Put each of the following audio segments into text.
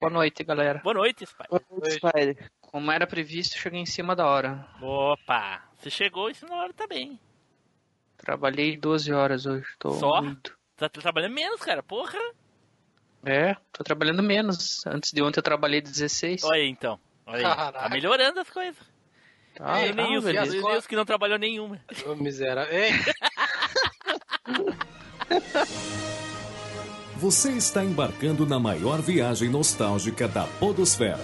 Boa noite, galera. Boa noite, Spider. Boa noite, Spider. Como era previsto, cheguei em cima da hora. Opa, você chegou isso na hora também. Trabalhei 12 horas hoje, tô Só? muito. Tá trabalhando menos, cara, porra. É, tô trabalhando menos. Antes de ontem eu trabalhei 16. Olha aí, então. Olha aí. Tá melhorando as coisas. Tá, e nem os, beleza. nem os que não trabalhou nenhuma. Ô, miserável. Ei, Você está embarcando na maior viagem nostálgica da Podosfera.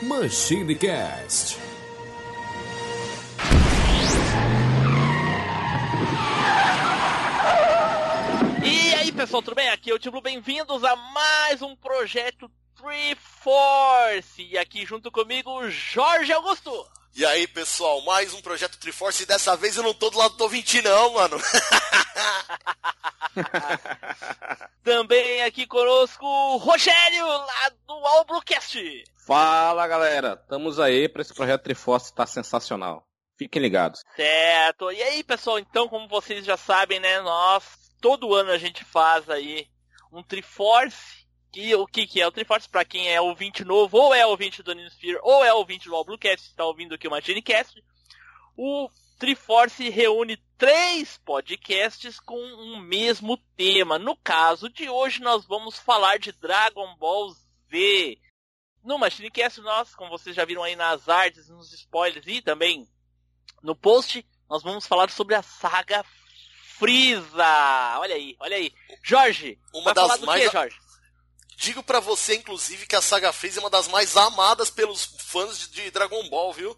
Machine Cast. E aí, pessoal, tudo bem? Aqui é o Tiblo, bem-vindos a mais um projeto Triforce. E aqui junto comigo, Jorge Augusto. E aí, pessoal, mais um projeto Triforce e dessa vez eu não tô do lado do ouvinte não, mano. Também aqui conosco, o Rogério, lá do Alblucast. Fala galera, estamos aí para esse projeto Triforce tá sensacional. Fiquem ligados. Certo. E aí, pessoal, então, como vocês já sabem, né, nós, todo ano a gente faz aí um Triforce. Que, o que, que é o Triforce? Pra quem é ouvinte novo, ou é ouvinte do Animesphere, ou é ouvinte do All Bluecast, está ouvindo aqui o MachineCast. O Triforce reúne três podcasts com um mesmo tema. No caso de hoje, nós vamos falar de Dragon Ball Z. No MachineCast, nós, como vocês já viram aí nas artes, nos spoilers e também no post, nós vamos falar sobre a saga Frieza. Olha aí, olha aí. Jorge, Uma vai falar das do mais que, Jorge? Digo pra você, inclusive, que a saga Freeza é uma das mais amadas pelos fãs de, de Dragon Ball, viu?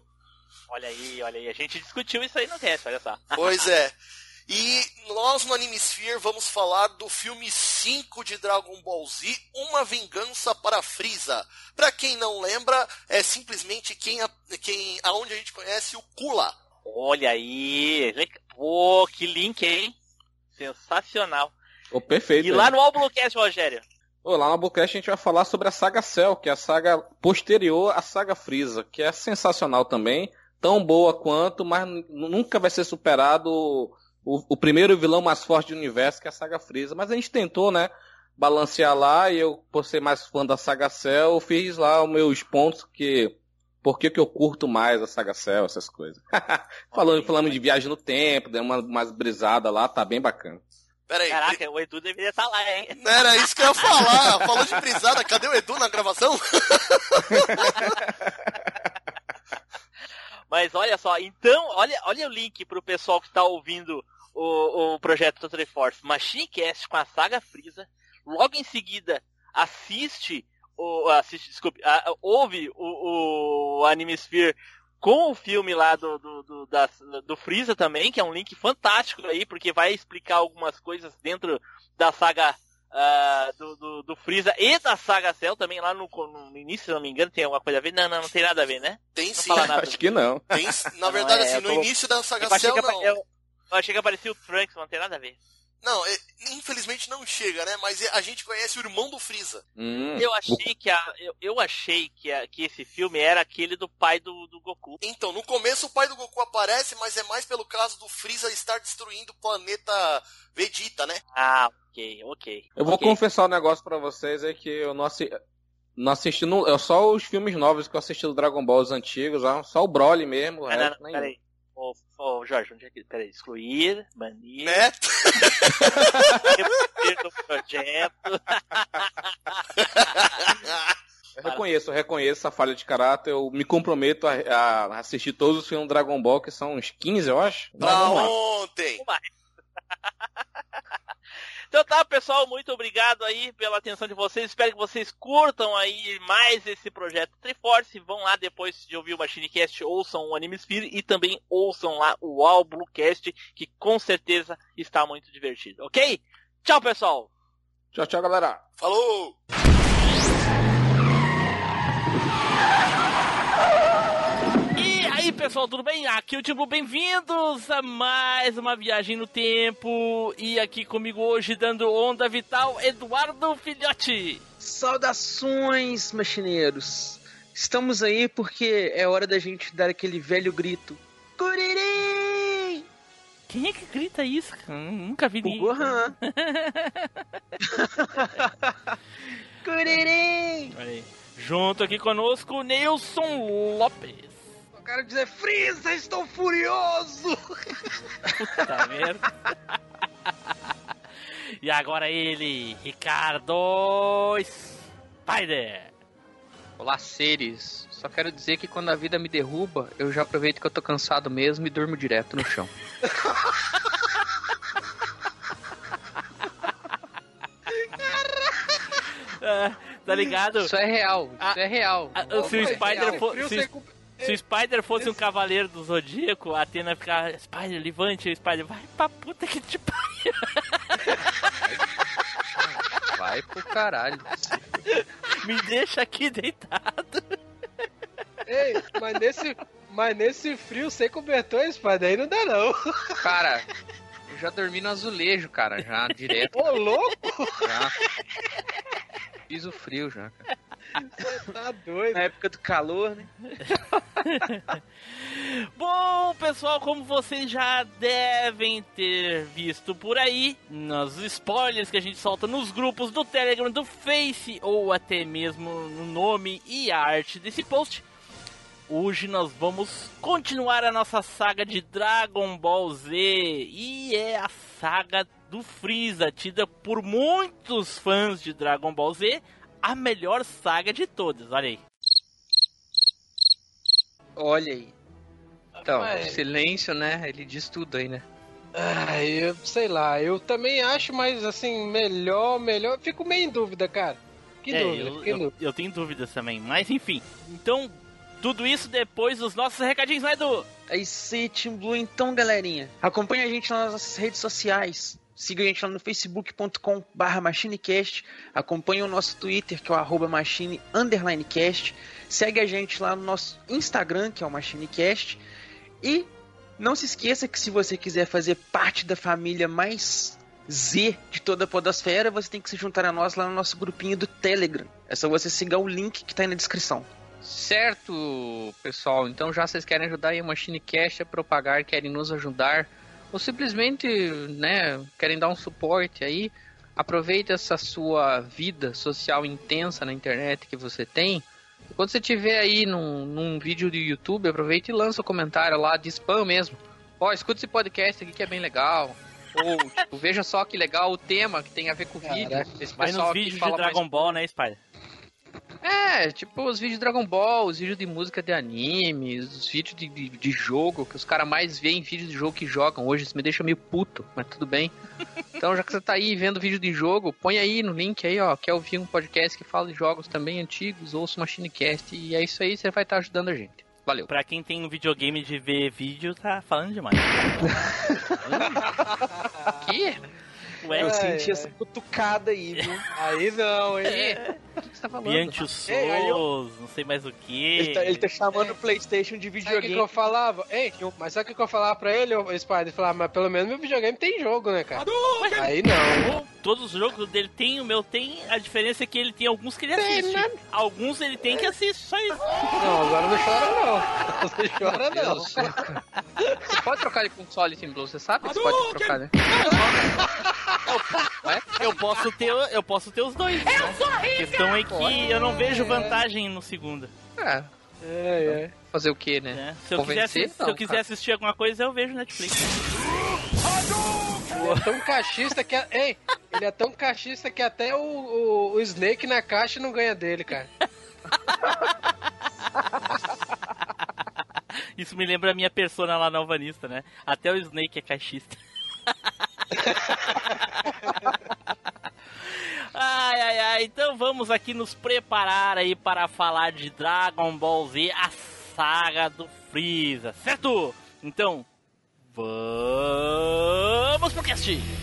Olha aí, olha aí. A gente discutiu isso aí no cast, olha só. Pois é. E nós no Animesphere vamos falar do filme 5 de Dragon Ball Z, Uma Vingança para Freeza. Pra quem não lembra, é simplesmente quem, a- quem aonde a gente conhece o Kula. Olha aí. Pô, que link, hein? Sensacional. Ô, perfeito. E lá no Alblucast, Rogério? Ô, lá no Bucast a gente vai falar sobre a saga Cell, que é a saga posterior à saga Freeza, que é sensacional também, tão boa quanto, mas nunca vai ser superado o, o primeiro vilão mais forte do universo, que é a saga Freeza. Mas a gente tentou, né, balancear lá, e eu, por ser mais fã da saga Cell, fiz lá os meus pontos que... Por que, que eu curto mais a saga Cell, essas coisas. Falando, falamos de viagem no tempo, deu uma mais brisada lá, tá bem bacana. Pera aí, Caraca, o Edu deveria estar lá, hein? era isso que eu ia falar. Falou de brisada, cadê o Edu na gravação? Mas olha só, então, olha, olha o link pro pessoal que está ouvindo o, o projeto Triforce. Machinecast com a saga Freeza. Logo em seguida, assiste, o, assiste desculpe, a- ouve o, o Animesphere com o filme lá do, do, do, da- do Freeza também, que é um link fantástico aí, porque vai explicar algumas coisas dentro da saga ah, do, do, do Freeza e da saga Cell também, lá no, no início, se não me engano, tem alguma coisa a ver? Não, não, não tem nada a ver, né? Tem Não sim. fala nada. Acho que não. Tem, na verdade, Não, é, assim, no tô- início da saga Cell, não. eu, eu achei que aparecia o Trunks, não tem nada a ver. Não, é- infelizmente não chega, né? Mas a gente conhece o irmão do Freeza. Hum, Eu achei que a, eu, eu achei que, a, que esse filme era aquele do pai do, do Goku. Então, no começo o pai do Goku aparece, mas é mais pelo caso do Freeza estar destruindo o planeta Vegeta, né? Ah, ok, ok. Eu vou ok. confessar um negócio pra vocês é que eu não assisti, não assisti é só os filmes novos que eu assisti do Dragon Ball os antigos, ó, só o Broly mesmo, Ah, não, não, peraí. Ô, ô, Jorge, onde é que. Peraí, excluir, banir, Né? do projeto. Eu reconheço, eu reconheço a falha de caráter, eu me comprometo a, a assistir todos os filmes do Dragon Ball, que são uns 15, eu acho. Não, pra lá. ontem. Então tá, pessoal, muito obrigado aí pela atenção de vocês. Espero que vocês curtam aí mais esse projeto Triforce. Vão lá depois de ouvir o MachineCast, ouçam o Anime Sphere e também ouçam lá o All Bluecast, que com certeza está muito divertido, ok? Tchau, pessoal! Tchau, tchau, galera. Falou! E aí, pessoal, tudo bem? Aqui é o Timbu, bem-vindos a mais uma viagem no tempo. E aqui comigo hoje, dando onda vital, Eduardo Filhote. Saudações, machineiros. Estamos aí porque é hora da gente dar aquele velho grito. Curirim! Quem é que grita isso? Nunca vi ninguém. Gohan. Aí. Junto aqui conosco, Nilson Lopes. Eu quero dizer, Freeza, estou furioso! Puta merda. E agora ele, Ricardo Spider. Olá, seres. Só quero dizer que quando a vida me derruba, eu já aproveito que eu tô cansado mesmo e durmo direto no chão. Ah, tá ligado? Isso é real, isso Ah, é real. Ah, se o É Spider real. for- Frio se, se o Spider fosse um cavaleiro do Zodíaco, a Atena ficava, Spider, levante o Spider, vai pra puta que te pariu. Vai pro caralho. Me deixa aqui deitado. Ei, mas nesse, mas nesse frio sem cobertor, Spider, aí não dá não. Cara, eu já dormi no azulejo, cara, já direto. Ô, louco, Já. Fiz o frio já, cara. tá doido. Na época do calor, né? Bom, pessoal, como vocês já devem ter visto por aí, nos spoilers que a gente solta nos grupos do Telegram, do Face ou até mesmo no nome e arte desse post, hoje nós vamos continuar a nossa saga de Dragon Ball Z e é a saga do Freeza, tida por muitos fãs de Dragon Ball Z a melhor saga de todas. Olha aí. Olha aí. Então, Mas- silêncio, né? Ele diz tudo aí, né? Ah, eu sei lá, eu também acho, mas assim, melhor, melhor. Fico meio em dúvida, cara. Que É, dúvida, eu, eu, dúvida. eu tenho dúvidas também, mas enfim. Então, tudo isso depois dos nossos recadinhos, né, Edu? É isso aí, Team Blue. Então, galerinha, acompanha a gente nas nossas redes sociais. Siga a gente lá no facebook.com barra machinecast. Acompanhe o nosso Twitter, que é o arroba machine underline cast. Segue a gente lá no nosso Instagram, que é o machinecast. E não se esqueça que se você quiser fazer parte da família mais Z de toda a podosfera, você tem que se juntar a nós lá no nosso grupinho do Telegram. É só você seguir o link que tá aí na descrição. Certo, pessoal. Então já vocês querem ajudar aí a Machine Cash a propagar, querem nos ajudar, ou simplesmente, né, querem dar um suporte aí, aproveite essa sua vida social intensa na internet que você tem. Quando você tiver aí num, num vídeo do YouTube, aproveite e lança um comentário lá de spam mesmo. Ó, escuta esse podcast aqui que é bem legal. Ou, tipo, veja só que legal o tema que tem a ver com o vídeo. Esse nos aqui vídeos de fala mais Dragon Ball, né, Spider? É, tipo os vídeos de Dragon Ball, os vídeos de música de anime, os vídeos de, de, de jogo, que os caras mais veem vídeos de jogo que jogam hoje. Isso me deixa meio puto, mas tudo bem. Então, já que você tá aí vendo vídeo de jogo, põe aí no link aí, ó. Quer ouvir um podcast que fala de jogos também antigos, ouça o Machinecast. E é isso aí, você vai estar ajudando a gente. Valeu. Pra quem tem um videogame de ver vídeo, tá falando demais. Que? Ué, Eu senti essa cutucada aí, viu? Aí não, hein? O que você tá falando? Bianchi eu- Souls, não sei mais o que. Ele tá, ele tá chamando o PlayStation de Sabe o que, videogame. que eu falava? Ei, mas sabe o que eu falava pra ele, ô, Spider? Ele falava, mas pelo menos meu videogame tem jogo, né, cara? Aí não. Todos os jogos dele tem, o meu tem. A diferença é que ele tem alguns que ele assiste. Alguns ele tem que assiste, só isso. Não, agora não chora não. Não chora não. Você pode trocar de console Team Blue, você sabe que você pode trocar, né? Eu posso ter, eu posso ter os dois. né? A questão é que eu não vejo vantagem no segundo. É, É, é. fazer o que, né? Né? Se eu, Convencer? quiser, assi- se Não, eu quiser cara. assistir alguma coisa, eu vejo Netflix. Ele é tão cachista que. Ei, ele é tão cachista que até o, o, o Snake na caixa não ganha dele, cara. Isso me lembra a minha persona lá na Alvanista, né? Até o Snake é caixista. ai, ai, ai. Então vamos aqui nos preparar aí para falar de Dragon Ball Z, a saga do Freeza, certo? Então, vamos pro cast!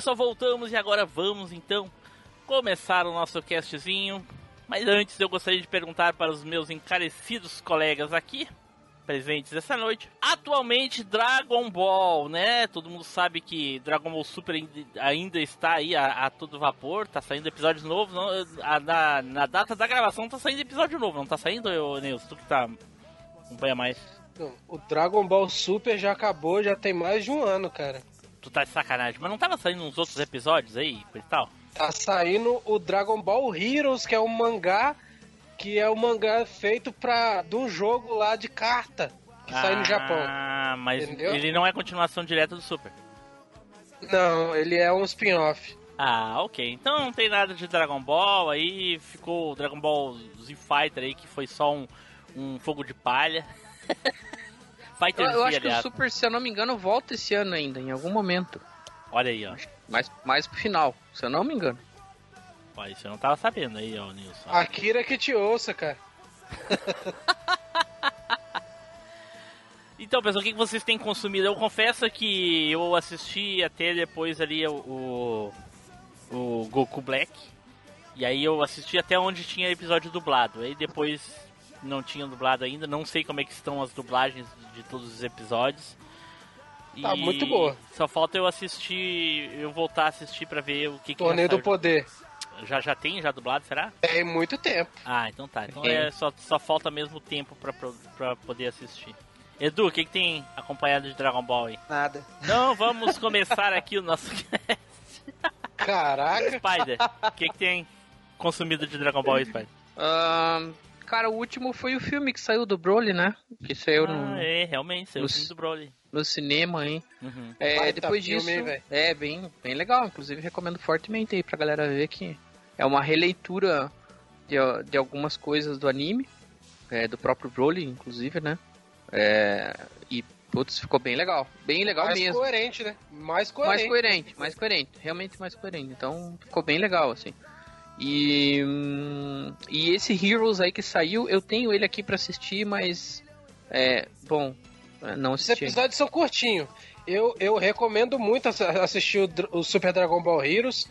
Pessoal, voltamos e agora vamos então começar o nosso castzinho. Mas antes eu gostaria de perguntar para os meus encarecidos colegas aqui, presentes essa noite. Atualmente Dragon Ball, né? Todo mundo sabe que Dragon Ball Super ainda- está aí a, a todo vapor, tá saindo episódios novos. Não, a- na, na data da gravação tá saindo episódio novo, não tá saindo, ô, Nilson? Tu que tá acompanha mais. O Dragon Ball Super já acabou, já tem mais de um ano, cara. Tu tá de sacanagem, mas não tava saindo uns outros episódios aí, e tal? Tá saindo o Dragon Ball Heroes, que é um mangá que é um mangá feito pra de um jogo lá de carta que sai no Japão. Ah, mas Entendeu? ele não é continuação direta do Super. Não, ele é um spin-off. Ah, ok. Então não tem nada de Dragon Ball, aí ficou o Dragon Ball Z Fighter aí, que foi só um, um fogo de palha. Fighter Eu, eu acho que o. Super, se eu não me engano, volta esse ano ainda, em algum momento. Olha aí, ó. Mais, mais pro final, se eu não me engano. Ó, Isso eu não tava sabendo aí, ó, Nilson. Akira que te ouça, cara. Então, pessoal, o que que vocês têm consumido? Eu confesso que eu assisti até depois ali o, o, o Goku Black. E aí eu assisti até onde tinha episódio dublado. Aí depois não tinha dublado ainda. Não sei como é que estão as dublagens de todos os episódios. Tá E muito boa. Só falta eu assistir, eu voltar a assistir pra ver o que, que Torneio já do Poder. já já tem já dublado, será? Tem muito tempo. Ah, então tá. Então Tem. é, só, só falta mesmo tempo pra poder assistir. Edu, o que, que tem acompanhado de Dragon Ball aí? Nada. Então vamos começar aqui o nosso Caraca. Spider. O que, que tem consumido de Dragon Ball aí, Spider? Ahn, cara, o último foi o filme que saiu do Broly, né? Que saiu Ah, no, é, realmente, saiu o no- filme do Broly. no cinema aí. Uhum. É, Baita depois filme, disso, hein, véi? é bem, bem legal. Inclusive, recomendo fortemente aí pra galera ver que é uma releitura de, de algumas coisas do anime, é, do próprio Broly, inclusive, né? É, e, putz, ficou bem legal. Bem legal mais mesmo. coerente, né? Mais coerente. Mais coerente, mais coerente, realmente mais coerente. Então ficou bem legal, assim. E, hum, e esse Heroes aí que saiu, eu tenho ele aqui pra assistir, mas é bom, é, não Os assisti. episódios são curtinhos. Eu, eu recomendo muito ass- assistir o, o Super Dragon Ball Heroes,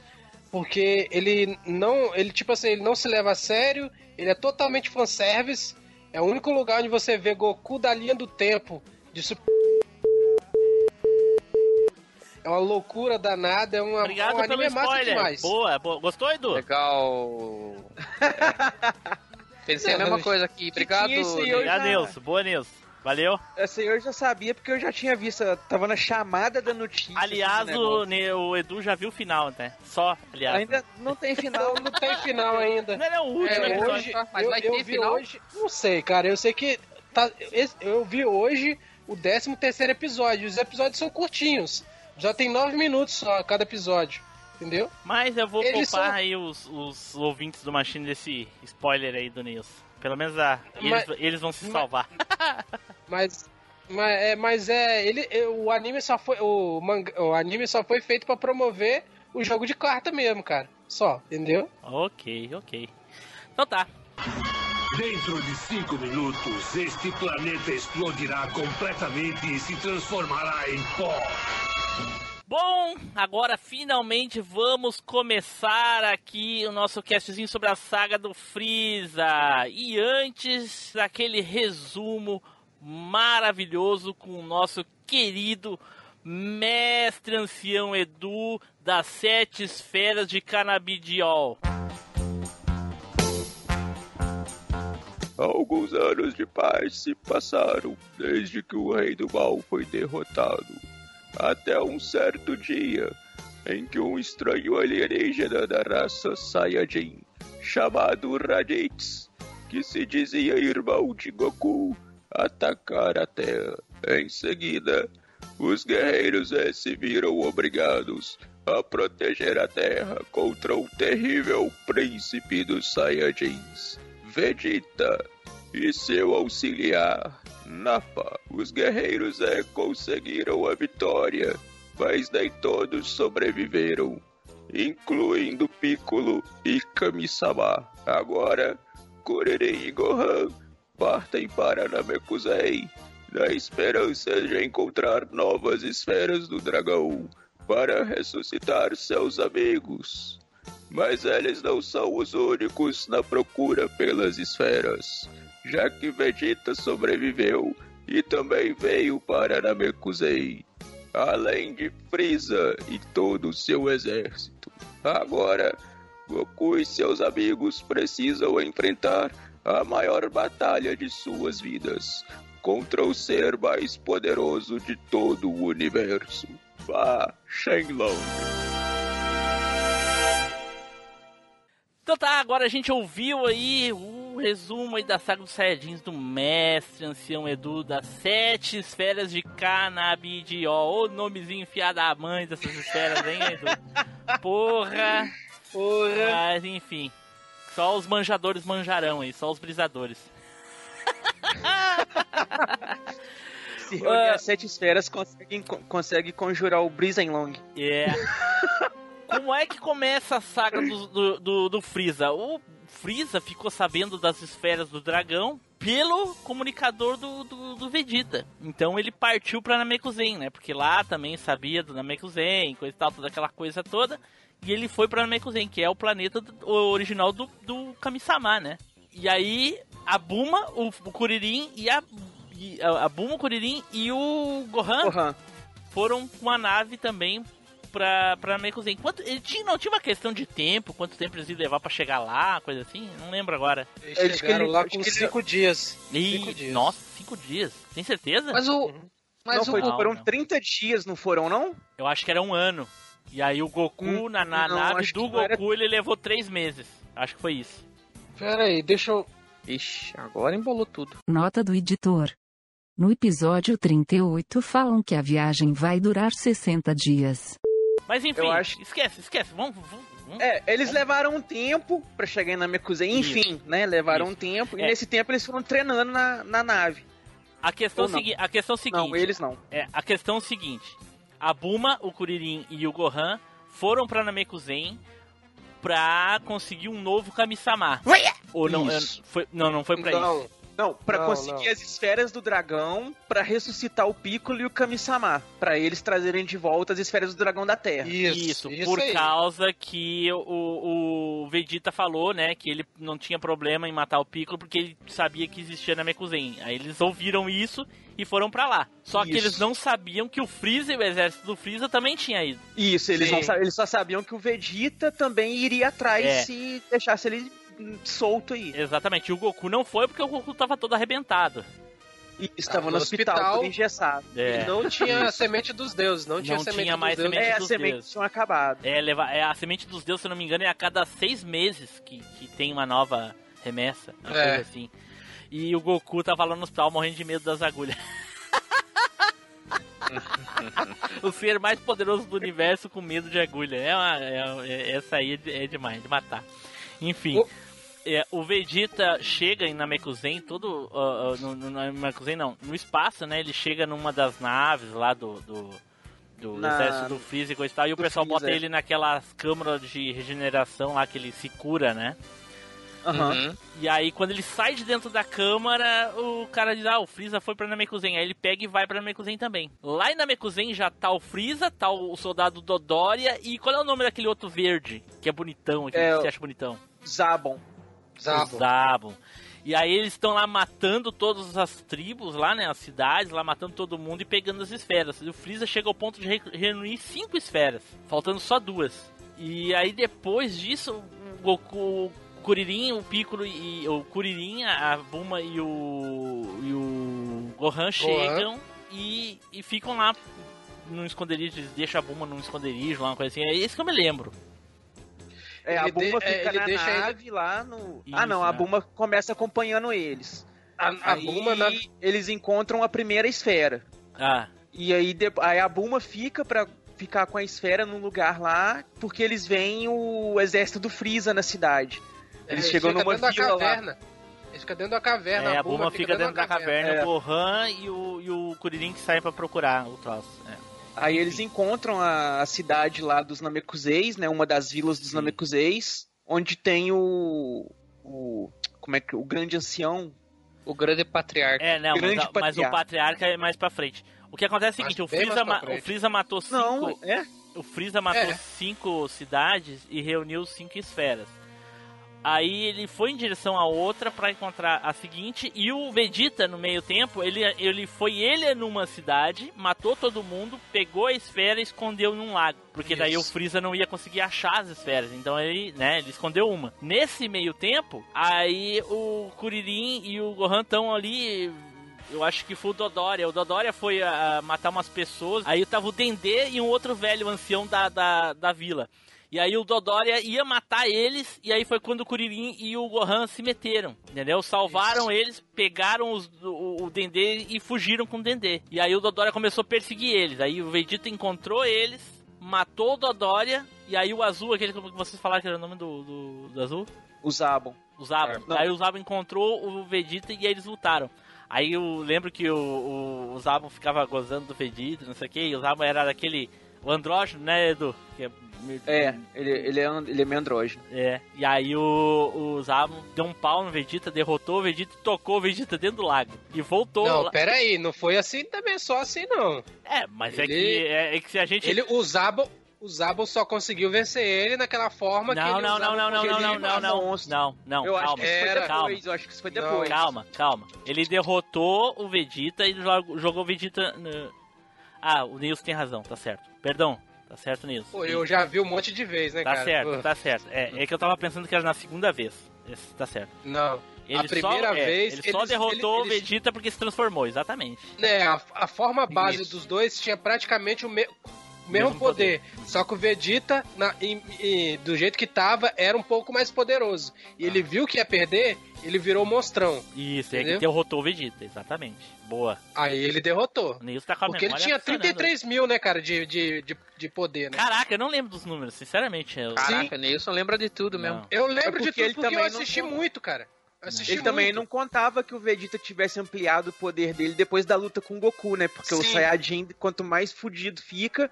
porque ele não. Ele, tipo assim, ele não se leva a sério, ele é totalmente fanservice. É o único lugar onde você vê Goku da linha do tempo de Super. É uma loucura danada, é uma, Obrigado um pelo anime massa spoiler. demais. Boa, boa. Gostou, Edu? Legal. Pensei a mesma coisa aqui. Obrigado. Obrigado, já- Nilson. Boa, Nilson. Valeu. Essa aí eu já sabia porque eu já tinha visto. eu Tava na chamada da notícia. Aliás, o, o Edu já viu o final, né? Só, aliás. Ainda não tem final. Não, não tem final ainda. Não era o último É, episódio. hoje, Mas eu, vai eu ter vi final? hoje, não sei, cara, eu sei que tá, eu vi hoje o 13 terceiro episódio, os episódios são curtinhos, já tem nove minutos só cada episódio, entendeu? Mas eu vou Eles poupar são- aí os, os ouvintes do Machine desse spoiler aí do Nilson. Pelo menos a, eles, Mas- eles vão se mas- salvar. Mas, mas é, mas é ele, é, o anime só foi o, manga, o anime só foi feito pra promover o jogo de carta mesmo, cara, só, entendeu? ok, ok. Então tá. Dentro de cinco minutos, este planeta explodirá completamente e se transformará em pó. Bom, agora finalmente vamos começar aqui o nosso castzinho sobre a saga do Freeza. E antes daquele resumo maravilhoso com o nosso querido mestre ancião Edu das sete esferas de canabidiol. Alguns anos de paz se passaram desde que o rei do mal foi derrotado. Até um certo dia em que um estranho alienígena da raça Saiyajin, chamado Raditz, que se dizia irmão de Goku, atacar a Terra. Em seguida, os guerreiros eh, se viram obrigados a proteger a Terra contra o terrível príncipe dos Saiyajins, Vegeta, e seu auxiliar, Nappa. Os guerreiros é, conseguiram a vitória, mas nem todos sobreviveram, incluindo Piccolo e Kami-sama. Agora, Kuririn e Gohan partem para Namekusei, na esperança de encontrar novas esferas do dragão para ressuscitar seus amigos. Mas eles não são os únicos na procura pelas esferas, já que Vegeta sobreviveu e também veio para Namekusei, além de Frieza e todo o seu exército. Agora, Goku e seus amigos precisam enfrentar a maior batalha de suas vidas contra o ser mais poderoso de todo o universo, Fa Shenlong. Então tá, agora a gente ouviu aí o resumo aí da saga dos Saiyajins do mestre ancião Edu das sete esferas de canabidiol. Ô nomezinho enfiado a mãe dessas esferas, hein, Edu? Porra! Porra! Mas enfim, só os manjadores manjarão aí, só os brisadores. Se reunir as sete esferas, consegue, consegue conjurar o Brisenlong. É. Como é que começa a saga do, do, do, do Freeza? O Freeza ficou sabendo das esferas do dragão pelo comunicador do, do, do Vegeta. Então ele partiu pra Namekuzen, né? Porque lá também sabia do Namekuzen, coisa e tal, toda aquela coisa toda. E ele foi pra Namekuzen, que é o planeta do- original do, do Kami-sama, né? E aí a Buma, o, o Kuririn e a, e a, a Buma, o Kuririn e o Gohan Gohan. foram com a nave também pra, pra Namekuzen. Quanto, ele tinha, não tinha uma questão de tempo, quanto tempo eles iam levar pra chegar lá, coisa assim? Não lembro agora. Eles Eles chegaram ele- lá com ele- cinco dias. Ih, Cinco dias. Nossa, cinco dias. Tem certeza? Mas o. Mas não, o foi, Não, foram não. 30 dias, não foram, não? Eu acho que era um ano. E aí o Goku, Hum, na, na não, nave do não era- Goku, ele levou três meses. Acho que foi isso. Pera aí, deixa eu... Ixi, agora embolou tudo. Nota do editor. No episódio 38 falam que a viagem vai durar 60 dias. Mas enfim, Eu acho- esquece, esquece. Vamos, vamos, vamos. É, eles levaram um tempo pra chegar em Namekusei, enfim, né? Levaram Isso. um tempo, e É. nesse tempo eles foram treinando na, na nave. A questão, não. segui a questão seguinte. Não, eles não. É, a questão é o seguinte: a Buma, o Kuririn e o Gohan foram pra Namekuzen pra conseguir um novo Kami-sama. Ou não, Isso. é, foi, não, não foi pra isso. Não, Não, conseguir não. as esferas do dragão pra ressuscitar o Piccolo e o Kami-sama. Pra eles trazerem de volta as esferas do dragão da Terra. isso, Isso, por aí. causa que o, o Vegeta falou, né, que ele não tinha problema em matar o Piccolo porque ele sabia que existia na Mekuzen. Aí eles ouviram isso e foram pra lá. Só que Isso. eles não sabiam que o Freeza e o exército do Freeza também tinha ido. Isso, eles, não eles só sabiam que o Vegeta também iria atrás É. se deixasse ele solto aí. Exatamente. E o Goku não foi porque o Goku tava todo arrebentado. E estava Ah, no no hospital, hospital. todo engessado. É. E não tinha a semente dos deuses, não tinha Não a semente tinha mais deuses. semente É, dos as sementes deuses. tinham acabado. É, levar, é, a semente dos deuses, se eu não me engano, é a cada seis meses que, que tem uma nova remessa. Uma É. coisa assim. E o Goku tava lá no hospital morrendo de medo das agulhas. o ser mais poderoso do universo com medo de agulha. É uma, é- é- essa aí é, de- é demais, de matar. Enfim. O- é, o Vegeta chega em Namekuzen, todo. ah, ah, no, no Namekuzen não, no espaço, né? Ele chega numa das naves lá do. do do Na- exército do Freeza e coisa e tal, e o do pessoal bota é. ele naquelas câmaras de regeneração lá que ele se cura, né? Aham. Uhum. E aí, quando ele sai de dentro da câmara, o cara diz: Ah, o Freeza foi pra Namekuzen. Aí ele pega e vai pra Namekuzen também. Lá em Namekuzen já tá o Freeza, tá o soldado Dodoria. E qual é o nome daquele outro verde? Que é bonitão, É, que o- você acha bonitão? Zabon. Zabon. E aí eles estão lá matando todas as tribos lá, né? As cidades, lá matando todo mundo e pegando as esferas. E o Freeza chega ao ponto de re- reunir cinco esferas, faltando só duas. E aí depois disso, o Goku, o Kuririn, o Piccolo e o Kuririn, a Buma e o e o Gohan chegam e, e ficam lá num esconderijo, eles deixam a Buma num esconderijo lá, uma coisa assim. É isso que eu me lembro. É, a Ele Buma de- é, fica ele na deixa ele- nave lá no. Isso, ah, não, a né? Buma começa acompanhando eles. A, a Aí Buma na... eles encontram a primeira esfera. Ah, E aí, de- aí a Buma fica pra ficar com a esfera num lugar lá, porque eles veem o exército do Freeza na cidade. Eles ele chegam fica numa dentro da vila lá. caverna. Ele fica dentro da caverna. é, a Buma fica dentro da caverna, É. o Gohan e o, e o Kuririn que saem pra procurar o troço. É. Aí eles encontram a, a cidade lá dos Namekuseis, né? Uma das vilas dos Namekuseis, onde tem o. o como é que. O grande ancião. O grande patriarca. É, não, mas, Grande a- mas o patriarca. patriarca é mais pra frente. O que acontece é o Mas seguinte, o Freeza, ma- o. Freeza matou cinco. Não, é? O Freeza matou É. cinco cidades e reuniu cinco esferas. Aí ele foi em direção a outra pra encontrar a seguinte e o Vegeta no meio tempo, ele, ele foi ele numa cidade, matou todo mundo, pegou a esfera e escondeu num lago, porque daí o Isso. Freeza não ia conseguir achar as esferas. Então ele, né, ele escondeu uma. Nesse meio tempo, aí o Kuririn e o Gohan estão ali eu acho que foi o Dodoria. O Dodoria foi a, a matar umas pessoas. Aí tava o Dendê e um outro velho ancião da, da, da vila. E aí o Dodoria ia matar eles. E aí foi quando o Kuririn e o Gohan se meteram. Entendeu? Salvaram eles, pegaram os, o, o Dendê e fugiram com o Dendê. E aí o Dodoria começou a perseguir eles. Aí o Vegeta encontrou eles, matou o Dodoria. E aí o Azul, aquele que vocês falaram que era o nome do, do, do Azul? O Zabon. O Zabo. Não. Aí o Zabo encontrou o Vegeta e aí eles lutaram. Aí eu lembro que o, o, o Zabo ficava gozando do Vegeta, não sei o que, e o Zabo era daquele. O andrógeno, né, Edu? Que é, É, ele, ele, é, ele é meio andrógeno. é. E aí o, o Zabo deu um pau no Vegeta, derrotou o Vegeta e tocou o Vegeta dentro do lago. E voltou Não, lá. pera aí, não foi assim também, só assim não. É, mas é, Ele- que, é, é que se a gente. Ele, o Zabo, o Zabo só conseguiu vencer ele naquela forma que Não, ele não, usava não, não, não, não, não, não, não, monstro. não, não, eu acho calma, que isso foi depois. calma. Eu acho que isso foi Não, depois. Calma, calma. Ele derrotou o Vegeta e jogou, jogou o Vegeta. Ah, o Nilson tem razão, tá certo. Perdão, tá certo, Nilson. Pô, eu já vi um monte de vezes, né, Tá cara? certo, Pô, tá certo. É, é que eu tava pensando que era na segunda vez. Esse, tá certo. Não. Ele a primeira só, é, vez. ele só derrotou eles- o Vegeta porque se transformou, exatamente. né, a, a forma base Isso. dos dois tinha praticamente o, me- o mesmo, Mesmo poder. Só que o Vegeta, na- em- em- do jeito que tava, era um pouco mais poderoso. E ele viu que ia perder, ele virou monstrão. Isso, é que Entendeu? derrotou o Vegeta, exatamente. Boa. Aí ele derrotou. O Nilson tá com a Porque ele tinha funcionando. 33 mil, né, cara, de, de, de, de poder, né? Caraca, eu não lembro dos números, sinceramente. Eu... Caraca, Nilson lembra de tudo Não. mesmo. Eu É lembro porque de tudo ele porque eu não assisti foi- muito, cara. Assisti Ele também muito. não contava que o Vegeta tivesse ampliado o poder dele depois da luta com o Goku, né? Porque o Sim. Saiyajin, quanto mais fudido fica,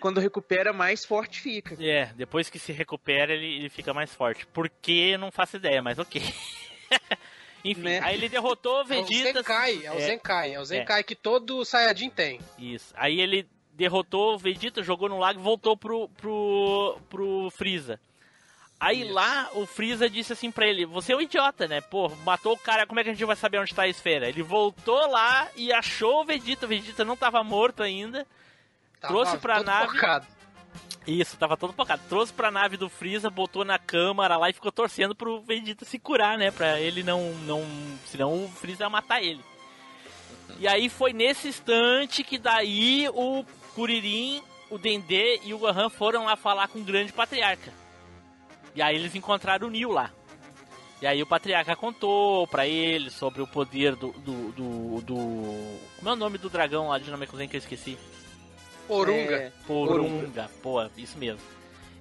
quando recupera, mais forte fica. É, depois que se recupera, ele, ele fica mais forte. Por que? Eu Não faço ideia, mas ok. Enfim, Né? aí ele derrotou o É o Vegeta. Zenkai, é o É, Zenkai, é o Zenkai que todo Saiyajin tem. Isso. Aí ele derrotou o Vegeta, jogou no lago e voltou pro, pro, pro Freeza. Aí lá o Freeza disse assim pra ele: Você é um idiota, né? Pô, matou o cara, como é que a gente vai saber onde tá a esfera? Ele voltou lá e achou o Vegeta. O Vegeta não tava morto ainda. Tava Trouxe pra todo nave. focado. Isso, tava todo focado. Trouxe pra nave do Freeza, botou na câmara lá e ficou torcendo pro Vegeta se curar, né? Pra ele não. não senão o Freeza ia matar ele. E aí foi nesse instante que daí o Kuririn, o Dendê e o Gohan foram lá falar com o grande patriarca. E aí eles encontraram o Neo lá. E aí o patriarca contou pra ele sobre o poder do. do. do. do... Como é o nome do dragão lá de Namekusei que eu esqueci? Porunga. É, Porunga, pô, isso mesmo.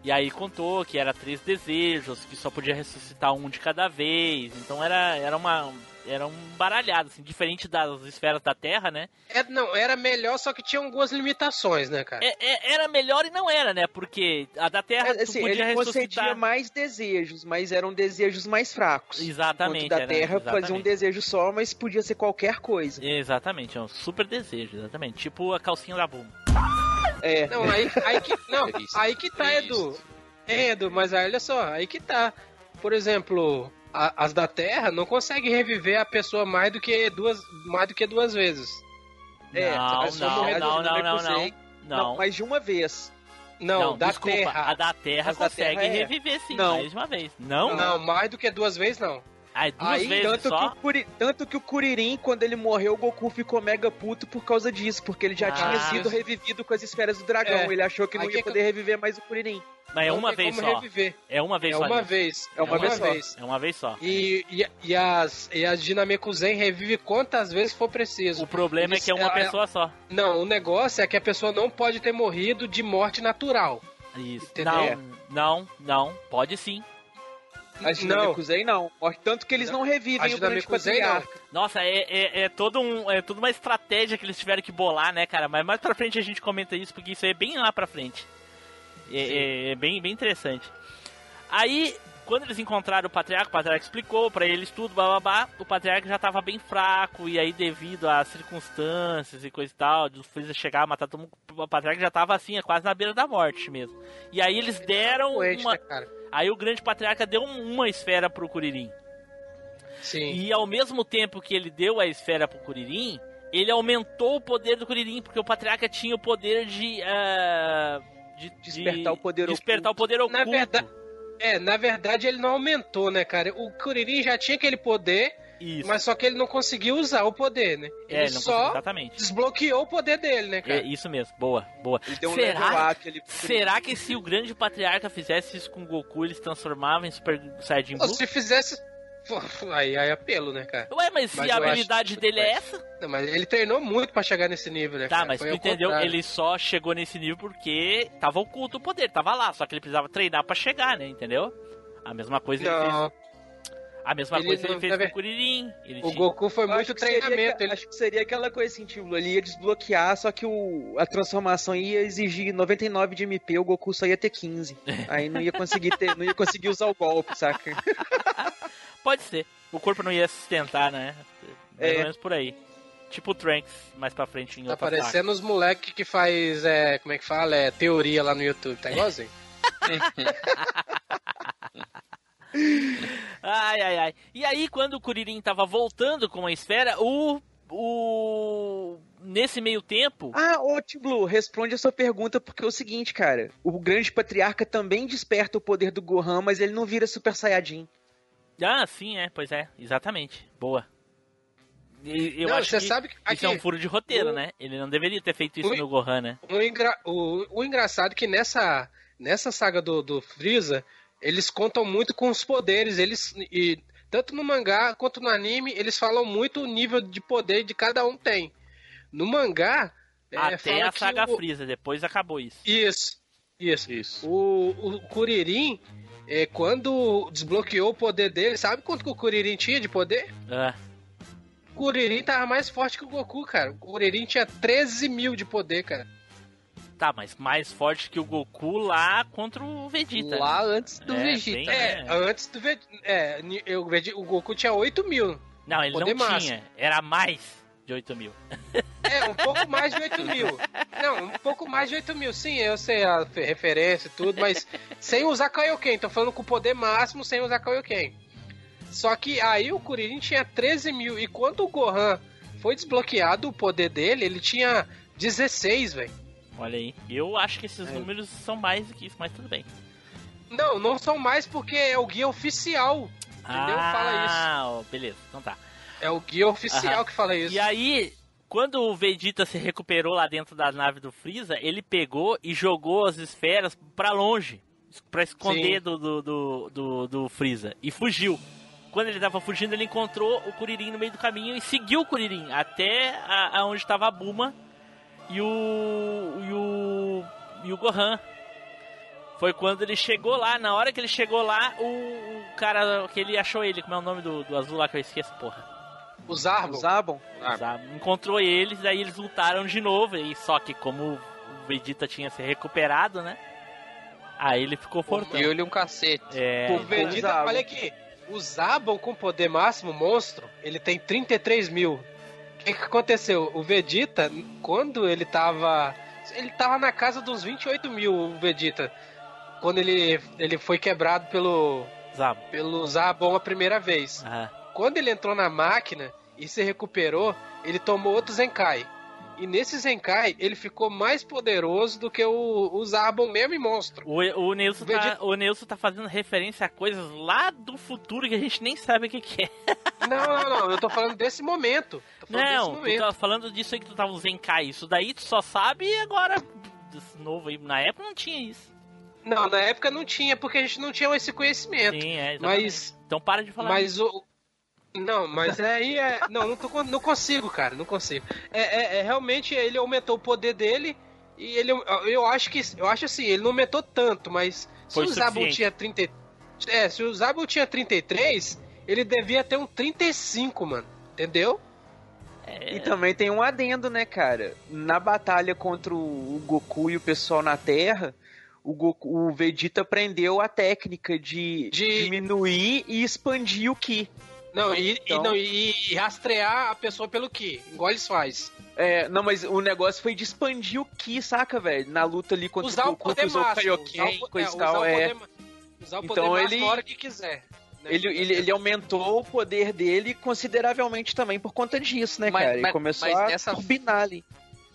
E aí contou que era três desejos, que só podia ressuscitar um de cada vez. Então era, era uma. Era um baralhado, assim, diferente das esferas da Terra, né? É, não, era melhor, só que tinha algumas limitações, né, cara? É- é- era melhor e não era, né? Porque a da Terra É, tu assim, podia ele ressuscitar. mais desejos, mas eram desejos mais fracos. Exatamente. Enquanto da era- Terra fazia um exatamente. desejo só, mas podia ser qualquer coisa. Exatamente, é um super desejo, exatamente. Tipo a calcinha da Bulma. É. Não, aí, aí que. Não, Triste. aí que tá, Edu. É, Edu, mas aí olha só, aí que tá. Por exemplo, a- as da Terra não conseguem reviver a pessoa mais do que duas, mais do que duas vezes. É, não, pessoa não, não, não, não, Namekusei. não. Não, mais de uma vez. Não, da desculpa, Terra. A da Terra As da consegue Terra é. reviver sim, Não. mais de uma vez. Não? Não, mais do que duas vezes não. Ah, duas Aí, vezes tanto, só? que o Curi- tanto que o Kuririn, quando ele morreu, o Goku ficou mega puto por causa disso, porque ele já Ah. tinha sido revivido com as esferas do dragão. É. Ele achou que não Aí ia que- poder reviver mais o Kuririn. Mas é uma vez só. reviver. É uma vez É só. uma Liz. vez. É uma vez só. É uma vez só. E, e, e as, e as Dinamekuzen revive quantas vezes for preciso. O problema é que é uma Eles- pessoa só. Não, o negócio é que a pessoa não pode ter morrido de morte natural. Isso. Entendeu? Não, não, não. Pode sim. As Não. Namekusei não. Tanto que eles não, revivem As o grande não. patriarca. Nossa, é, é, é todo um, é toda uma estratégia que eles tiveram que bolar, né, cara? Mas mais pra frente a gente comenta isso, porque isso é bem lá pra frente. É, é- é bem, bem interessante. Aí, quando eles encontraram o Patriarca, o Patriarca explicou pra eles tudo, blá blá blá. O Patriarca já tava bem fraco, e aí, devido às circunstâncias e coisa e tal, de o Freeza chegar a matar todo mundo, o Patriarca já tava assim, quase na beira da morte mesmo. E aí eles deram uma. né, cara? Aí o grande Patriarca deu um- uma esfera pro Kuririn. Sim. E ao mesmo tempo que ele deu a esfera pro Kuririn, ele aumentou o poder do Kuririn, porque o Patriarca tinha o poder de. ah, de Despertar o poder despertar o poder oculto. Na verdade, é, na verdade ele não aumentou, né, cara? O Kuririn já tinha aquele poder, Isso. mas só que ele não conseguiu usar o poder, né? é, Ele ele não só conseguiu- exatamente. desbloqueou o poder dele, né, É cara? isso mesmo, boa, boa. Ele deu um level será, up ali pro será que se o grande patriarca fizesse isso com o Goku, ele se transformava em Super Saiyajin Blue? Se fizesse. Aí, aí é apelo, né, cara? Ué, mas se Mas a acho- habilidade dele é essa? Não, mas ele treinou muito pra chegar nesse nível, né? Tá, cara? mas Foi tu entendeu? contrário. Ele só chegou nesse nível porque tava oculto o poder, tava lá, só que ele precisava treinar pra chegar, né? Entendeu? A mesma coisa ele Não, fez. A mesma Ele coisa ele não- fez na com o Kuririn. Ele o tinha- Goku foi Eu muito seria treinamento. que- Ele... Acho que seria aquela coisa assim, tipo, ele ia desbloquear, só que o, a transformação ia exigir 99 de MP, o Goku só ia ter 15. Aí não ia conseguir ter, não ia conseguir usar o golpe, saca? Pode ser. O corpo não ia sustentar, né? Mais É. ou menos por aí. Tipo o Trunks, mais pra frente em Tá parecendo os moleques que faz, é, como é que fala? É, teoria lá no YouTube, tá igualzinho? Ai, ai, ai. E aí, quando o Kuririn tava voltando com a esfera, o. O. Nesse meio tempo. Ah, ô Tim Blue, responde a sua pergunta porque é o seguinte, cara. O grande patriarca também desperta o poder do Gohan, mas ele não vira Super Saiyajin. Ah, sim, é, pois é, exatamente. Boa. E- Eu Não, acho você que sabe que isso é um aqui- furo de roteiro, o- né? Ele não deveria ter feito isso o- no Gohan, né? O, engra- o- o engraçado é que nessa, nessa saga do, do Freeza, eles contam muito com os poderes. Eles, e, tanto no mangá quanto no anime, eles falam muito o nível de poder de cada um tem. No mangá. é, Até fala a saga o- Freeza, depois acabou isso. Isso, isso. Isso. O, o Kuririn, é, quando desbloqueou o poder dele, sabe quanto que o Kuririn tinha de poder? Ah, O Kuririn tava mais forte que o Goku, cara. O Kuririn tinha 13 mil de poder, cara. Tá, mas mais forte que o Goku lá contra o Vegeta. Lá antes do É, Vegeta. bem- É, É. antes do Vegeta. É, eu, o Goku tinha 8 mil. Não, ele poder não máximo. tinha. Era mais de 8 mil. É, um pouco mais de 8 mil. Não, um pouco mais de 8 mil. Sim, eu sei a fe- referência e tudo, mas sem usar Kaioken. Tô falando com o poder máximo sem usar Kaioken. Só que aí o Kuririn tinha 13 mil. E quando o Gohan foi desbloqueado o poder dele, ele tinha 16, velho. Olha aí. Eu acho que É. esses números são mais do que isso, mas tudo bem. Não, não são mais porque é o guia oficial. Entendeu? Ah, Fala isso. ó, beleza, então tá. É o guia oficial Aham. que fala isso. E aí, quando o Vegeta se recuperou lá dentro da nave do Freeza, ele pegou e jogou as esferas pra longe, pra esconder do, do, do, do, do Freeza, e fugiu. Quando ele tava fugindo, ele encontrou o Kuririn no meio do caminho e seguiu o Kuririn até a, aonde estava a Buma e o, e o e o Gohan. Foi quando ele chegou lá, na hora que ele chegou lá, o, o cara que ele achou ele, como é o nome do, do azul lá que eu esqueço, porra. O Zarbon. O Zabon? Sabe? Encontrou eles, daí eles lutaram de novo. E só que como o Vegeta tinha se recuperado, né? Aí ele ficou fortão. Deu-lhe um cacete. É, O Vegeta, olha aqui. O Zabon com poder máximo, monstro, ele tem 33 mil. O que, aconteceu? O Vegeta, quando ele tava. Ele tava na casa dos 28 mil, o Vegeta. Quando ele, ele foi quebrado pelo. Zabo. pelo Zabon a primeira vez. Aham. Quando ele entrou na máquina e se recuperou, ele tomou outro Zenkai. E nesse Zenkai, ele ficou mais poderoso do que o, o Zabon mesmo e monstro. O, o, Nilson tá, Vegeta- o Nilson tá fazendo referência a coisas lá do futuro que a gente nem sabe o que, que é. Não, não, não, eu tô falando desse momento. Tô falando desse Não, tu momento. tá falando disso aí que tu tava usando Zenkai. Isso daí tu só sabe agora. Desse novo aí. Na época não tinha isso. Não, na época não tinha, porque a gente não tinha esse conhecimento. Sim, é, exatamente. Mas, Então para de falar. mas o. Não, mas aí é. Não, não, tô, não consigo, cara, não consigo. É, é- é realmente ele aumentou o poder dele e ele. Eu acho que. Eu acho assim, ele não aumentou tanto, mas se Foi o suficiente. tinha 30. É, se o Zabon tinha 33, ele devia ter um 35, mano. Entendeu? É, E também tem um adendo, né, cara? Na batalha contra o Goku e o pessoal na Terra, o, Goku, o Vegeta aprendeu a técnica de, De- diminuir e expandir o Ki. Não, e, Então- e, não, e, rastrear a pessoa pelo que? Igual eles faz. É, não, mas o negócio foi de expandir o Ki, saca, velho? Na luta ali contra Usar o Goku, usou o. Kaioken, usar o- coisa é, e tal, usar é. Usar o poder Então ele- na hora que quiser. né? Ele, ele, ele aumentou o poder dele consideravelmente também por conta disso, né, Mas- cara? Ele mas- começou mas a nessa- turbinar ali.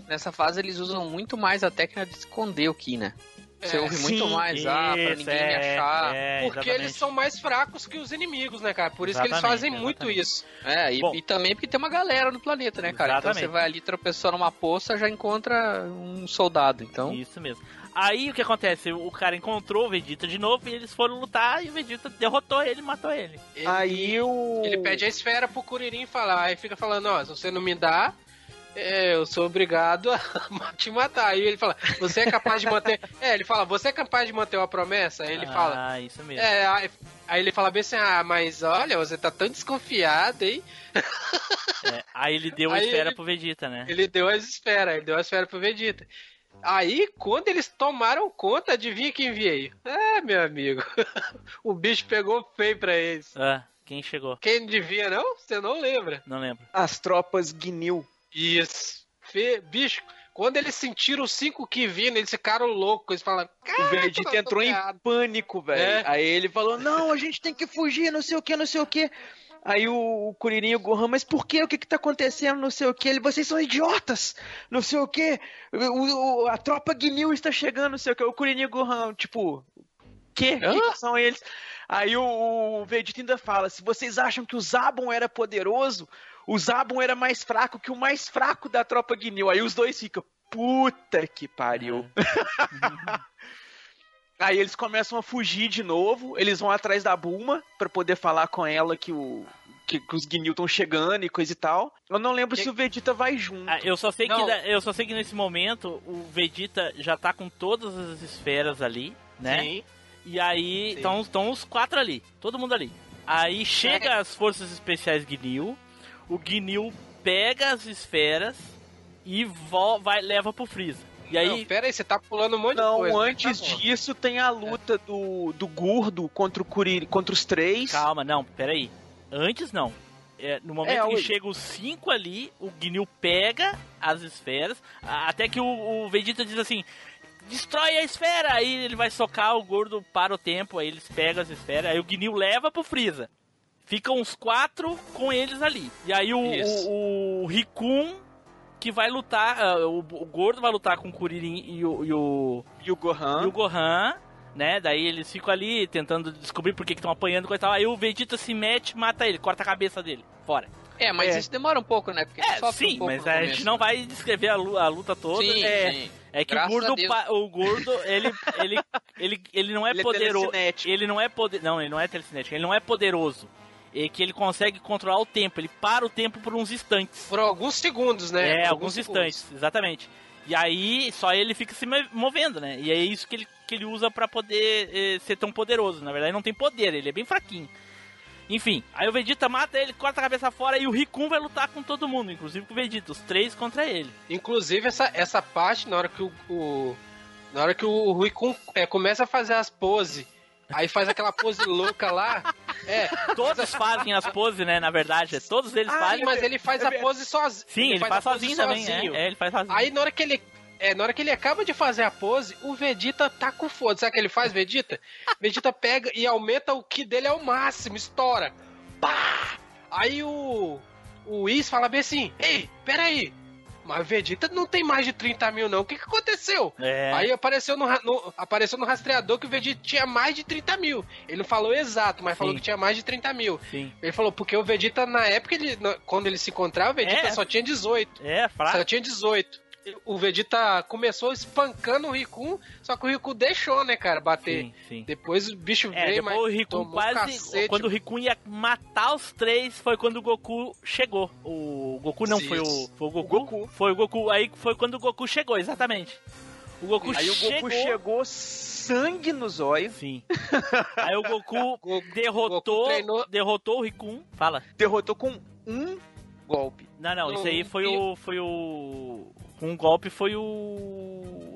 Nessa fase eles usam muito mais a técnica de esconder o Ki, né? Você É, ouve muito sim, mais, ah, pra ninguém me é, achar. é, Porque exatamente. eles são mais fracos que os inimigos, né, cara? Por isso que eles Exatamente, fazem muito exatamente. isso. É, e, Bom. e também porque tem uma galera no planeta, né, cara? Então Exatamente. você vai ali tropeçou numa poça, já encontra um soldado. Então, Isso mesmo. Aí o que acontece? O cara encontrou o Vegeta de novo e eles foram lutar e o Vegeta derrotou ele e matou ele. Ele, Aí o. ele pede a esfera pro Kuririn falar. Aí fica falando, ó, se você não me dá, eu sou obrigado a te matar. Aí ele fala, você é capaz de manter. É, ele fala, você é capaz de manter uma promessa? Aí ele ah, fala. isso mesmo. É, aí, aí ele fala bem assim, ah, mas olha, você tá tão desconfiado, hein? É, aí ele deu a esfera ele- pro Vegeta, né? Ele deu as esferas, ele deu as esferas pro Vegeta. Aí, quando eles tomaram conta, adivinha quem veio? É, meu amigo. o bicho pegou feio pra eles. Ah, quem chegou? Quem devia, não? Você não lembra. Não lembro. As tropas Gnil. Isso. Fe... Bicho, quando eles sentiram os cinco que vindo, eles ficaram loucos. Eles falaram, O "Caraca, Vegeta entrou em estamos errados." pânico, velho. É. Aí ele falou: Não, a gente tem que fugir, não sei o que, não sei o que. Aí o, o Kuririn e o Gohan, mas por que? O que que tá acontecendo? Não sei o que. Ele, vocês são idiotas! Não sei o que. O, o- a tropa Gnil está chegando, não sei o que. O Kuririn e o Gohan, tipo, que? Que que são eles? Aí o, o Vegeta ainda fala: se vocês acham que o Zabon era poderoso, o Zabon era mais fraco que o mais fraco da tropa Gnil. Aí os dois ficam, puta que pariu. Aí eles começam a fugir de novo, eles vão atrás da Bulma pra poder falar com ela que o que, que os Gnil estão chegando e coisa e tal. Eu não lembro se o Vegeta vai junto. Ah, eu só sei que Não. eu só sei que nesse momento o Vegeta já tá com todas as esferas ali, né? Sim. E aí estão os quatro ali, todo mundo ali. Aí chega as forças especiais Gnil, o Gnil pega as esferas e vai leva pro Freeza. E aí Não, pera aí, você tá pulando um monte de Não, coisa. antes Tá disso tem a luta do, do Gordo contra o Kuririn, contra os três. Calma, não, peraí. Antes não. É, no momento É, que chega os cinco ali, o Gnil pega as esferas, até que o, o Vegeta diz assim: destrói a esfera! Aí ele vai socar o gordo para o tempo, aí eles pegam as esferas, aí o Gnil leva pro Freeza. Ficam os quatro com eles ali. E aí o, Isso. o, o Rikun, que vai lutar, ah, o, o gordo vai lutar com o Kuririn e o- e o E o Gohan. e o Gohan, né? Daí eles ficam ali tentando descobrir por que estão apanhando e coisa e tal. Aí o Vegeta se mete, mata ele, corta a cabeça dele, fora. é, mas É. isso demora um pouco, né? Porque É, sofre sim, um pouco mas a gente não vai descrever a luta toda. Sim, é, sim. É que o Graças a gordo, o gordo, ele, ele, ele, ele não é Ele é poderoso. telecinético. ele não é poder, não, ele não é telecinético, ele não é poderoso. É que ele consegue controlar o tempo, ele para o tempo por uns instantes. Por alguns segundos, né? É, alguns segundos. instantes, exatamente. E aí, só ele fica se movendo, né? E é isso que ele, que ele usa pra poder eh, ser tão poderoso. Na verdade, não tem poder, ele é bem fraquinho. Enfim, aí o Vegeta mata ele, corta a cabeça fora e o Rikun vai lutar com todo mundo, inclusive com o Vegeta, os três contra ele. Inclusive, essa, essa parte, na hora que o. o- na hora que o Rui Kun é, começa a fazer as poses, aí faz aquela pose louca lá. É, Todos fazem as poses, né? Na verdade, todos eles ah, fazem. mas ele faz a pose sozinho. Sim, ele, faz, a pose sozinho também, é. é, ele faz sozinho. Aí na hora que ele. É, na hora que ele acaba de fazer a pose, o Vegeta tá com foda. Sabe o que ele faz, Vegeta? Vegeta pega e aumenta o ki dele ao máximo, estoura. Pá! Aí o. O Whis fala bem assim: Ei, peraí. Mas o Vegeta não tem mais de 30 mil, não. O que, que aconteceu? É. Aí apareceu no, no- apareceu no rastreador que o Vegeta tinha mais de 30 mil. Ele não falou exato, mas falou Sim. que tinha mais de 30 mil. Sim. Ele falou, porque o Vegeta, na época, ele, quando ele se encontrava, o Vegeta É. só tinha 18. É, fraco. Só tinha 18. O Vegeta começou espancando o Riku, só que o Riku deixou, né, cara, bater. Sim, sim. Depois o bicho É, veio, mas o Riku tomou um quase. cacete. quando o Riku ia matar os três, foi quando o Goku chegou. O Goku não, Sim. foi o. Foi o Goku? Foi o Goku. Aí foi quando o Goku chegou, exatamente. O Goku Aí o Goku chegou sangue nos olhos. Sim. Aí o Goku derrotou. Goku Derrotou o Riku. Fala. Derrotou com um golpe. Não, não, isso aí foi o. Foi o. Com um golpe foi o.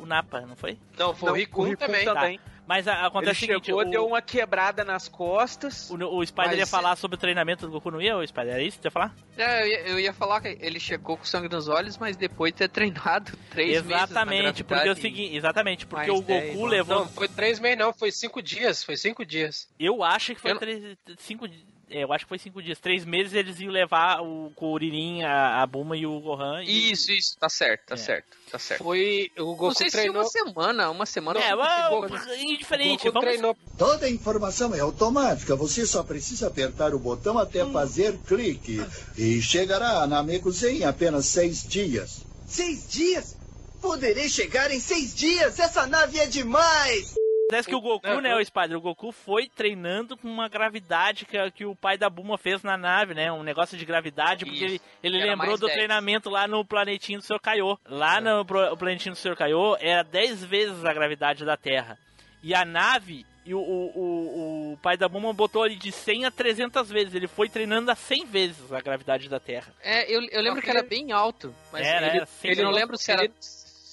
O Napa, não foi? Não, foi o Não, Riku, o Riku também. também. Mas a- acontece Ele o seguinte: chegou, o, deu uma quebrada nas costas. o, o Spider Mas- ia falar sobre o treinamento do Goku, não ia, o Spider? Era isso que você ia falar? É, eu, ia, eu ia falar que ele chegou com sangue nos olhos, mas depois de ter treinado três meses Exatamente, porque é o seguinte, exatamente, porque mais o Goku 10, levou. Não, foi três meses não, foi cinco dias, foi cinco dias. Eu acho que foi Eu três, cinco di- é, eu acho que foi cinco dias. Três meses eles iam levar o Kuririn, a, a Buma e o Gohan. E... Isso, isso, tá certo, tá É. certo, tá certo. Foi, o Não Goku sei se treinou... uma semana, uma semana. É, pô, O indiferente, Goku vamos... treinou Toda a informação é automática, você só precisa apertar o botão até fazer clique. E chegará na Mekuzen em apenas seis dias. Seis dias? Poderei chegar em seis dias? Essa nave é demais! Acontece que o Goku, Não, né, o Spider, o Goku foi treinando com uma gravidade que, que o pai da Buma fez na nave, né? Um negócio de gravidade, porque Isso, ele, ele lembrou do 10. treinamento lá no planetinho do Sr. Kaiô. Lá no pro- planetinho do Sr. Kaiô era 10 vezes a gravidade da Terra. E a nave, e o, o, o, o pai da Buma botou ali de 100 a 300 vezes. Ele foi treinando a 100 vezes a gravidade da Terra. É, eu, eu lembro que era bem alto, mas Era, ele, era ele não lembro se era,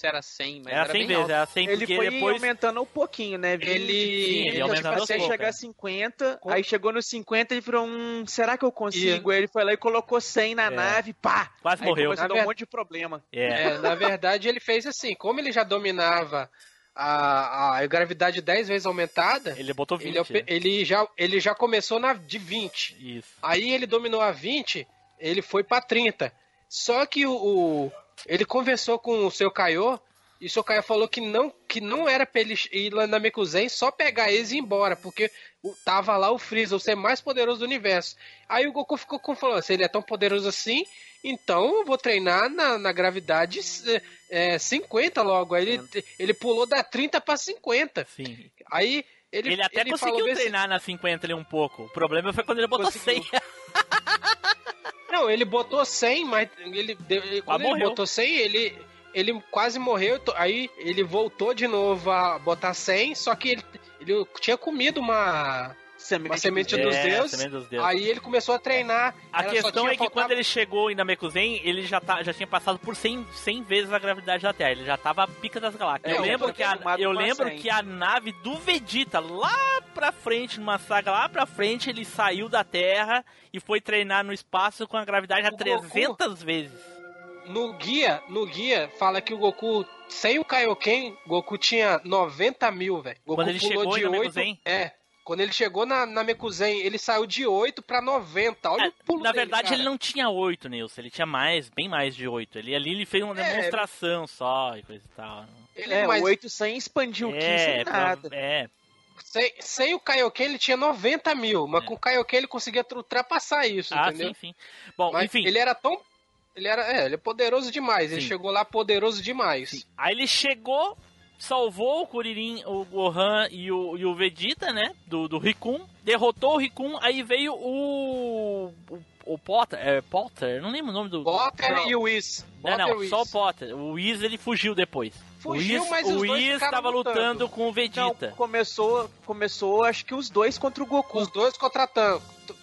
se era 100, mas Era era, 100 bem vezes, alto. era 100 Ele foi depois... aumentando um pouquinho, né? Vinha Ele- de- Sim, ele ele aos até poucos, chegar a é. 50, aí chegou nos 50 e virou um, será que eu consigo? E- Aí ele foi lá e colocou 100 na É. nave, pá! Quase Aí morreu. começou a dar Na um monte de problema. É. É, na verdade, ele fez assim, como ele já dominava a, a gravidade 10 vezes aumentada, Ele botou 20. ele, ope- ele já, ele já começou na de 20. Isso. Aí ele dominou a 20, ele foi pra 30. Só que o, o- ele conversou com o seu Kaiô, e o seu Kaiô falou que não, que não era pra ele ir lá na Mekuzen, só pegar eles e ir embora, porque tava lá o Freeza, o ser mais poderoso do universo. Aí o Goku ficou com falando, se ele é tão poderoso assim, então eu vou treinar na, na gravidade é, 50 logo. Aí ele, ele pulou da 30 pra 50. Sim. Aí ele, Ele, até falou conseguiu assim- treinar na 50 ali um pouco. O problema foi quando ele botou Conseguiu. 100. Não, ele botou 100, mas ele, ele- quando ele morreu. botou 100, ele, ele quase morreu. Aí ele voltou de novo a botar 100, só que ele, ele tinha comido uma, uma semente É, dos deuses. semente dos deuses. Aí ele começou a treinar. A questão é que faltado- quando ele chegou em Namekuzen, ele já, tá, já tinha passado por 100, 100 vezes a gravidade da Terra. Ele já tava a pica das galáxias. É, eu lembro, que a, eu lembro 100. que a nave do Vegeta, lá pra frente, numa saga lá pra frente, ele saiu da Terra e foi treinar no espaço com a gravidade a O 300 vezes. No guia, no guia, fala que o Goku, sem o Kaioken, Goku tinha 90 mil, velho. Goku Quando ele pulou chegou de em 8, Namekuzen? É. Quando ele chegou na, na Mekuzen, ele saiu de 8 pra 90. Olha É, o pulo Na dele, verdade, cara. ele não tinha 8, Nilson. Ele tinha mais, bem mais de 8. Ele ali ele fez uma É, demonstração só e coisa e tal. Ele, É, mas o 8 sem expandir o 15 É, sem nada. pra- é, sem, sem o Kaioken ele tinha 90 mil, mas com o Kaioken ele conseguia ultrapassar isso, ah, entendeu? sim, sim. Bom, Mas enfim. ele era tão... Ele era, é, ele é poderoso demais. Ele Sim. chegou lá poderoso demais. Aí ele chegou, salvou o Kuririn, o Gohan e o, e o Vegeta, né? Do, do Rikun. Derrotou o Rikun, aí veio o. O, o Potter. É, Potter? Não lembro o nome do. Potter Não. e o Whis. Não, Potter não, só o Potter. O Whis ele fugiu depois. Fugiu, o Whis, mas o os dois Whis ficaram tava lutando. lutando. com o Não, Vegeta. começou, começou, acho que os dois contra o Goku. Os dois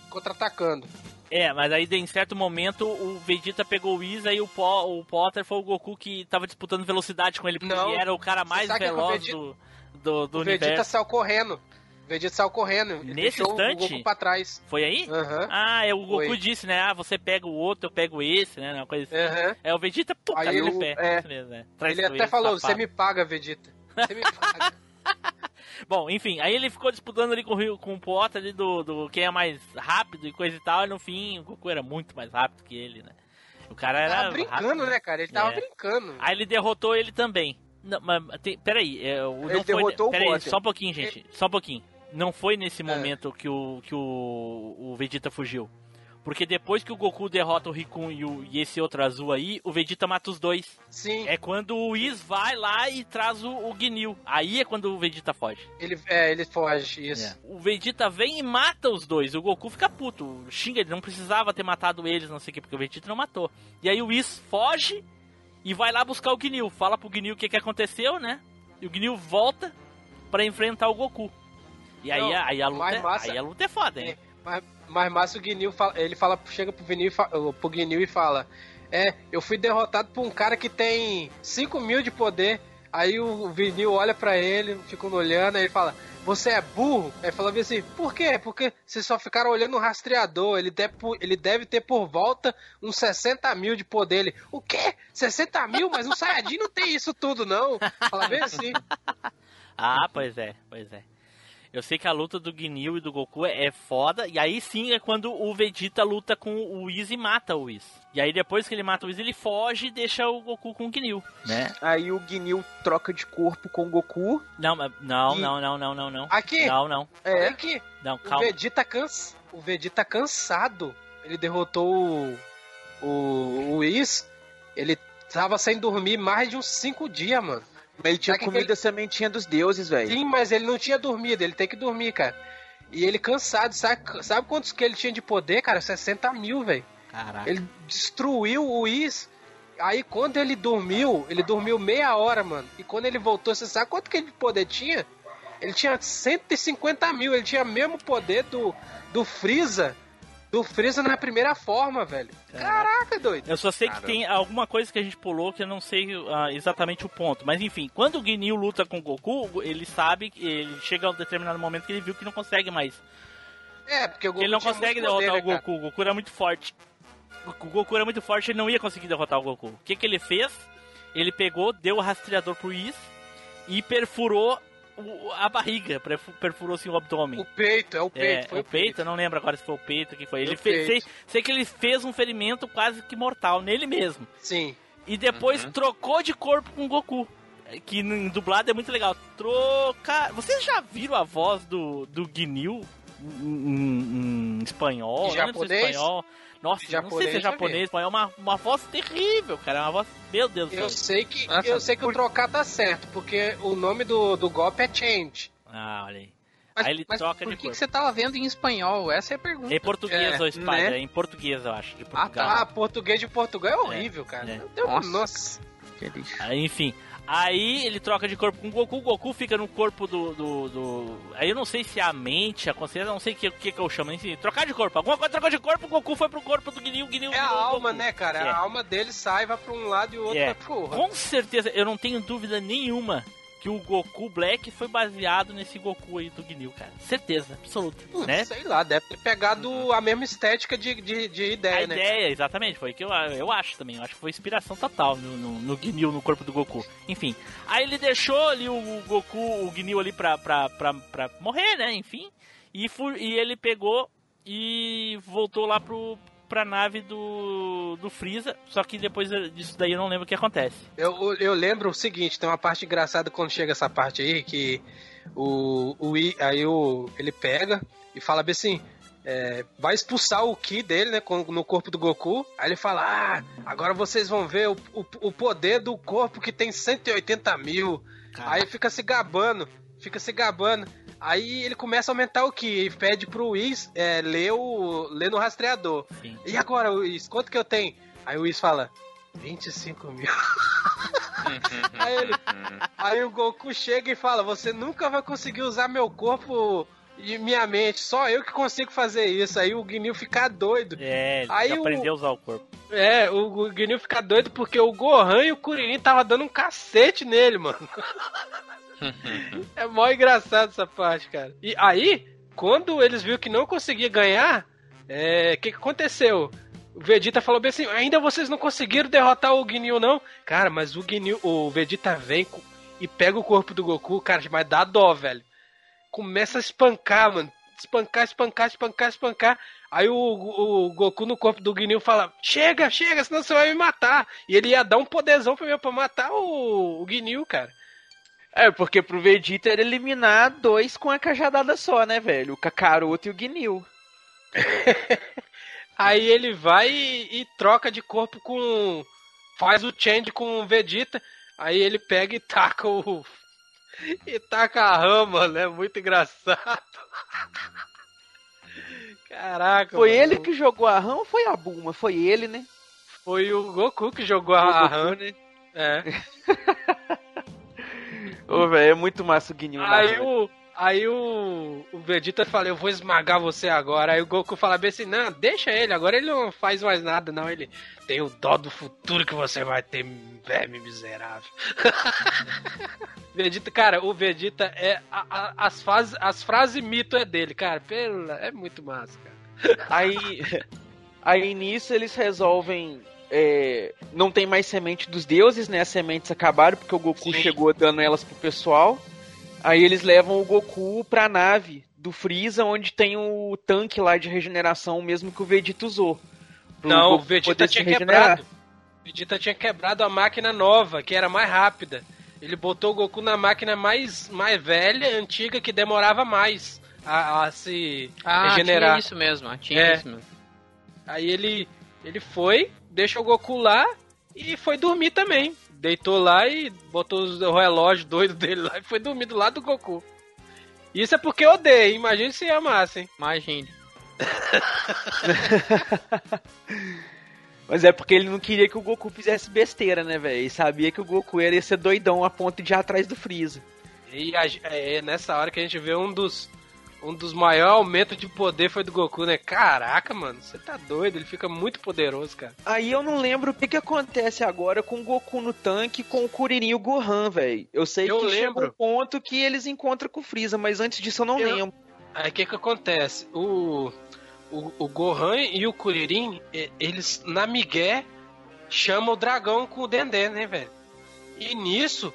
contra-atacando. É, mas aí em certo momento o Vegeta pegou o Whis, aí o, Po- o Potter foi o Goku que tava disputando velocidade com ele, porque Não. ele era o cara mais o veloz Vegeta- do, do, do o universo. Vegeta saiu correndo. Vegeta saiu correndo. Nesse instante? o Goku pra trás. Foi aí? Aham. Ah, é o Goku Foi. disse, né? Ah, você pega o outro, eu pego esse, né? Uma coisa assim. Aham. É o Vegeta, puta, Aí no o- pé. é. Mesmo, né? Ele até falou, você me paga, Vegeta. Você me paga. Bom, enfim, aí ele ficou disputando ali com o, Rio- com o Potter ali do, do quem é mais rápido e coisa e tal, e no fim o Goku era muito mais rápido que ele, né? O cara era. tava brincando, rápido, né, cara? Ele tava É. brincando. Aí ele derrotou ele também. Não, mas tem, peraí, é, o, Ele não foi, derrotou o peraí, Potter. só um pouquinho, gente. Só um pouquinho. Não foi nesse É. momento que o que o, o Vegeta fugiu. Porque depois que o Goku derrota o Rikun e, o- e esse outro azul aí, o Vegeta mata os dois. Sim. É quando o Whis vai lá e traz o, o Ginyu. Aí é quando o Vegeta foge. Ele, é, ele foge, isso. O Vegeta vem e mata os dois. O Goku fica puto. Xinga, ele não precisava ter matado eles, não sei o que, porque o Vegeta não matou. E aí o Whis foge e vai lá buscar o Ginyu. Fala pro Ginyu o que, que aconteceu, né? E o Ginyu volta pra enfrentar o Goku. E aí, Não, a- aí, a, luta, mais é- massa- aí a luta é foda, hein? Mas, mas massa o Guinil fala, ele fala, chega pro Vinil, pro Guinil e fala: É, eu fui derrotado por um cara que tem 5 mil de poder. Aí o Vinil olha pra ele, fica olhando, aí ele fala: Você é burro? Aí fala assim: Por quê? Porque vocês só ficaram olhando o rastreador. Ele deve, ele deve ter por volta uns 60 mil de poder. Ele: O quê? 60 mil? Mas o Saiyajin não tem isso tudo, não. Fala bem assim. Ah, pois é, pois é. Eu sei que a luta do Ginyu e do Goku é é foda, e aí sim é quando o Vegeta luta com o Whis e mata o Whis. E aí depois que ele mata o Whis, ele foge e deixa o Goku com o Ginyu, né? Aí o Ginyu troca de corpo com o Goku. Não, mas- não, E- não, não, não, não, não. Aqui. Não, não. É que Não, o calma. Vegeta cansa, o Vegeta cansado. Ele derrotou o o, o Whis. Ele tava sem dormir mais de uns 5 dias, mano. Mas ele tinha que comido ele- a sementinha dos deuses, velho. Sim, mas ele não tinha dormido, ele tem que dormir, cara. E ele cansado, sabe, sabe quantos que ele tinha de poder, cara? 60 mil, velho. Caraca. Ele destruiu o Whis. Aí quando ele dormiu, ele dormiu meia hora, mano. E quando ele voltou, você sabe quanto que ele de poder tinha? Ele tinha 150 mil, ele tinha o mesmo poder do, do Freeza. Do Freeza na primeira forma, velho. Caraca, doido. Eu só sei que tem alguma coisa que a gente pulou que eu não sei ah, exatamente o ponto. Mas enfim, quando o Ginyu luta com o Goku, ele sabe, que ele chega a um determinado momento que ele viu que não consegue mais. É, porque o Goku ele não consegue muito poder, derrotar né, o Goku. O Goku era muito forte. O Goku era muito forte, ele não ia conseguir derrotar o Goku. O que, que ele fez? Ele pegou, deu o rastreador pro Whis e perfurou o- a barriga, perfu- perfurou assim o abdômen. O peito, é o peito, É, foi o peito, eu não lembro agora se foi o peito que foi. Ele fez, sei, peito. sei que ele fez um ferimento quase que mortal nele mesmo. Sim. E depois trocou de corpo com o Goku. Que em dublado é muito legal. Troca. Vocês já viram a voz do, do Ginyu em, em- em espanhol? Em é japonês? espanhol. Nossa, não sei se é japonês, japonês, espanhol. É uma, uma voz terrível, cara. É uma voz. Meu Deus do Eu céu. sei que Nossa, eu sei que o trocar tá certo, porque o nome do, do golpe é Change. Ah, olha aí. Mas, Aí ele mas troca por de que, que você tava vendo em espanhol? Essa é a pergunta. Em português, É, ô Spider. né? Em português, eu acho. De Ah, Portugal. Ah, português de Portugal é horrível, cara. é. Meu Deus, Nossa. nossa. Que lixo. Aí, enfim. Aí ele troca de corpo com o Goku, o Goku fica no corpo do. do, do- Aí eu não sei se é a mente, a consciência, não sei o que, que, que eu chamo. Enfim, trocar de corpo. Alguma coisa trocou de corpo, o Goku foi pro corpo do o Ginyu É a alma, Goku. né, cara? É. A alma dele sai, vai pra um lado e o outro É. vai pro outro. Com certeza, eu não tenho dúvida nenhuma que o Goku Black foi baseado nesse Goku aí do Ginyu, cara. Certeza, absoluta. Putz, né? Sei lá, deve ter pegado a mesma estética de, de, de A ideia, né? ideia, exatamente, foi o que eu, eu acho também. Eu acho que foi inspiração total no, no, no Ginyu, no corpo do Goku. Enfim, aí ele deixou ali o Goku, o Ginyu ali pra, pra, pra, pra morrer, né? Enfim, e, fu- e ele pegou e voltou lá pro, pra nave do, do Freeza. Só que depois disso daí eu não lembro o que acontece. Eu, eu lembro o seguinte, tem uma parte engraçada quando chega essa parte aí, que o, o I, aí o, ele pega e fala bem assim, é, vai expulsar o Ki dele, né, no corpo do Goku. Aí ele fala, ah, agora vocês vão ver o, o, o poder do corpo que tem 180 mil. Aí fica se gabando, fica se gabando. Aí ele começa a aumentar o Ki e pede pro Whis é, ler, o, ler no rastreador. Sim. E agora, Whis, quanto que eu tenho? Aí o Whis fala, 25 mil. aí, ele- aí o Goku chega e fala: Você nunca vai conseguir usar meu corpo e minha mente, só eu que consigo fazer isso. Aí o Ginyu fica doido. É, ele Aí já o- aprendeu a usar o corpo. É, o Ginyu fica doido porque o Gohan e o Kuririn tava dando um cacete nele, mano. É mó engraçado essa parte, cara. E aí, quando eles viram que não conseguia ganhar, é, o que, que aconteceu? O Vegeta falou bem assim: ainda vocês não conseguiram derrotar o Ginyu, não? Cara, mas o Ginyu, o Vegeta vem e pega o corpo do Goku, cara, mas dá dó, velho. Começa a espancar, mano. Espancar, espancar, espancar, espancar. Aí o, o Goku no corpo do Ginyu fala: Chega, chega, senão você vai me matar. E ele ia dar um poderzão pra, mim, pra matar o, o Ginyu, cara. É, porque pro Vegeta era eliminar dois com a cajadada só, né, velho? O Kakaroto e o Ginyu. Aí ele vai e, e troca de corpo com. Faz o change com o Vegeta. Aí ele pega e taca o. E taca a rama, né? Muito engraçado. Caraca, Foi mano. ele que jogou a rã ou foi a Bulma? Foi ele, né? Foi o Goku que jogou O a Goku, rã. É. Ô, velho, é muito massa o Ginyu. na Aí o. Aí o, o Vegeta fala, eu vou esmagar você agora. Aí o Goku fala bem assim, não, deixa ele, agora ele não faz mais nada, não. Ele tem o dó do futuro que você vai ter, verme miserável. Vegeta, cara, o Vegeta é. a- a- as, fases, as frases mito é dele, cara. Pela, é muito massa, cara. Aí, aí nisso eles resolvem. É, não tem mais semente dos deuses, né? As sementes acabaram porque o Goku Sim. chegou dando elas pro pessoal. Aí eles levam o Goku pra nave do Freeza, onde tem o tanque lá de regeneração, mesmo que o Vegeta usou. Não, o Goku Vegeta poder se tinha quebrado. O Vegeta tinha quebrado a máquina nova, que era mais rápida. Ele botou o Goku na máquina mais, mais velha, antiga, que demorava mais a, a se Ah, regenerar. tinha isso mesmo, ah, tinha É. isso mesmo. Aí ele, ele foi, deixa o Goku lá e foi dormir também. Deitou lá e botou os- o relógio doido dele lá e foi dormir do lado do Goku. Isso é porque eu odeio, imagine se amasse, hein? Imagine. Mas é porque ele não queria que o Goku fizesse besteira, né, velho? E sabia que o Goku ia ser doidão a ponto de ir atrás do Freeza. E a- é nessa hora que a gente vê um dos um dos maiores aumentos de poder foi do Goku, né? Caraca, mano, você tá doido, ele fica muito poderoso, cara. Aí eu não lembro o que, que acontece agora com o Goku no tanque com o Kuririn e o Gohan, velho. Eu sei Eu que chega lembro. um ponto que eles encontram com o Freeza, mas antes disso eu não Eu- lembro. Aí o que que acontece? O, o, o Gohan e o Kuririn, e- eles na migué chamam o dragão com o Dendê, né, velho? E nisso,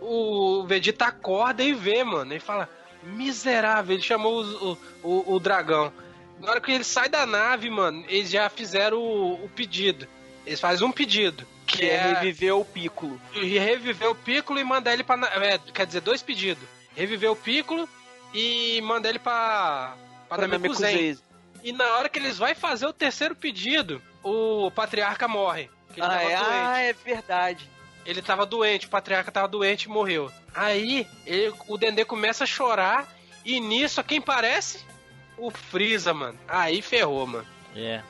o Vegeta acorda e vê, mano. Ele fala, miserável, ele chamou o, o, o dragão. Na hora que ele sai da nave, mano, eles já fizeram o, o pedido. Eles fazem um pedido. Que é reviver o Piccolo. E reviver o Piccolo e mandar ele pra. É, quer dizer, dois pedidos. Reviver o Piccolo e mandar ele pra. pra Pra. Namekusei. E na hora que eles vão fazer o terceiro pedido, o patriarca morre. Que Ah, é, ah, é verdade. Ele tava doente, o patriarca tava doente e morreu. Aí ele- o Dendê começa a chorar. E nisso, quem parece? O Freeza, mano. Aí ferrou, mano. É.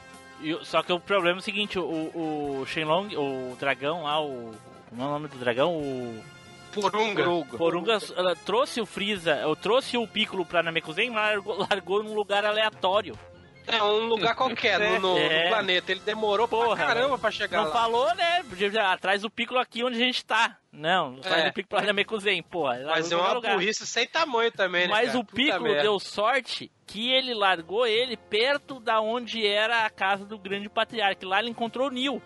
E só que o problema é o seguinte, o, o Shenlong, o dragão lá, o. Como é o nome do dragão? O. Porunga. Porunga ela trouxe o Freeza, eu trouxe o Piccolo pra Namekuzen, mas largou, largou num lugar aleatório. É um lugar qualquer no, no- É. no planeta. Ele demorou Porra, pra caramba pra chegar Não lá. falou, né? Podia dizer, ah, traz o Piccolo aqui onde a gente tá. Não, traz É. o Piccolo pra Namekuzen, porra. Mas é uma lugar. burrice sem tamanho também, né? Mas cara? o Piccolo deu sorte que ele largou ele perto da onde era a casa do grande patriarca. Lá ele encontrou o Neil.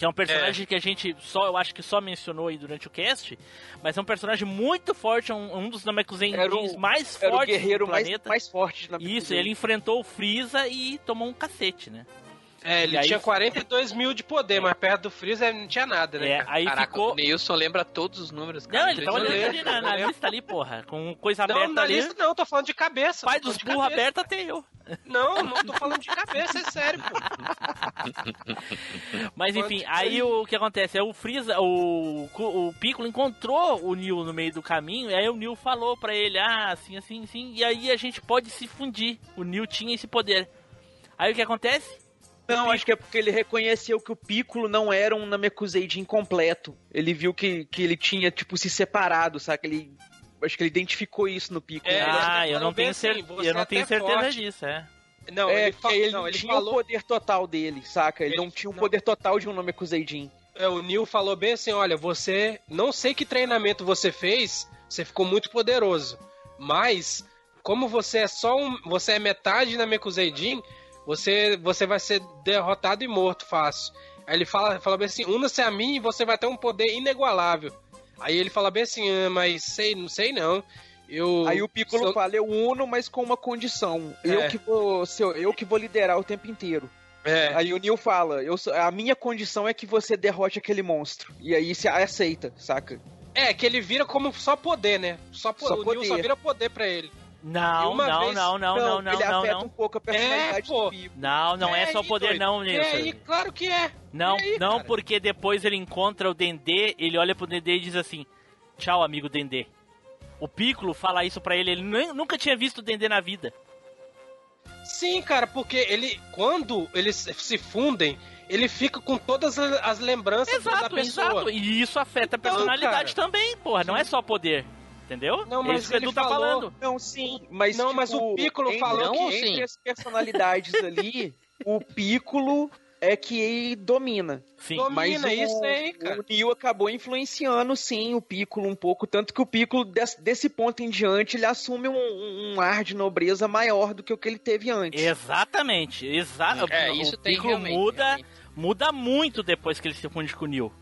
Que é um personagem que a gente só, eu acho que só mencionou aí durante o cast, mas é um personagem muito forte, um, um dos o- mais fortes do mais, planeta. mais forte de Namekusei. Isso, ele enfrentou o Freeza e tomou um cacete, né? É, ele E aí- tinha 42 mil de poder, mas perto do Freeza não tinha nada, né? É, aí Caraca, ficou. o Neilson lembra todos os números, cara. Não, ele tava olhando ali na, na lista ali, porra. Com coisa Não, aberta na ali. lista não, tô falando de cabeça. Pai dos burros abertos até eu. Não, não tô falando de cabeça, é sério, pô. Mas enfim, aí o que acontece é o Freeza, o, o Piccolo encontrou o Neil no meio do caminho, e aí o Neil falou pra ele, ah, assim, assim, assim, e aí a gente pode se fundir. O Neil tinha esse poder. Aí o que acontece? Não, acho que é porque ele reconheceu que o Piccolo não era um Namekuseidin incompleto. Ele viu que, que ele tinha, tipo, se separado, sabe? Ele, acho que ele identificou isso no Piccolo. É, ah, eu não tenho, cer assim, você eu não é tenho certeza forte. disso, é. Não, é, ele, porque fa- ele não, ele tinha falou. o poder total dele, saca? Ele, Ele- não tinha o não. poder total de um Namekuseidin. É, o Neil falou bem assim: olha, você. Não sei que treinamento você fez, você ficou muito poderoso. Mas, como você é só um. Você é metade na Mekuseidin, você, você vai ser derrotado e morto fácil. Aí ele fala, fala bem assim: una-se a mim e você vai ter um poder inigualável. Aí ele fala bem assim, ah, mas sei, não sei não. Eu, Aí o Piccolo sou- fala, eu uno, mas com uma condição. É. Eu, que vou, ser- eu que vou liderar o tempo inteiro. É. Aí o Neil fala, eu, a minha condição é que você derrote aquele monstro. E aí você aceita, saca? É, que ele vira como só poder, né? Só, po- Só o Neil só poder. vira poder pra ele. Não, não, vez- não, não, não, não, ele não, afeta não. um pouco a personalidade É, pô. do. Não, não é, É só aí, poder, doido. não, E Nilson. aí, claro que é. Não, E aí, não, cara? porque depois ele encontra o Dendê, ele olha pro Dendê e diz assim: Tchau, amigo Dendê. O Piccolo fala isso pra ele, ele nem- nunca tinha visto o Dendê na vida. Sim, cara, porque ele. Quando eles se fundem, ele fica com todas as as lembranças da Exato, pessoa. exato. E isso afeta a Então, personalidade cara. também, porra. Não é só poder. Entendeu? Não, é mas isso que o ele Edu tá falou- falando. Não, sim, mas Não, mas tipo, o Piccolo entre- falou não, que- entre sim. as personalidades ali, o Piccolo é que domina. Sim. Domina, Mas o, isso aí, cara. o Neo acabou influenciando, sim, o Piccolo um pouco. Tanto que o Piccolo, des- desse ponto em diante, ele assume um, um ar de nobreza maior do que o que ele teve antes. Exatamente, exato. É, o isso tem Piccolo realmente. muda, realmente. muda muito depois que ele se funde com o Neil.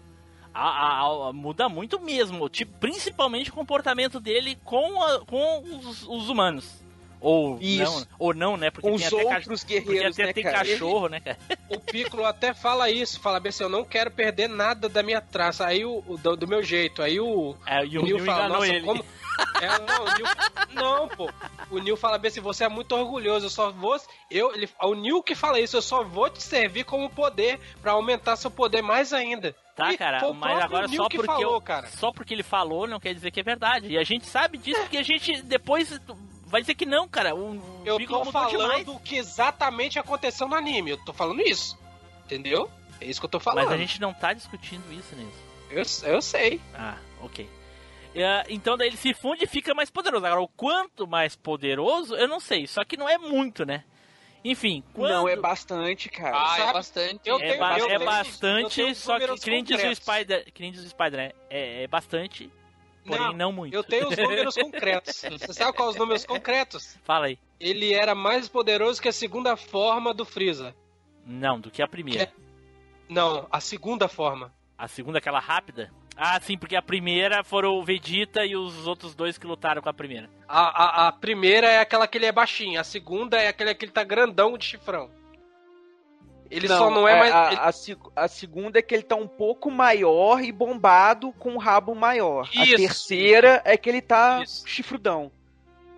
A- a- a- muda muito mesmo, tipo, principalmente o comportamento dele com, com os, os humanos. Ou Isso. não, ou não, né? Porque Com tem os até, outros porque guerreiros, até né, tem cara? cachorro, né, cara? O Piccolo até fala isso, fala bem assim, eu não quero perder nada da minha traça, aí o, do, do meu jeito. Aí o, É, o, o Neil fala, nossa, ele. como... É, não, o Neil... não, pô. O Neil fala bem assim, você é muito orgulhoso, eu só vou... Eu, ele... O Neil que fala isso, eu só vou te servir como poder pra aumentar seu poder mais ainda. Tá, cara, mas agora Neil só que porque, falou, eu- cara. só porque ele falou não quer dizer que é verdade. E a gente sabe disso porque a gente depois vai dizer que não, cara. O, Eu Piccolo tô falando o que exatamente aconteceu no anime, eu tô falando isso. Entendeu? É isso que eu tô falando. Mas a gente não tá discutindo isso, Nilson. Eu, eu sei. Ah, ok. É, então daí ele se funde e fica mais poderoso. Agora, o quanto mais poderoso, eu não sei. Só que não é muito, né? Enfim, quando... Não, é bastante, cara. Ah, é Sabe? bastante. Eu É, tenho- ba- é bastante, tenho só que números que nem diz o. Spider, que nem diz o Spider, né? É, é bastante, porém não, muito. Eu tenho os números concretos. Você sabe quais os números concretos? Fala aí. Ele era mais poderoso que a segunda forma do Freeza. Não, do que a primeira. Que- Não, a segunda forma. A segunda, aquela rápida? Ah, sim, porque a primeira foram o Vegeta e os outros dois que lutaram com a primeira. A, a, a primeira é aquela que ele é baixinho, a segunda é aquele que ele tá grandão de chifrão. Ele só não é mais. A, ele- a a segunda é que ele tá um pouco maior e bombado com um rabo maior. Isso. A terceira é que ele tá Isso. chifrudão.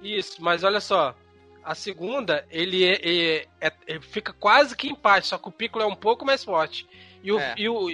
Isso, mas olha só. A segunda, ele, é, é- é- ele fica quase que empate, só que o Piccolo é um pouco mais forte. E o, É. e o,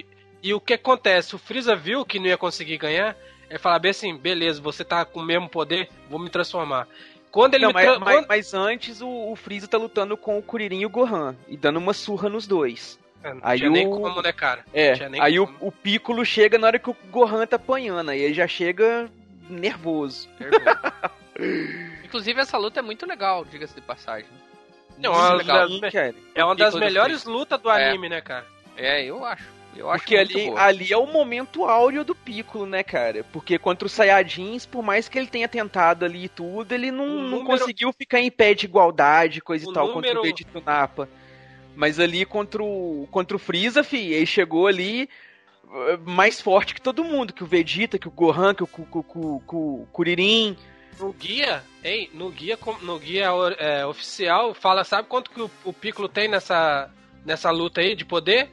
e o que acontece? O Freeza viu que não ia conseguir ganhar, ele fala bem assim, beleza, você tá com o mesmo poder, vou me transformar. Quando ele Não, me mas, tra- mas- quando- mas antes o, o Freeza tá lutando com o Kuririn e o Gohan. E dando uma surra nos dois. É, não aí tinha nem o- como, né, cara? É, nem aí o, como. o Piccolo chega na hora que o Gohan tá apanhando. Aí ele já chega nervoso. Inclusive, essa luta é muito legal, diga-se de passagem. Não, Muito uma legal. Sim, cara. É uma das melhores lutas do É. anime, né, cara? É, eu acho. Eu acho Porque ali, boa. ali é o momento áureo do Piccolo, né, cara? Porque contra os Saiyajins, por mais que ele tenha tentado ali e tudo, ele não, O não número- conseguiu ficar em pé de igualdade, coisa O e tal, contra número- o Vegeta o Nappa. Mas ali contra o, contra o Freeza, fi, ele chegou ali eh, mais forte que todo mundo, que o Vegeta, que o Gohan, que o, que, o- que o- que o- Kuririn. No guia, hein, no guia, no guia é, oficial, fala, sabe quanto que o, o Piccolo tem nessa, nessa luta aí de poder?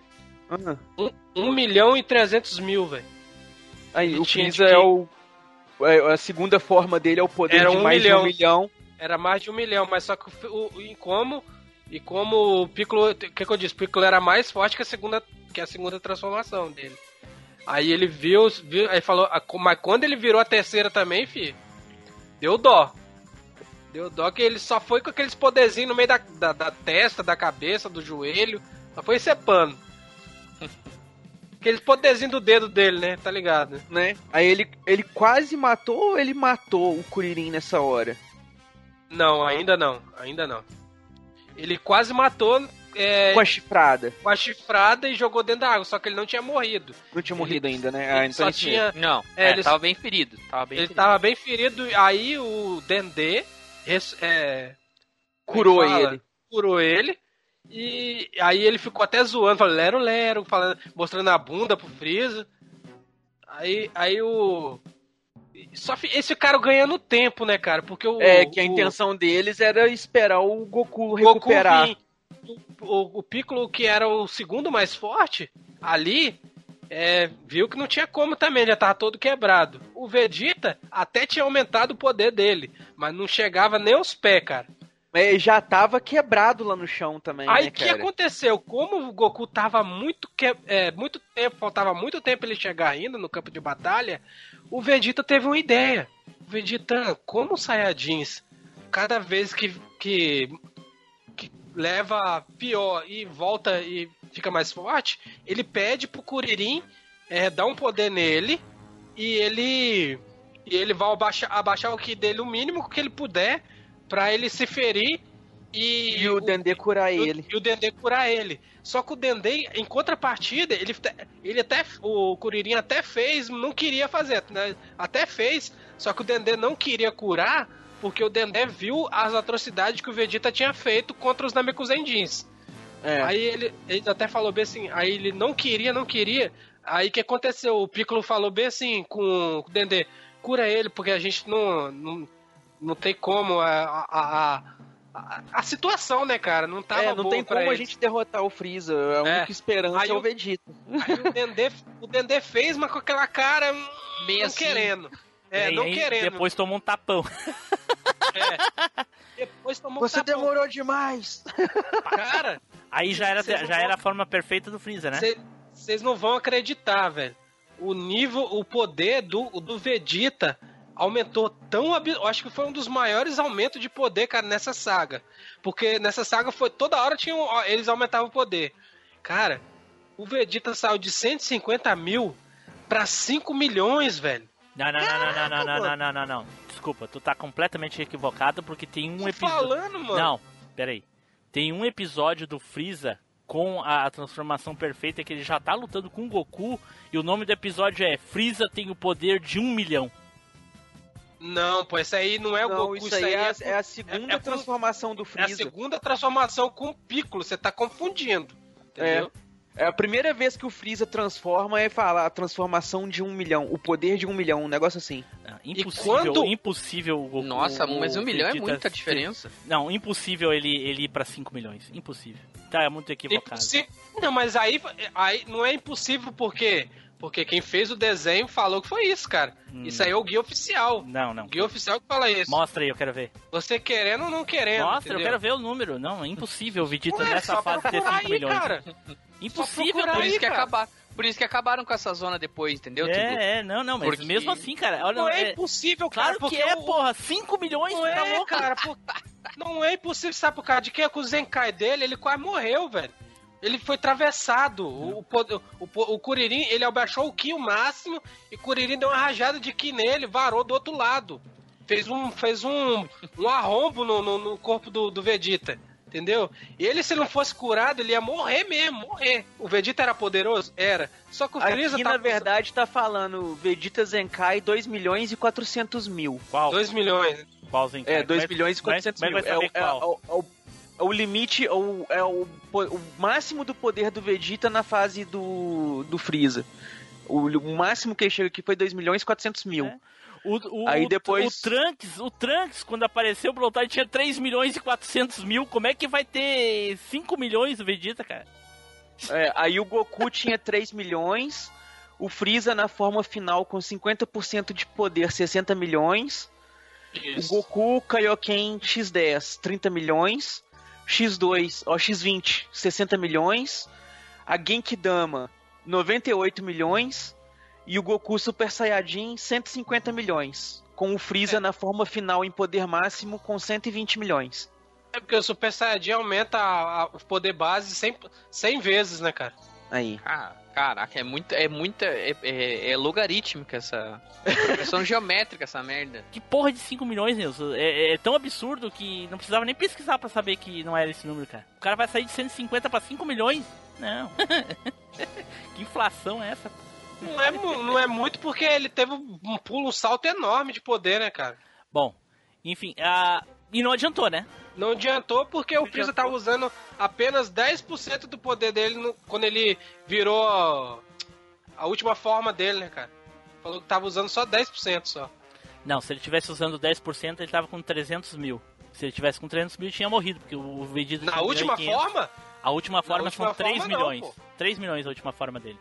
Ah, 1 milhão e 300 mil, velho. aí, o Freeza de- é o. é, A segunda forma dele é o poder Era de um mais de milhão. um milhão. Era mais de um milhão, mas só que o, o- em como e como o Piccolo, o que, que eu disse, o Piccolo era mais forte que a segunda que a segunda transformação dele. Aí ele viu, viu aí falou, ah, mas quando ele virou a terceira também, fi, deu dó. Deu dó que ele só foi com aqueles poderzinhos no meio da, da, da testa, da cabeça, do joelho, só foi cepando. Aqueles poderzinhos do dedo dele, né? Tá ligado? né? Aí ele, ele quase matou ou ele matou o Kuririn nessa hora? Não, ainda não, ainda não. Ele quase matou é, Com a chifrada. com a chifrada e jogou dentro da água, só que ele não tinha morrido. Não tinha morrido ainda, né? Ah, Ele então só tinha. Não, É, é, ele- tava bem ferido. Tava bem Ele ferido. tava bem ferido, aí o Dendê é, Curou é ele. Curou ele. E aí ele ficou até zoando, falando lero lero, falando, mostrando a bunda pro Freeza. Aí, aí o. Só esse cara ganhando tempo, né, cara? Porque o. É, que a o- intenção deles era esperar o Goku Goku recuperar. vir. O, o Piccolo, que era o segundo mais forte, ali, é, viu que não tinha como também, já tava todo quebrado. O Vegeta até tinha aumentado o poder dele, mas não chegava nem aos pés, cara. Mas já tava quebrado lá no chão também, Aí né, o que cara? aconteceu? Como o Goku tava muito, que... é, muito tempo, faltava muito tempo ele chegar ainda no campo de batalha, o Vegeta teve uma ideia. Vegeta, como Saiyajins, cada vez que, que, que leva pior e volta e fica mais forte, ele pede pro Kuririn é, dar um poder nele e ele e ele vai abaixar, abaixar o que dele o mínimo que ele puder pra ele se ferir e, E o Dendê curar o- ele. E o Dendê curar ele. Só que o Dendê, em contrapartida, ele, ele até. O Kuririn até fez, não queria fazer, né? Até fez, só que o Dendê não queria curar, porque o Dendê viu as atrocidades que o Vegeta tinha feito contra os Namekusendins. É. Aí ele, ele até falou bem assim, aí ele não queria, não queria. Aí o que aconteceu? O Piccolo falou bem assim com, com o Dendê, cura ele, porque a gente não, não, não tem como a, a, a, a, a situação, né, cara? Não tava É, não boa tem como a eles. gente derrotar o Freeza. A única esperança Aí é o o- Vegeta. Aí o Dendê, o Dendê fez, mas com aquela cara hum, Bem não assim. querendo. É, não aí, querendo. Depois tomou um tapão. Depois tomou Você um tapão. demorou demais. Cara, Aí já era, já vão- era a forma perfeita do Freeza, né? vocês não vão acreditar, velho. O nível, o poder do, do Vegeta aumentou tão ab... eu acho que foi um dos maiores aumentos de poder, cara, nessa saga. Porque nessa saga foi toda hora tinham, eles aumentavam o poder. Cara, o Vegeta saiu de 150 mil pra 5 milhões, velho. Não, não, não, não, não, não, não, não, não, não, não. Desculpa, tu tá completamente equivocado porque tem um episódio. falando, mano. Não, peraí. Tem um episódio do Freeza com a transformação perfeita que ele já tá lutando com o Goku e o nome do episódio é Freeza tem o poder de um milhão. Não, pô, isso aí não é o Não, Goku, isso aí é, a- com- é a segunda é transformação do é a Freeza. segunda transformação com o Piccolo, você tá confundindo. Entendeu? É a primeira vez que o Freeza transforma e fala a transformação de um milhão, o poder de um milhão, um negócio assim. Ah, Impossível, quando- impossível o Goku. Nossa, mas um milhão é Vegeta muita ter- diferença. Não, impossível ele, ele ir pra 5 milhões. Impossível. Tá, é muito equivocado. Impossi- Não, mas aí, aí não é impossível porque porque quem fez o desenho falou que foi isso, cara. Hum. Isso aí é o guia oficial. Não, não. O guia oficial que fala isso. Mostra aí, eu quero ver. Você querendo ou não querendo. Mostra, eu entendeu? quero ver o número. Não, é impossível o Vegeta Ué, nessa fase ter procurar 5 aí, milhões. cara. Impossível, Por cara. isso, que cara. acabar, por isso que acabaram com essa zona depois, entendeu? É, é, não, não, mas Porque- mesmo assim, cara, olha, Não é, é- impossível, claro cara. que porque é, porra, 5 milhões, Não tá é, louco? cara. por- Não é impossível, sabe por causa de quê? Com o Zenkai dele, ele quase morreu, velho. Ele foi atravessado. O, o, o, o Kuririn, ele abaixou o Ki o máximo e o Kuririn deu uma rajada de Ki nele, varou do outro lado. Fez um, fez um, um arrombo no, no, no corpo do, do Vegeta. Entendeu? E ele, se não fosse curado, ele ia morrer mesmo, morrer. O Vegeta era poderoso? Era. Só que o Freeza Aqui, tá na verdade, tá falando Vegeta Zenkai 2 milhões e 400 mil. Qual? 2 milhões. Qual Zenkai? É, 2 Como milhões e como 400 como é mil. que É, é, qual? o- é o, é o limite, é, o, é o, o máximo do poder do Vegeta na fase do, do Freeza. O, o máximo que ele chega aqui foi 2 milhões e 400 mil. É. O, o, Aí o- depois- O Trunks, o Trunks, quando apareceu o Brontide, tinha 3 milhões e 400 mil. Como é que vai ter 5 milhões o Vegeta, cara? É, aí o Goku tinha 3 milhões, o Freeza na forma final com 50% de poder, 60 milhões. O Goku Kaioken X10, 30 milhões. X2, ó, X20, 60 milhões. A Genkidama, 98 milhões. E o Goku Super Saiyajin, 150 milhões. Com o Freeza na forma final em poder máximo com 120 milhões. É porque o Super Saiyajin aumenta a- a- o poder base 100, 100 vezes, né, cara? Aí. Ah, Caraca, é muita. É muita. É, é, é logarítmica essa. Progressão geométrica essa merda. Que porra de 5 milhões, Nilson? É, é tão absurdo que não precisava nem pesquisar pra saber que não era esse número, cara. O cara vai sair de 150 pra 5 milhões? Não. que inflação é essa? Não é, não é muito porque ele teve um pulo, um salto enorme de poder, né, cara? Bom, enfim, a... e não adiantou, né? Não adiantou porque o Freeza tava usando apenas 10% do poder dele no- quando ele virou a, a última forma dele, né, cara? Falou que tava usando só 10% só. Não, se ele tivesse usando 10%, ele tava com 300 mil. Se ele tivesse com 300 mil, tinha morrido, porque o Vegeta... Na tinha última 500. forma? A última forma última são 3 forma não, milhões. pô. 3 milhões a última forma dele.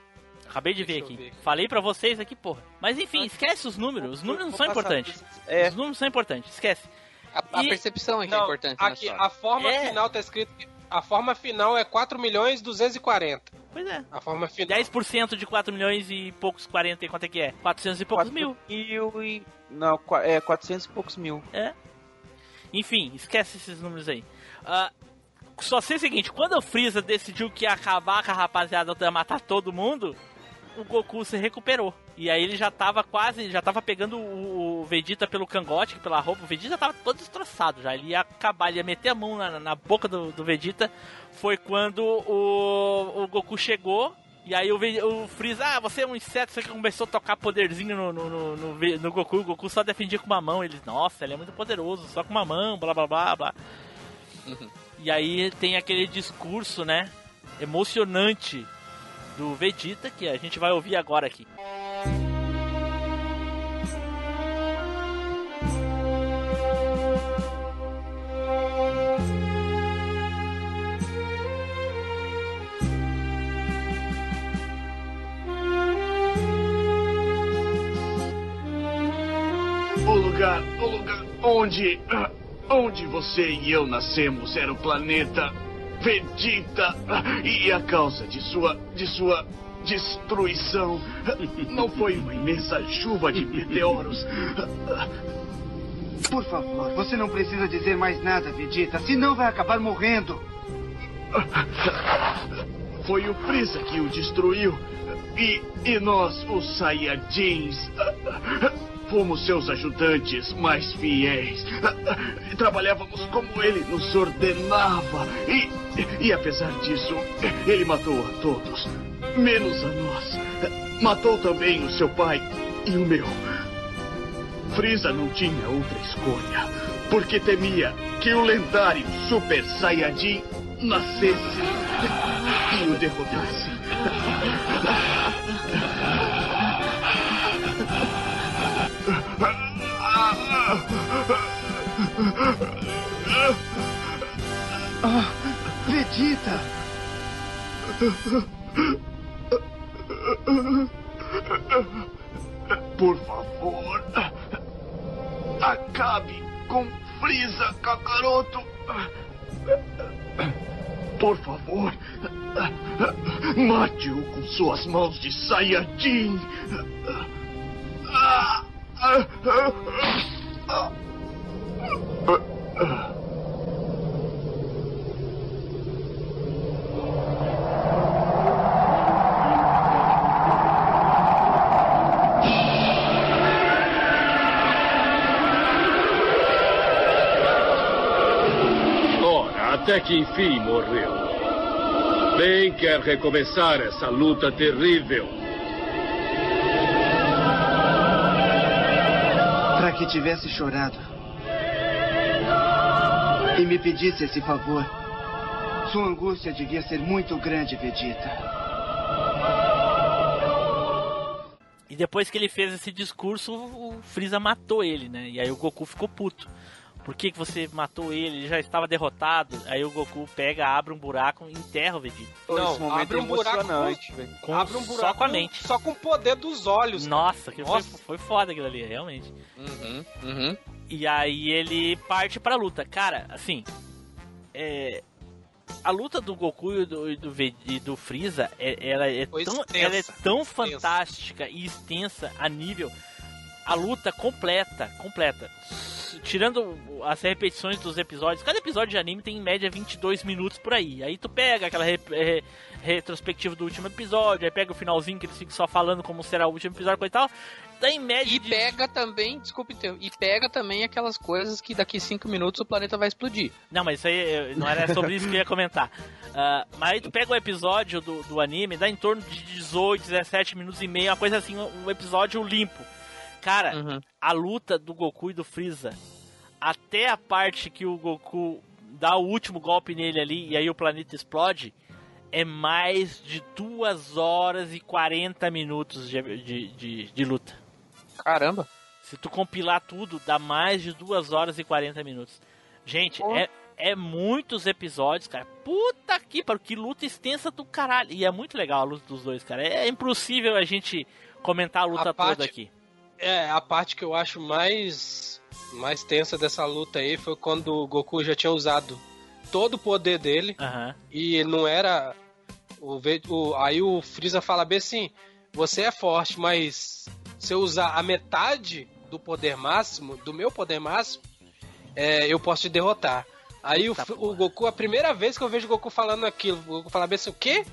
Acabei de ver aqui. ver. Falei pra vocês aqui, porra. Mas enfim, esquece os números. Os números não são importantes. É. Os números são importantes, esquece. A, a E- percepção é que é Não, importante na aqui, a forma É. final tá escrito que a forma final é 4 milhões 240. Pois é. A forma final. 10% de 4 milhões e poucos 40, quanto é que é? 400 e poucos mil. mil e... Não, é 400 e poucos mil. É. Enfim, esquece esses números aí. Ah, só sei o seguinte, quando o Freeza decidiu que ia acabar com a rapaziada ia matar todo mundo, o Goku se recuperou. E aí ele já tava quase, já tava pegando o, Vegeta pelo cangote, pela roupa. O Vegeta tava todo destroçado já. Ele ia acabar, ele ia meter a mão na, na boca do, do Vegeta. Foi quando o, o Goku chegou. E aí o, o Freeza, ah, você é um inseto, você que começou a tocar poderzinho no, no, no, no no Goku. O Goku só defendia com uma mão. Ele, nossa, ele é muito poderoso, só com uma mão, blá blá blá blá. E aí tem aquele discurso, né? Emocionante do Vegeta que a gente vai ouvir agora aqui. Onde, ah, onde você e eu nascemos era o planeta Vegeta ah, e a causa de sua, de sua destruição ah, não foi uma imensa chuva de meteoros. Por favor, você não precisa dizer mais nada, Vegeta, senão vai acabar morrendo. Foi o Freeza que o destruiu e, e nós, os Saiyajins, fomos seus ajudantes mais fiéis. Trabalhávamos como ele nos ordenava e, e apesar disso, ele matou a todos, menos a nós. Matou também o seu pai e o meu. Freeza não tinha outra escolha, porque temia que o lendário Super Saiyajin nascesse e o derrotasse. Ah! Por favor, acabe com Freeza, Kakaroto. Por favor, mate-o com suas mãos de Saiyajin. Ora, até que enfim morreu. Bem quer recomeçar essa luta terrível. Que tivesse chorado. E me pedisse esse favor. Sua angústia devia ser muito grande, Vegeta. E depois que ele fez esse discurso, o Freeza matou ele, né? E aí o Goku ficou puto. Por que, que você matou ele? Ele já estava derrotado. Aí o Goku pega, abre um buraco e enterra o Vegeta. Pô, esse momento abre é um buraco emocionante, velho. Abre um só buraco com a mente. Só com o poder dos olhos. Nossa, que foi, Nossa. foi foda aquilo ali, realmente. Uhum, uhum. E aí ele parte pra luta. Cara, assim. É. A luta do Goku e do, e do, e do Freeza, é- ela, é Foi tão, extensa, ela é tão extensa. fantástica e extensa a nível a luta completa, completa. Tirando as repetições dos episódios, cada episódio de anime tem em média 22 minutos por aí. Aí tu pega aquela re- re- retrospectiva do último episódio, aí pega o finalzinho que eles ficam só falando como será o último episódio, coisa e tal. Tá em média E pega também, desculpa então, e pega também aquelas coisas que daqui 5 minutos o planeta vai explodir. Não, mas isso aí eh, não era sobre isso que eu ia comentar. Ah, mas aí tu pega o episódio do, do anime, dá em torno de 18, 17 minutos e meio, uma coisa assim, um episódio limpo. Cara, Uhum. a luta do Goku e do Freeza, até a parte que o Goku dá o último golpe nele ali e aí o planeta explode, é mais de 2 horas e 40 minutos de, de, de, de luta. Caramba. Se tu compilar tudo, dá mais de 2 horas e 40 minutos. Gente, é, é muitos episódios, cara. Puta que pariu, que luta extensa do caralho. E é muito legal a luta dos dois, cara. É impossível a gente comentar a luta A parte- toda aqui. É, a parte que eu acho mais mais tensa dessa luta aí foi quando o Goku já tinha usado todo o poder dele Aham. e não era o, o aí o Freeza fala bem assim, você é forte, mas se eu usar a metade do poder máximo, do meu poder máximo, é, eu posso te derrotar. Aí o, o Goku, a primeira vez que eu vejo o Goku falando aquilo, o Goku fala assim, o quê?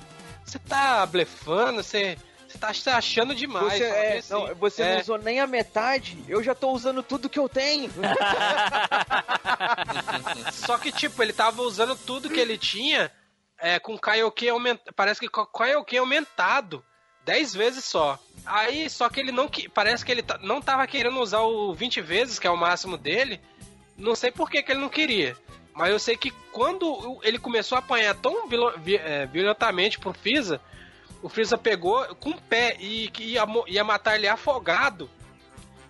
Você tá blefando? Você, você tá achando demais. Você, é, assim. não, você É. não usou nem a metade, eu já tô usando tudo que eu tenho. Só que, tipo, ele tava usando tudo que ele tinha é, com Kaioken aumentado. Parece que com Kaioken aumentado 10 vezes só. Aí, só que ele não. Parece que ele ta- não tava querendo usar o 20 vezes, que é o máximo dele. Não sei por que, que ele não queria. Mas eu sei que quando ele começou a apanhar tão é, violentamente pro Freeza, o Freeza pegou com o pé e ia, ia matar ele afogado.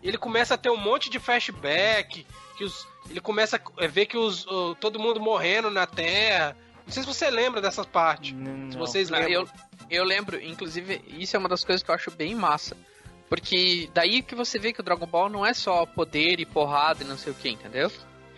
Ele começa a ter um monte de flashback, que os, ele começa a ver que os, todo mundo morrendo na Terra. Não sei se você lembra dessas partes. Se vocês Não, lembram. Eu, eu lembro, inclusive, isso é uma das coisas que eu acho bem massa. Porque daí que você vê que o Dragon Ball não é só poder e porrada e não sei o que, entendeu?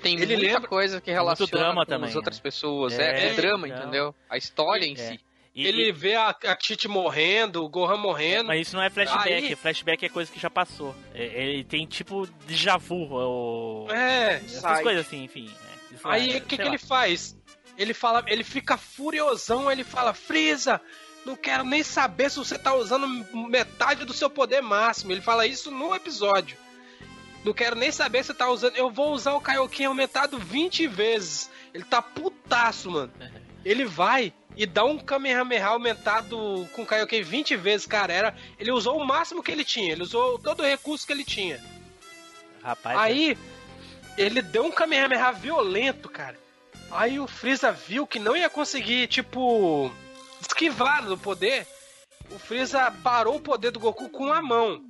Tem Ele muita lembra- coisa que relaciona drama com também, as outras né? pessoas. É, É, é drama, então. entendeu? A história em É. si. E- ele e- vê a, a Tite morrendo, o Gohan morrendo. Mas isso não é flashback, Aí- flashback é coisa que já passou. É- Ele tem tipo déjà vu, ou... É, essas sai. coisas assim, enfim. é, Aí é, o que, que lá. ele faz? Ele fala, ele fica furiosão, ele fala, Freeza, não quero nem saber se você tá usando metade do seu poder máximo. Ele fala isso no episódio. Não quero nem saber se você tá usando. Eu vou usar o Kaioken aumentado 20 vezes. Ele tá putaço, mano. Ele vai e dá um Kamehameha aumentado com o Kaioken 20 vezes, cara. Era, ele usou o máximo que ele tinha. Ele usou todo o recurso que ele tinha. Rapaz, Aí, ele deu um Kamehameha violento, cara. Aí o Freeza viu que não ia conseguir, tipo, esquivar do poder. O Freeza parou o poder do Goku com a mão.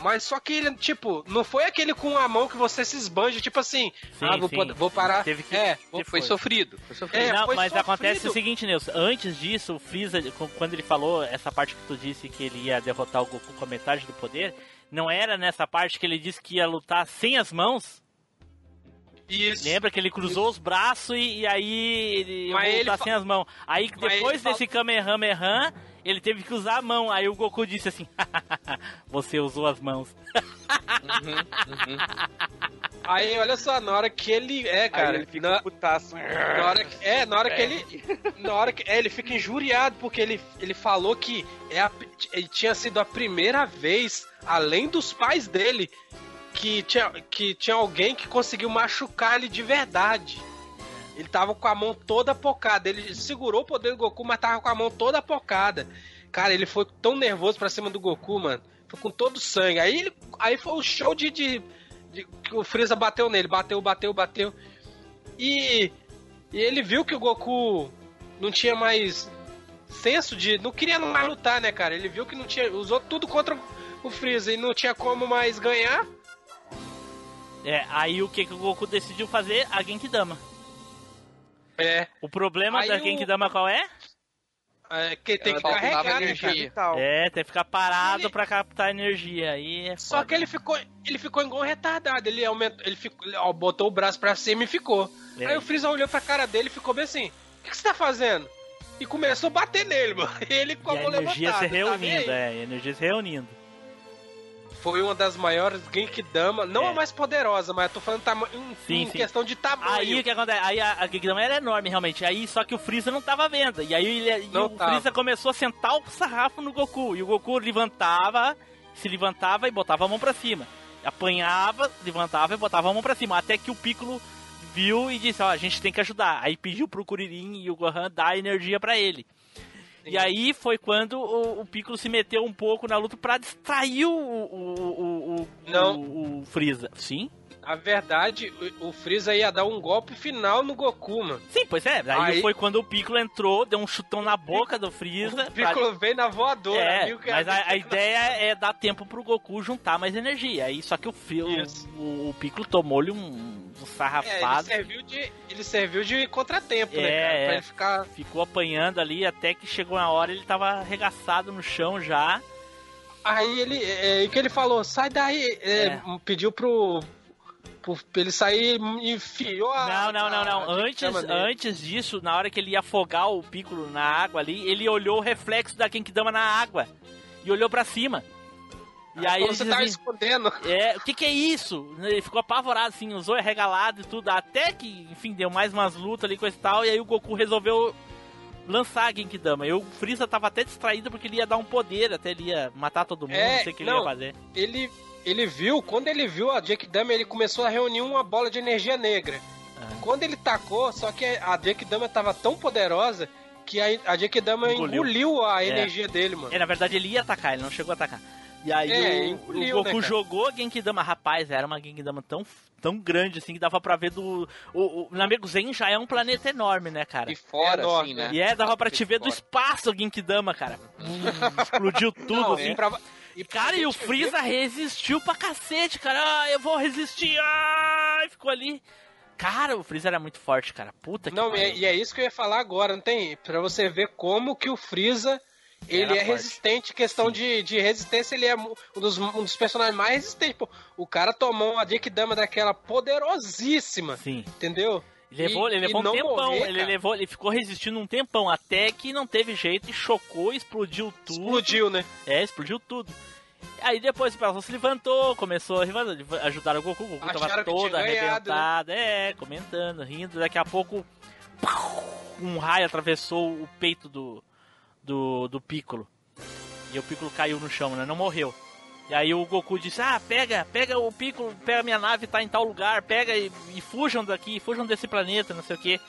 Mas só que ele, tipo, não foi aquele com a mão que você se esbanja, tipo assim, Sim, ah, vou, vou parar. Teve que- é, Foi foi sofrido. Foi sofrido. É, não, foi mas sofrido. acontece o seguinte, Nilson. Antes disso, o Freeza, quando ele falou essa parte que tu disse que ele ia derrotar o Goku com a metade do poder, não era nessa parte que ele disse que ia lutar sem as mãos? Isso. Lembra que ele cruzou os braços e, e aí ele Mas ia ele lutar fa- sem as mãos. Aí Mas depois desse Kamehameha, ele teve que usar a mão. Aí o Goku disse assim: Você usou as mãos. Aí, olha só, na hora que ele. É, cara. ele fica na, putaço. na hora que, é, na hora que ele. Na hora que. É, ele fica injuriado, porque ele, ele falou que é a, ele tinha sido a primeira vez, além dos pais dele, que tinha, que tinha alguém que conseguiu machucar ele de verdade. Ele tava com a mão toda pocada. Ele segurou o poder do Goku, mas tava com a mão toda pocada. Cara, ele foi tão nervoso pra cima do Goku, mano. Foi com todo o sangue. Aí, ele, aí foi o show de, de, de- que o Freeza bateu nele. Bateu, bateu, bateu. E, e ele viu que o Goku não tinha mais senso de. Não queria mais lutar, né, cara? Ele viu que não tinha. Usou tudo contra o Freeza e não tinha como mais ganhar. É, aí o que, que o Goku decidiu fazer? A Genkidama. É. O problema Aí da o- Genkidama qual é? É, que tem Ela que carregar, né, energia. cara? É, tem que ficar parado pra captar energia. Aí é Só que ele ficou, ele ficou igual um retardado. Ele aumentou, ele ficou, ele, ó, botou o braço pra cima e ficou. É. Aí o Freeza olhou pra cara dele e ficou bem assim: O que, que você tá fazendo? E começou a bater nele, mano. E ele com a E a energia se levantada. tá nem reunindo, aí. é, energia se reunindo. Foi uma das maiores Genkidama, não a mais poderosa, mas eu tô falando tama- em, É. Sim, em sim. questão de tamanho. Aí o que acontece? Aí a, a Genkidama era enorme, realmente. Aí só que o Freeza não tava vendo. E aí ele, e o tava. Freeza começou a sentar o sarrafo no Goku. E o Goku levantava, se levantava e botava a mão pra cima. Apanhava, levantava e botava a mão pra cima. Até que o Piccolo viu e disse, ó, a gente tem que ajudar. Aí pediu pro Kuririn e o Gohan dar energia pra ele. E aí foi quando o, o Piccolo se meteu um pouco na luta pra distrair o, o, o, o, Não. o, o Freeza. Sim? A verdade, o, o Freeza ia dar um golpe final no Goku, mano. Sim, pois é. Aí, Aí- foi quando o Piccolo entrou, deu um chutão na boca do Freeza. O Piccolo veio na voadora, É, viu que mas a, a ideia é dar tempo pro Goku juntar mais energia. Aí só que o, Fri- o, o, Piccolo tomou-lhe um, um É, ele sarrafado. serviu de, ele serviu de contratempo, né, É, cara? Pra é. ele ficar... Ficou apanhando ali até que chegou uma hora ele tava arregaçado no chão já. Aí ele, é, que ele falou, sai daí, é, pediu pro, pro pra ele sair e enfiou a... Não, não, não, não. Antes, antes disso, na hora que ele ia afogar o Piccolo na água ali, ele olhou o reflexo da Genkidama na água e olhou pra cima. E aí Como ele você tava assim, escondendo. É, o que que é isso? Ele ficou apavorado, assim, usou regalado e tudo, até que, enfim, deu mais umas lutas ali, coisa e tal, e aí o Goku resolveu lançar a Genkidama. E o Freeza tava até distraído porque ele ia dar um poder, até ele ia matar todo mundo, É, não sei o que ele não. ia fazer. Ele, ele viu, quando ele viu a Genkidama, ele começou a reunir uma bola de energia negra. Ah. Quando ele tacou, só que a Genkidama tava tão poderosa que a, a Genkidama Engoliu. engoliu a É. energia dele, mano. É, na verdade ele ia atacar, ele não chegou a atacar. E aí É, o, engoliu, o Goku né, jogou a Genkidama. Rapaz, era uma Genkidama tão, tão grande assim que dava pra ver do. O, o Namekusei já é um planeta enorme, né, cara? E fora, É assim, né? E é, dava pra te ver do espaço o Genkidama, cara. Hum, explodiu tudo, Não, assim. e pra- e Cara, e o Freeza resistiu pra cacete, cara. Ah, eu vou resistir. Ah, e ficou ali. Cara, o Freeza era muito forte, cara. Puta que Não, e é, pariu. e é isso que eu ia falar agora, não tem? Pra você ver como que o Freeza ele Era é forte. resistente, questão de, de resistência, ele é um dos, um dos personagens mais resistentes. Pô, o cara tomou uma Genkidama daquela poderosíssima, Sim. entendeu? Ele levou, E- ele levou um tempão, morrer, ele levou, ele ficou resistindo um tempão, até que não teve jeito e chocou, explodiu tudo. Explodiu, né? É, explodiu tudo. Aí depois o pessoal se levantou, começou a ajudar o Goku, o Goku tava Acharam que todo ganhado, arrebentado, é, comentando, rindo, daqui a pouco um raio atravessou o peito do, do, do Piccolo. E o Piccolo caiu no chão, né? Não morreu. E aí o Goku disse, ah, pega, pega o Piccolo, pega minha nave, tá em tal lugar, pega e, e fujam daqui, fujam desse planeta, não sei o que.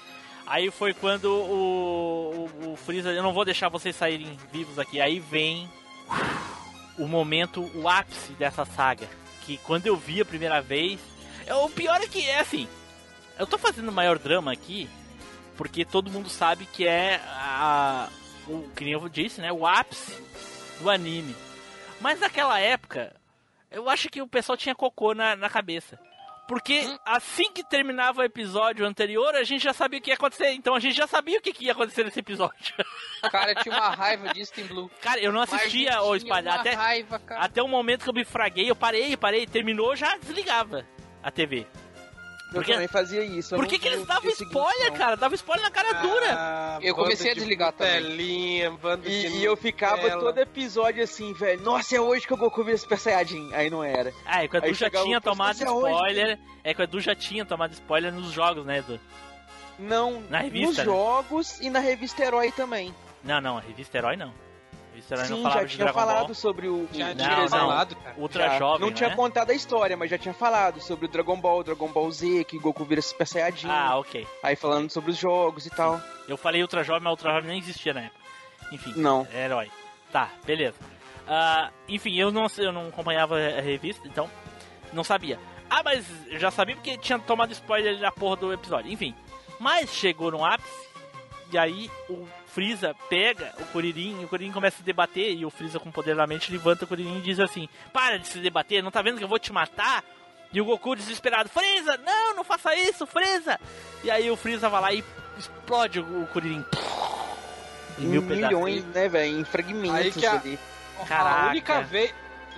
Aí foi quando o, o, o Freeza, eu não vou deixar vocês saírem vivos aqui. Aí vem o momento, o ápice dessa saga. Que quando eu vi a primeira vez. é, O pior é que é assim. Eu tô fazendo maior drama aqui. Porque todo mundo sabe que é a. O que nem eu disse, né? O ápice do anime. Mas naquela época, eu acho que o pessoal tinha cocô na, na cabeça. Porque assim que terminava o episódio anterior, a gente já sabia o que ia acontecer. Então a gente já sabia o que, que ia acontecer nesse episódio. Cara, eu tinha uma raiva disso em Blue. Cara, eu não assistia eu o tinha espalhar. Até, raiva, até o momento que eu me fraguei, eu parei, parei, terminou, já desligava a TV. Eu também fazia isso. eu Por que, que eles davam spoiler, não. cara? Dava spoiler na cara dura. Ah, Eu comecei a desligar também. Telinha, bando E, de e eu ficava Nutella. todo episódio assim, velho. Nossa, é hoje que o Goku vira Super Saiyajin. Aí não era. Ah, é que o Edu Aí já tinha tomado "Nossa, é hoje spoiler. É que o Edu já tinha tomado spoiler nos jogos, né, Edu? Não, Na revista, nos né? jogos e na revista Herói também. Não, não, a revista Herói não. A revista Herói não Sim, já tinha falado Ball. sobre o. Já o- tinha Não, não. falado, cara. Ultra Já. Jovem, Não tinha é? contado a história, mas já tinha falado sobre o Dragon Ball, Dragon Ball Z, que Goku vira Super Saiyajin. Ah, ok. Aí falando sobre os jogos e tal. Eu falei Ultra Jovem, mas Ultra Jovem nem existia na época. Enfim, Não. é herói. Tá, beleza. Ah, enfim, eu não, eu não acompanhava a revista, então não sabia. Ah, mas eu já sabia porque tinha tomado spoiler na porra do episódio. Enfim, mas chegou no ápice e aí o Freeza pega o Kuririn e o Kuririn começa a se debater e o Freeza com poder da mente levanta o Kuririn e diz assim: Para de se debater, não tá vendo que eu vou te matar? E o Goku desesperado: Freeza, não, não faça isso, Freeza! E aí o Freeza vai lá e explode o Kuririn. Em mil Milhões, pedaços. né, velho? Em fragmentos Aí que a- ali. Caraca. A única vez.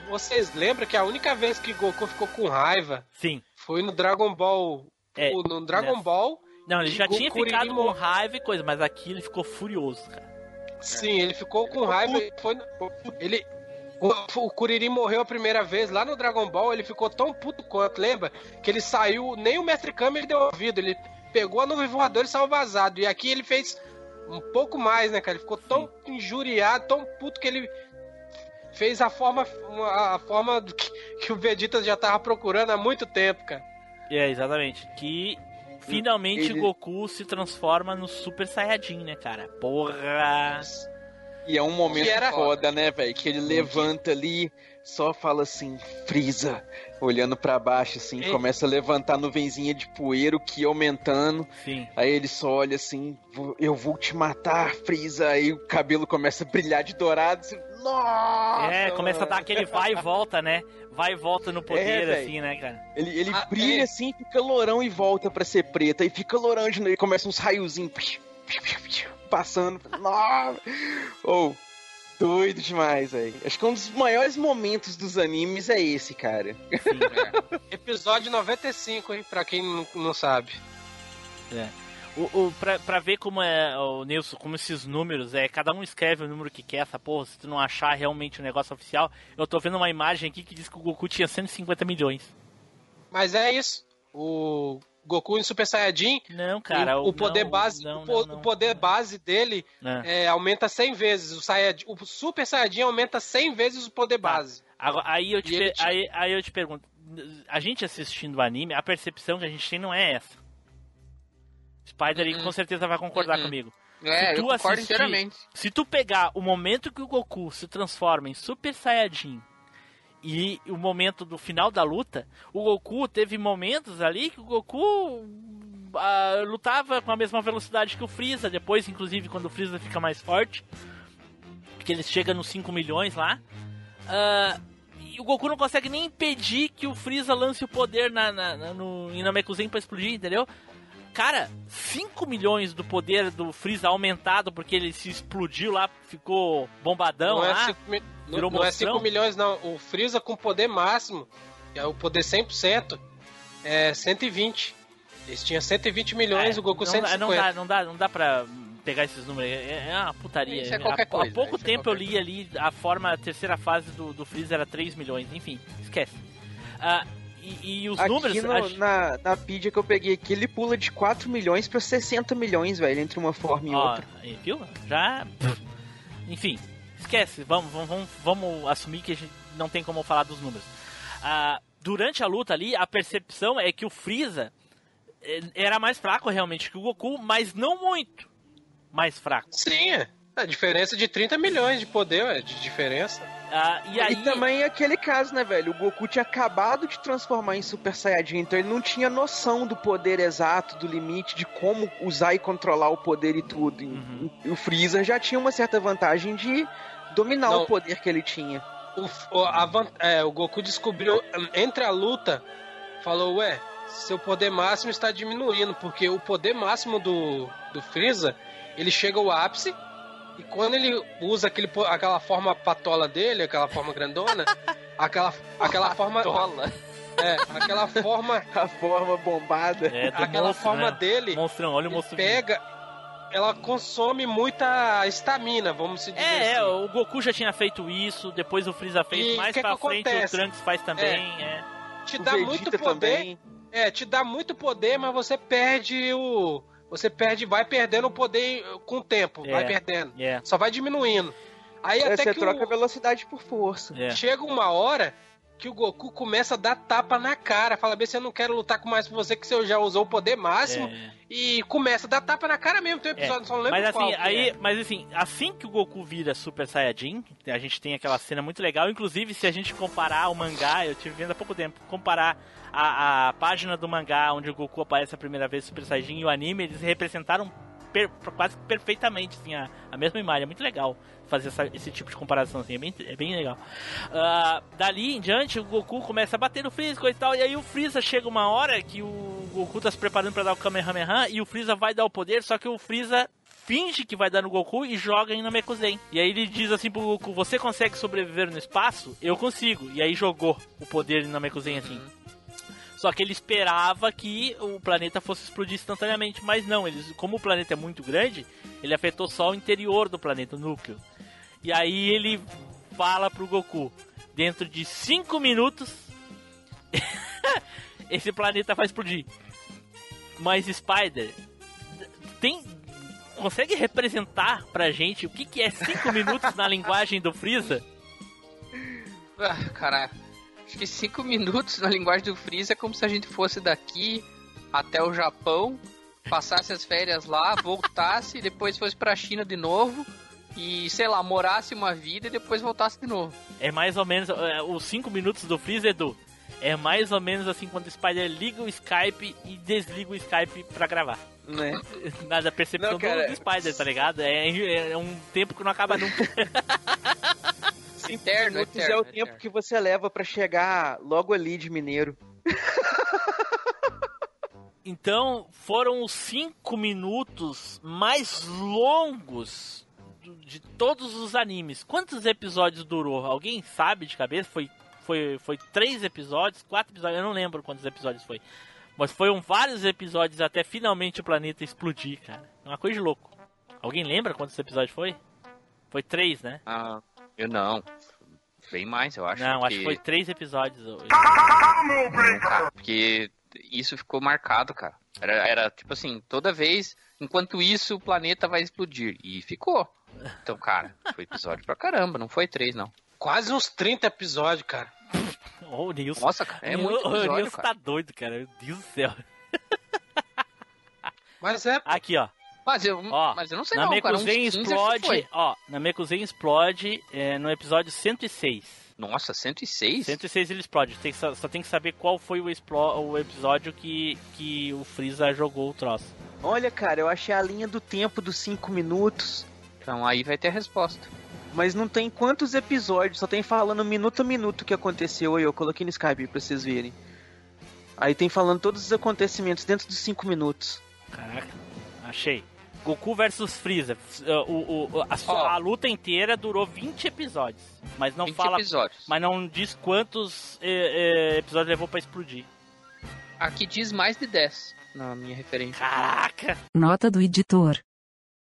Vocês lembram que a única vez que Goku ficou com raiva Sim. foi no Dragon Ball. É, o- no Dragon nessa. Ball. Não, ele já tinha Kuririn ficado com raiva e coisa, mas aqui ele ficou furioso, cara. Sim, ele ficou com raiva. e Foi, no- ele, O, Kuririn morreu a primeira vez lá no Dragon Ball, ele ficou tão puto quanto, lembra? Que ele saiu, nem o Mestre Kami ele deu ouvido, ele pegou a nuvem voadora e saiu vazado. E aqui ele fez um pouco mais, né, cara? Ele ficou tão injuriado, tão puto que ele fez a forma, a forma do que, que o Vegeta já tava procurando há muito tempo, cara. É, exatamente. Que finalmente Ele- Goku se transforma no Super Saiyajin, né, cara? Porra! E é um momento Que era- foda, né, velho? Que ele levanta ali, só fala assim, Freeza, olhando pra baixo, assim, Ei. começa a levantar nuvenzinha de poeira, o que ia aumentando. Sim. Aí ele só olha assim, "Vou- eu vou te matar, Freeza. Aí o cabelo começa a brilhar de dourado. Assim, Nossa! É, começa a dar aquele vai e volta, né? Vai e volta no poder, É, assim, né, cara? Ele, ele Ah, brilha é. assim, fica lourão e volta pra ser preta. Aí fica lourão de novo, e começa uns raiozinhos passando. Nossa! Ou, doido demais, velho. Acho que um dos maiores momentos dos animes é esse, cara. Episódio 95, hein? Pra quem não, não sabe. É. O, o, pra, pra ver como é, o Nilson, como esses números, é, cada um escreve o número que quer, essa porra, se tu não achar realmente o negócio oficial, eu tô vendo uma imagem aqui que diz que o Goku tinha 150 milhões. Mas é isso. O Goku em Super Saiyajin. Não, cara, o, o- poder não, base, não, não, o poder base dele É. é, aumenta 100 vezes. O, Saiyajin, o Super Saiyajin aumenta 100 vezes o poder base. Agora, aí, eu te E tinha- aí, aí eu te pergunto, a gente assistindo o anime, a percepção que a gente tem não é essa. Spider com certeza vai concordar Uh-uh. comigo. É, eu concordo inteiramente. Se tu pegar o momento que o Goku se transforma em Super Saiyajin e o momento do final da luta, o Goku teve momentos ali que o Goku ah, lutava com a mesma velocidade que o Freeza, depois, inclusive, quando o Freeza fica mais forte, que ele chega nos 5 milhões lá. ah, e o Goku não consegue nem impedir que o Freeza lance o poder na, na, na- no em Namekusen pra explodir, entendeu? Cara, 5 milhões do poder do Freeza aumentado porque ele se explodiu lá, ficou bombadão não é lá. 5 mi- não- virou não é monstrão. 5 milhões, não. O Freeza com poder máximo, que é o poder 100%, é 120. Eles tinham 120 milhões, o Goku não, 150. não dá, não dá, não dá pra pegar esses números. É, é uma putaria. Isso é qualquer há, coisa, há pouco isso é tempo eu qualquer li ali a forma, a terceira fase do, do Freeza era 3 milhões. Enfim, esquece. Ah, e, e os Aqui números. no- acho- na, na pedia que eu peguei aqui, ele pula de 4 milhões pra 60 milhões, velho, entre uma forma e Ó, outra. aí, viu? Já. Enfim, esquece. Vamos, vamos, vamos, vamos assumir que a gente não tem como falar dos números. Ah, durante a luta ali, a percepção é que o Freeza eh, era mais fraco realmente que o Goku, mas não muito mais fraco. Sim, é. A diferença de 30 milhões de poder, é, de diferença. Ah, e aí. também aquele caso, né, velho? O Goku tinha acabado de transformar em Super Saiyajin, então ele não tinha noção do poder exato, do limite, de como usar e controlar o poder e tudo. E- Uhum. e o Freeza já tinha uma certa vantagem de dominar Não. o poder que ele tinha. O, o- a é, o Goku descobriu entre a luta, falou, ué, seu poder máximo está diminuindo, porque o poder máximo do, do Freeza, ele chega ao ápice, e quando ele usa aquele, aquela forma patola dele, aquela forma grandona, aquela, aquela forma... É, aquela forma... A forma bombada. É, do aquela monstro, forma né? dele... Monstrão, olha o monstro. Pega... Ela consome muita estamina, vamos se dizer É, é, assim. o Goku já tinha feito isso, depois o Freeza fez, E mais que pra que frente acontece? o Trunks faz também, é. te O dá Vegeta muito poder. também. É, te dá muito poder, mas você perde o. Você perde, vai perdendo o poder com o tempo, É, vai perdendo. é. Só vai diminuindo. Aí É, até você que troca o- velocidade por força. É. chega uma hora que o Goku começa a dar tapa na cara, fala bem, eu não quero lutar com mais com você que você já usou o poder máximo É. e começa a dar tapa na cara mesmo. Tem um episódio, É, só não lembro mas qual assim, aí, é. mas assim, assim que o Goku vira Super Saiyajin, a gente tem aquela cena muito legal. Inclusive, se a gente comparar o mangá, eu tive vendo há pouco tempo, comparar a, a página do mangá onde o Goku aparece a primeira vez Super Saiyajin e o anime, eles representaram per- quase perfeitamente assim, a, a mesma imagem. É muito legal fazer essa- esse tipo de comparação, assim, é bem, é bem legal. Ah, dali em diante, o Goku começa a bater no Freeza e tal, e aí o Freeza chega uma hora que o Goku tá se preparando pra dar o Kamehameha e o Freeza vai dar o poder, só que o Freeza finge que vai dar no Goku e joga em Namekusen. E aí ele diz assim pro Goku: Você consegue sobreviver no espaço? Eu consigo. E aí jogou o poder em Namekusen assim. Só que ele esperava que o planeta fosse explodir instantaneamente, mas não, eles, como o planeta é muito grande, ele afetou só o interior do planeta, o núcleo. E aí ele fala pro Goku: dentro de 5 minutos, esse planeta vai explodir. Mas Spider, tem. Consegue representar pra gente o que, que é 5 minutos na linguagem do Freeza? Ah, caraca. Acho que 5 minutos na linguagem do Freeza é como se a gente fosse daqui até o Japão, passasse as férias lá, voltasse, depois fosse pra China de novo e, sei lá, morasse uma vida e depois voltasse de novo. É mais ou menos. é, os 5 minutos do Freeza, Edu. É mais ou menos assim quando o Spider liga o Skype e desliga o Skype pra gravar. Né? Nada percepção Não, cara, do, do Spider, tá ligado? É, é um tempo que não acaba nunca. Eterno, minutos é eterno, o tempo que você leva pra chegar logo ali de Mineiro. Então, foram os 5 minutos mais longos de todos os animes. Quantos episódios durou? Alguém sabe de cabeça? Foi, foi, foi três episódios? Quatro episódios? Eu não lembro quantos episódios foi. Mas foram vários episódios até finalmente o planeta explodir, cara. É Uma coisa de louco. Alguém lembra quantos episódios foi? Foi três, né? Ah, eu não. Bem mais, eu acho. não, que... acho que foi três episódios. Cara, porque isso ficou marcado, cara. Era, era tipo assim, toda vez, enquanto isso, o planeta vai explodir. E ficou. Então, cara, foi episódio pra caramba, não foi três, não. Quase uns 30 episódios, cara. Ô, o Nilson. Nossa, cara, é muito o episódio, Nilson cara. tá doido, cara. Meu Deus do céu. Mas é. Aqui, ó. Mas eu, Ó, mas eu não sei na não, Mekuzen 15 acho que explode, ó, na Mekuzen explode é, no episódio 106. Nossa, 106? 106 ele explode. Tem que sa- só tem que saber qual foi o, explo- o episódio que, que o Freeza jogou o troço. Olha, cara, eu achei a linha do tempo dos 5 minutos. Então aí vai ter a resposta. Mas não tem quantos episódios, só tem falando minuto a minuto o que aconteceu aí. Eu coloquei no Skype pra vocês verem. Aí tem falando todos os acontecimentos dentro dos 5 minutos. Caraca, achei. Goku versus Freeza. Uh, O, o- a, sua- Ó. a luta inteira durou 20 episódios. Mas não 20 fala. episódios. Mas não diz quantos eh, eh, episódios levou pra explodir. Aqui diz mais de 10 na minha referência. Caraca! Nota do editor.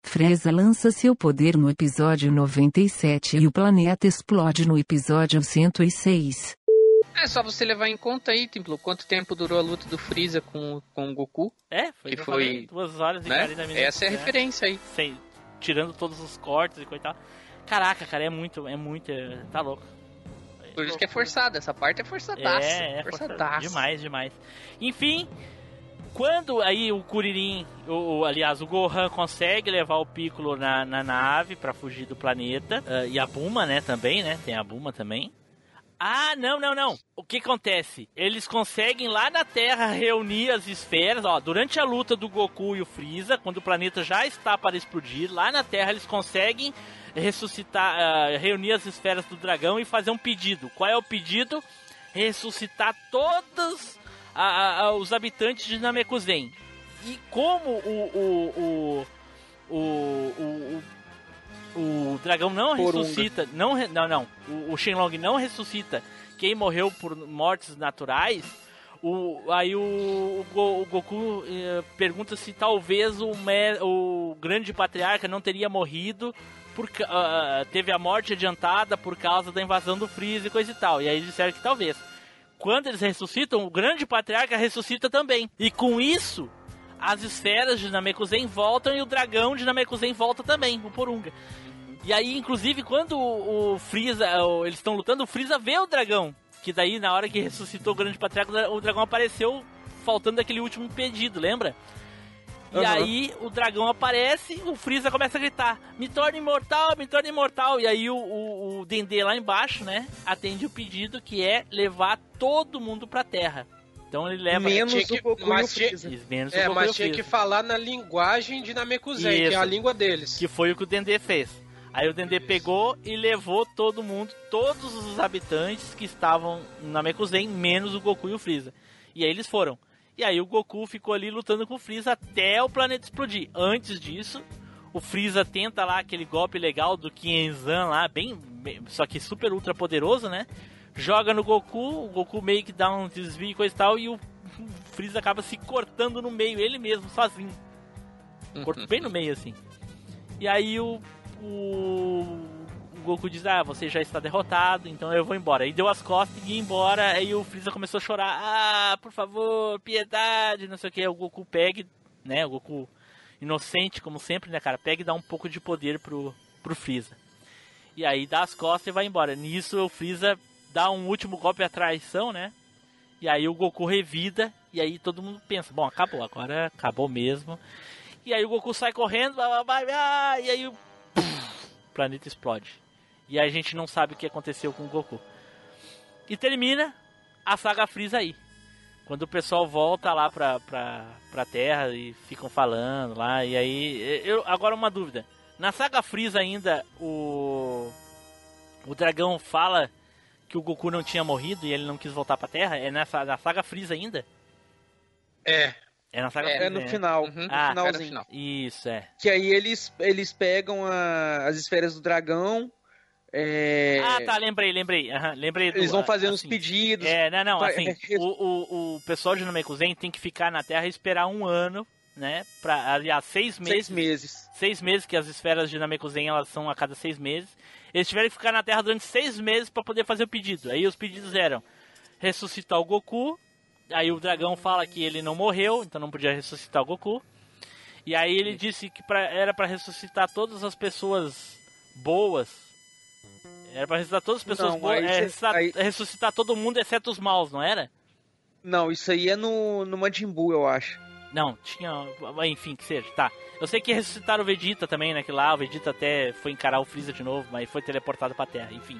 Freza lança seu poder no episódio 97 e o planeta explode no episódio 106. É só você levar em conta aí, Templo, quanto tempo durou a luta do Freeza com, com o Goku. É, foi, Que foi- duas horas e né? 40 minutos. Essa é a né? referência aí. Sem, tirando todos os cortes e coisa e tal. Caraca, cara, é muito, é muito, é- tá louco. Por isso que é forçada, essa parte é forçadaça. É, é forçadaça. forçado. demais, demais. Enfim, quando aí o Kuririn, o, aliás, o Gohan consegue levar o Piccolo na, na nave pra fugir do planeta, ah, e a Buma, né, também, né, tem a Buma também. Ah, não, não, não. O que acontece? Eles conseguem lá na Terra reunir as esferas. Ó, durante a luta do Goku e o Freeza, quando o planeta já está para explodir, lá na Terra eles conseguem ressuscitar, ah, reunir as esferas do dragão e fazer um pedido. Qual é o pedido? Ressuscitar todos a- a- os habitantes de Namekuzen. E como o o, o, o, o, o, dragão não Porunga. ressuscita, não, não, não, o, o Shenlong não ressuscita quem morreu por mortes naturais, o, aí o, o, o Goku eh, pergunta se talvez o, o grande patriarca não teria morrido por, ah, teve a morte adiantada por causa da invasão do Freeza e coisa e tal. E aí disseram que talvez. Quando eles ressuscitam, o grande patriarca ressuscita também. E com isso, as esferas de Namekuzen voltam e o dragão de Namekuzen volta também, o Porunga. E aí, inclusive, quando o, Freeza, eles estão lutando, o Freeza vê o dragão. Que daí, na hora que ressuscitou o grande patriarca, o dragão apareceu faltando aquele último pedido, lembra? E Aham. aí o dragão aparece, o Freeza começa a gritar: Me torna imortal, me torna imortal. E aí o, o, o Dendê lá embaixo, né, atende o pedido que é levar todo mundo pra Terra. Então ele leva Menos tinha que- o Goku e o mas tinha- Freeza. Isso, menos É, o Goku mas tinha que falar na linguagem de Namekuzen, que é Isso. a língua deles. Que foi o que o Dendê fez. Aí o Dendê pegou e levou todo mundo, todos os habitantes que estavam na Mekuzen, menos o Goku e o Freeza. E aí eles foram. E aí o Goku ficou ali lutando com o Freeza até o planeta explodir. Antes disso, o Freeza tenta lá aquele golpe legal do Kienzan lá, bem, só que super ultra poderoso, né? Joga no Goku, o Goku meio que dá um desvio e coisa e tal, e o Freeza acaba se cortando no meio, ele mesmo, sozinho. Corto bem no meio, assim. E aí o, o Goku diz: Ah, você já está derrotado, então eu vou embora. E deu as costas e ia embora. Aí o Freeza começou a chorar: Ah, por favor, piedade, não sei o que. O Goku pega, né? O Goku inocente, como sempre, né, cara? Pega e dá um pouco de poder pro, pro Freeza. E aí dá as costas e vai embora. Nisso o Freeza dá um último golpe à traição, né? E aí o Goku revida. E aí todo mundo pensa: Bom, acabou, agora acabou mesmo. E aí o Goku sai correndo, blá, blá, blá, blá, e aí o planeta explode. E aí a gente não sabe o que aconteceu com o Goku. E termina a saga Freeza aí. Quando o pessoal volta lá pra, pra, pra Terra e ficam falando lá. E aí. Eu, agora uma dúvida. Na saga Freeza ainda o. O dragão fala que o Goku não tinha morrido e ele não quis voltar pra Terra? É nessa na saga Freeza ainda? É. É na saga É, Freeza, no né? final. Ah, no finalzinho. Isso, é. Que aí eles, eles pegam a- as esferas do dragão. É, Ah, tá, lembrei, lembrei. aham, lembrei do- Eles vão fazendo os assim, pedidos. É, não, não, assim, o, o, o pessoal de Namekusei tem que ficar na Terra e esperar um ano, né? Pra, aliás, seis meses. Seis meses. Seis meses, que as esferas de Namekusei, elas são a cada seis meses. Eles tiveram que ficar na Terra durante seis meses pra poder fazer o pedido. Aí os pedidos eram ressuscitar o Goku. Aí o dragão fala que ele não morreu, então não podia ressuscitar o Goku. E aí ele disse que pra, era pra ressuscitar todas as pessoas boas. Era pra ressuscitar todas as pessoas Não, boas. é, ressuscitar, aí- ressuscitar todo mundo exceto os maus, não era? Não, isso aí é no, no Majin Buu, eu acho. Não, tinha. Enfim, que seja, tá. Eu sei que ressuscitaram o Vegeta também, né? Que lá o Vegeta até foi encarar o Freeza de novo, mas foi teleportado pra Terra, enfim.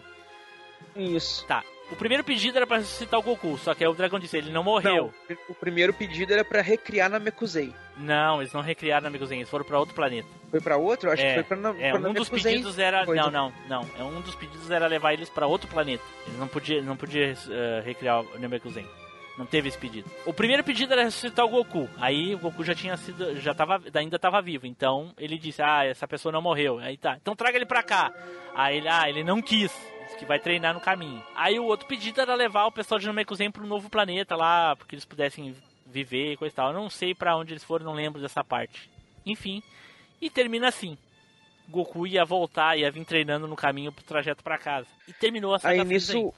Isso. Tá. O primeiro pedido era pra ressuscitar o Goku, só que aí o dragão disse, ele não morreu. Não, o primeiro pedido era pra recriar Namekusei. Não, eles não recriaram Namekusei, eles foram pra outro planeta. Foi pra outro? Acho é, que foi pra, na, é, pra um dos pedidos era. Foi, não, não, não. É, um dos pedidos era levar eles pra outro planeta. Eles não podiam não podia, eh, recriar o Namekusei. Não teve esse pedido. O primeiro pedido era ressuscitar o Goku. Aí o Goku já tinha sido. já tava. ainda tava vivo. Então ele disse, ah, essa pessoa não morreu. Aí tá. Então traga ele pra cá. Aí ele, ah, ele não quis. Que vai treinar no caminho. Aí o outro pedido era levar o pessoal de Namekusei pro novo planeta lá, porque eles pudessem viver e coisa e tal. Eu não sei pra onde eles foram, não lembro dessa parte. Enfim. E termina assim. Goku ia voltar, ia vir treinando no caminho pro trajeto pra casa. E terminou a saga Aí nisso,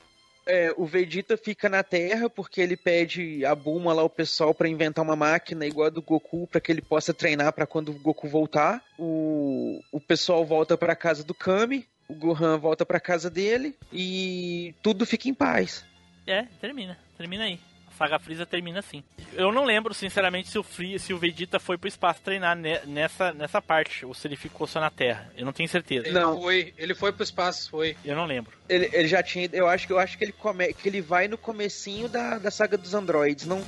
é, o Vegeta fica na Terra porque ele pede a Bulma lá, o pessoal, pra inventar uma máquina igual a do Goku, pra que ele possa treinar pra quando o Goku voltar. O, o pessoal volta pra casa do Kami, o Gohan volta pra casa dele e tudo fica em paz. É, termina. Termina aí. A saga Freeza termina assim. Eu não lembro, sinceramente, se o, Free, se o Vegeta foi pro espaço treinar ne- nessa, nessa parte, ou se ele ficou só na Terra. Eu não tenho certeza. Ele foi, ele foi pro espaço, foi. Eu não lembro. Ele, ele já tinha. Eu acho que eu acho que ele come, que ele vai no comecinho da, da saga dos androides, não?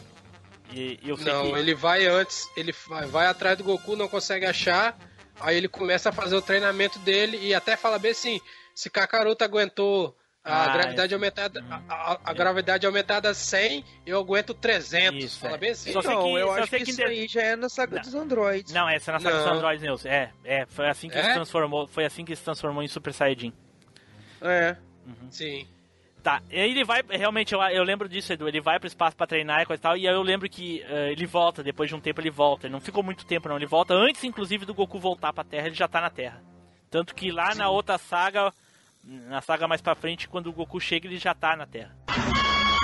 E, eu sei Não, que... ele vai antes, ele vai, vai atrás do Goku, não consegue achar, aí ele começa a fazer o treinamento dele e até fala bem assim, se Kakaroto aguentou a Ah, gravidade aumentada, a, a- a gravidade aumentada a 100, eu aguento 300. fala bem assim. Só sei Não, que- eu só acho que que isso de- aí já é na saga dos androides. Não, essa é na saga dos Não. Androids News. É, é, foi assim que ele É? se transformou. Foi assim que se transformou em Super Saiyajin. É. Sim. Tá, e aí ele vai, realmente, eu, eu lembro disso, Edu, ele vai pro espaço pra treinar e coisa e tal, e aí eu lembro que eh, ele volta, depois de um tempo ele volta, ele não ficou muito tempo não, ele volta antes, inclusive, do Goku voltar pra Terra, ele já tá na Terra. Tanto que lá na outra saga, na saga mais pra frente, quando o Goku chega, ele já tá na Terra.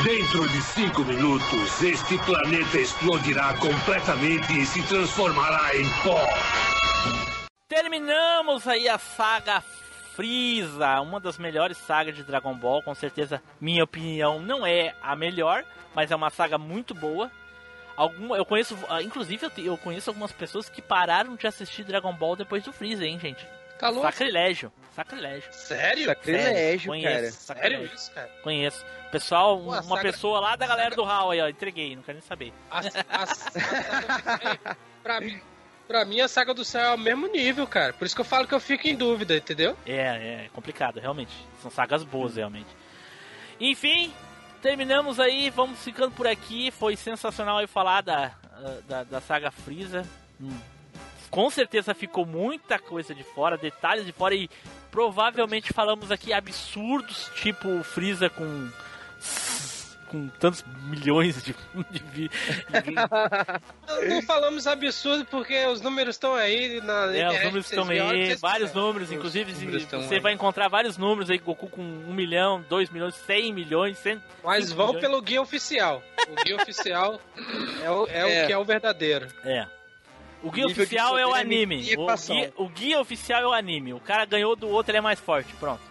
Dentro de cinco minutos, este planeta explodirá completamente e se transformará em pó. Terminamos aí a saga Freeza, uma das melhores sagas de Dragon Ball, com certeza, minha opinião, não é a melhor, mas é uma saga muito boa. Alguma, eu conheço, ah, inclusive eu, te- eu conheço algumas pessoas que pararam de assistir Dragon Ball depois do Freeza, hein, gente? Louco? Sacrilégio, sacrilégio. Sério? Sacrilégio, conheço, cara. sacrilégio. Sério isso, cara? Conheço. Pessoal, Pô, uma saga- pessoa lá da galera do HAL aí, ó, entreguei, não quero nem saber. A, a, a, pra, mim, pra mim, a saga do céu é o mesmo nível, cara. Por isso que eu falo que eu fico em dúvida, entendeu? É, é complicado, realmente. São sagas boas, realmente. Enfim, terminamos aí, vamos ficando por aqui. Foi sensacional aí falar da, da, da saga Freeza. Hum. Com certeza ficou muita coisa de fora, detalhes de fora e provavelmente falamos aqui absurdos, tipo Freeza com com tantos milhões de, de, vi- de- Não, não falamos absurdo porque os números estão aí na É, os números estão aí, vocês vários números, inclusive números você aí. vai encontrar vários números aí, Goku com 1 milhão, 2 milhões, 100 milhões, 100 Mas vão milhões. pelo guia oficial. O guia oficial é, o, é É. o que é o verdadeiro. É. O guia oficial é o anime. O guia, o guia oficial é o anime. O cara ganhou do outro, ele é mais forte. Pronto.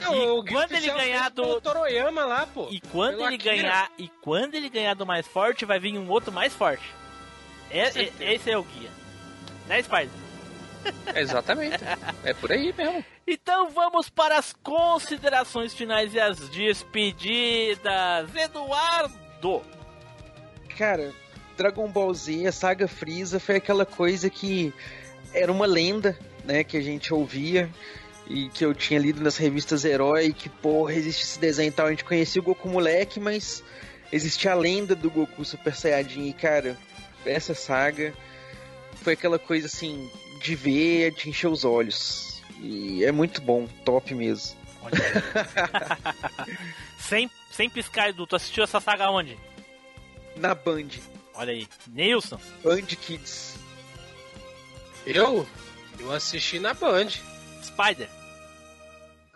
Não, E quando ele ganhar do- Toroyama lá, pô. E quando ele Akira. ganhar, e quando ele ganhar do mais forte, vai vir um outro mais forte. É- é- esse é o guia. Né, Spider? Exatamente. É por aí mesmo. Então vamos para as considerações finais e as despedidas. Eduardo! Cara, Dragon Ball Z, a saga Freeza, foi aquela coisa que era uma lenda, né, que a gente ouvia e que eu tinha lido nas revistas Herói, que, porra, existe esse desenho e tal. A gente conhecia o Goku moleque, mas existia a lenda do Goku Super Saiyajin e, cara, essa saga foi aquela coisa, assim, de ver, de encher os olhos. E é muito bom, top mesmo. Sem, sem piscar, Edu, tu assistiu essa saga onde? Na Band, Olha aí. Nilson. Band Kids. Eu? Eu assisti na Band. Spider.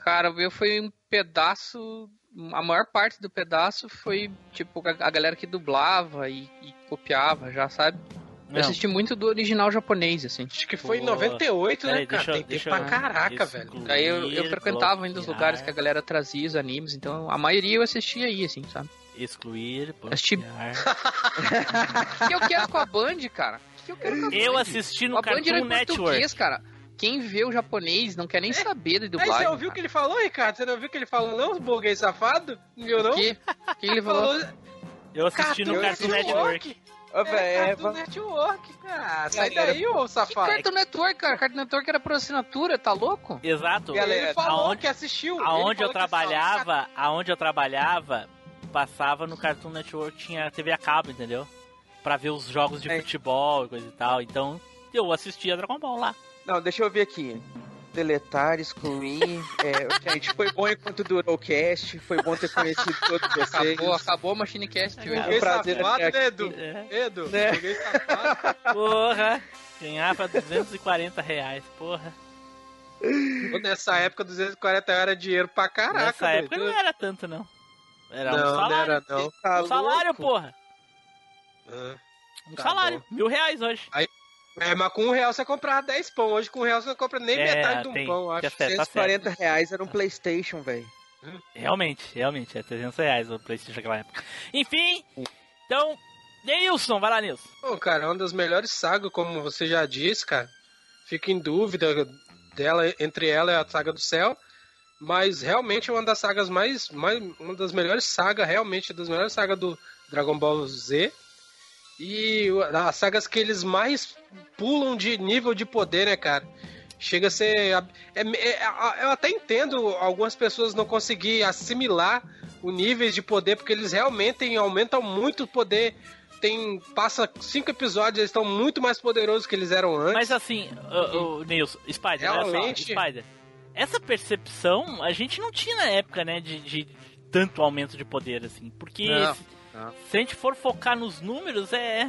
Cara, o meu foi um pedaço. A maior parte do pedaço foi, tipo, a, galera que dublava e, e copiava, já sabe? Eu Não. assisti muito do original japonês, assim. Acho que foi em Boa. 98, né, cara? deixa eu- Tem tempo deixa pra eu- caraca, velho. Aí eu, eu frequentava ainda os lugares que a galera trazia os animes, então a maioria eu assistia aí, assim, sabe? Excluir, Assisti- bloquear. O que eu quero com a Band, cara? Que eu quero Eu assisti no Cartoon Network. cara. Quem vê o japonês não quer nem saber de Aí dublagem. você ouviu o que ele falou, Ricardo? Você não ouviu o que ele falou, não? Os burguês safado? Não viu, não? O quê? O que ele falou? Eu assisti no Cartoon Network. Ô, É, Cartoon Network, cara. Sai daí, ô Que safado. Cartoon Network, cara? Cartoon Network era por assinatura, tá louco? Exato. Galera, Ele falou aonde- que assistiu. ele Aonde eu falou que assistiu. trabalhava, aonde eu trabalhava, passava no Cartoon Network, tinha TV a cabo, entendeu? Pra ver os jogos de É. futebol e coisa e tal. Então, eu assistia Dragon Ball lá. Não, deixa eu ver aqui. Deletar, excluir. é, gente, foi bom enquanto durou o cast. Foi bom ter conhecido todos vocês. Acabou, acabou a Machine Cast hoje. É um prazer safado, ter né, aqui. Edu? É. Edu, Né? safado. Porra! Ganhava 240 reais, porra. Nessa época, 240 era dinheiro pra caraca, Nessa época não era tanto, não. Era Não, um não salário. era, não. Tá um salário, louco? porra. Ah. Um Tá salário. Mil reais hoje. É, mas com um real você comprava 10 pão. Hoje com um real você não compra nem É, metade de um tem- pão, acho. tá certo, tá certo. 140 reais era um Playstation, velho. Realmente, realmente. É 300 reais o Playstation naquela época. Enfim, então... Nilson, vai lá, Nilson. Pô, cara, é uma das melhores sagas, como você já disse, cara. Fico em dúvida dela, entre ela e a Saga do Céu. Mas realmente é uma das sagas mais. mais uma das melhores sagas, realmente, das melhores sagas do Dragon Ball Z. E as sagas que eles mais pulam de nível de poder, né, cara? Chega a ser. é- é- eu até entendo algumas pessoas não conseguir assimilar o nível de poder, porque eles realmente aumentam muito o poder. Tem. Passa cinco episódios, eles estão muito mais poderosos que eles eram antes. Mas assim, o, o Nilson, Spider, olha só, Realmente- Spider. Essa percepção a gente não tinha na época, né, de, de tanto aumento de poder, assim. Porque Não, se, não. se a gente for focar nos números, é.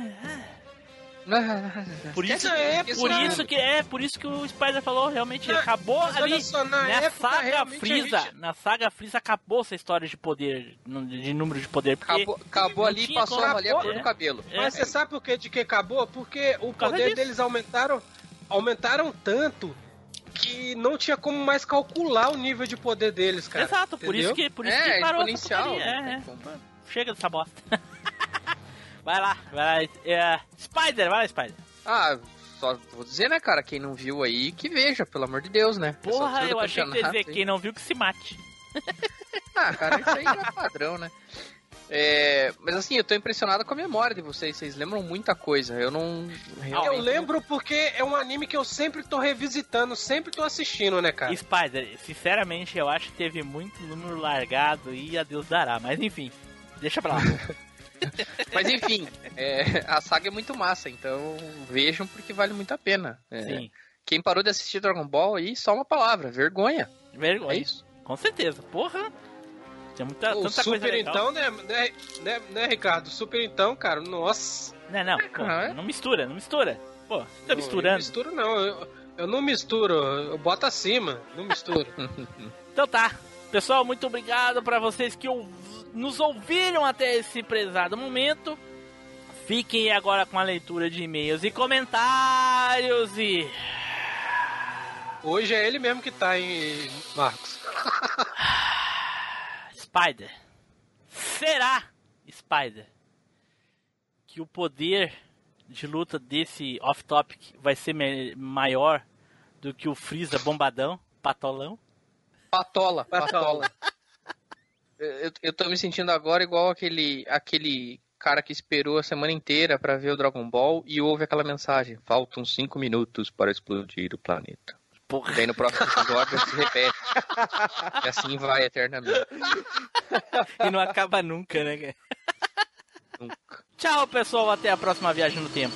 Por isso, Essa é, por isso que é, por isso que o Spider falou, realmente Não, acabou ali. só, na na época, saga realmente, a Freeza, gente- na saga Freeza acabou essa história de poder, de número de poder. Porque Acabou, acabou ali e passou a cor É. do cabelo. Mas você sabe por que de que acabou? Porque o causa poder disso. deles aumentaram, aumentaram tanto que não tinha como mais calcular o nível de poder deles, cara. Exato, por isso que, por isso É, que parou essa exponencial, porcaria, não é, é. Chega dessa bosta. vai lá, vai lá. É, Spider, vai lá, Spider. Ah, só vou dizer, né, cara? Quem não viu aí, que veja, pelo amor de Deus, né? Porra, eu achei que dizer quem não viu que se mate. Ah, cara, isso aí é padrão, né? É, mas assim, eu tô impressionado com a memória de vocês. Vocês lembram muita coisa. Eu não. realmente Eu lembro porque é um anime que eu sempre tô revisitando, sempre tô assistindo, né, cara? Spider, sinceramente, eu acho que teve muito número largado e a Deus dará. Mas enfim, deixa pra lá. Mas enfim, é, a saga é muito massa, então vejam porque vale muito a pena. É, Sim, Quem parou de assistir Dragon Ball aí, só uma palavra, vergonha. vergonha. É isso. Com certeza, porra. Tinha muita, O tanta coisa Super legal. então, né, né, né, né, Ricardo? Super então, cara, nossa. Não, não, pô, Ah, não mistura, não mistura. Pô, você tá Não, misturando. Eu misturo não, eu, eu não misturo, eu boto acima, não misturo. Então tá. Pessoal, muito obrigado pra vocês que ouv- nos ouviram até esse prezado momento. Fiquem agora com a leitura de e-mails e comentários e. Hoje é ele mesmo que tá, hein, Marcos? Spider. Será, Spider, que o poder de luta desse off-topic vai ser maior do que o Freeza bombadão, patolão? Patola, patola. eu, eu- tô me sentindo agora igual aquele, aquele cara que esperou a semana inteira pra ver o Dragon Ball e ouve aquela mensagem: faltam cinco minutos para explodir o planeta. Porra. Daí no próximo episódio se repete. e assim vai eternamente. E não acaba nunca, né? Nunca. Tchau, pessoal. Até a próxima viagem no tempo.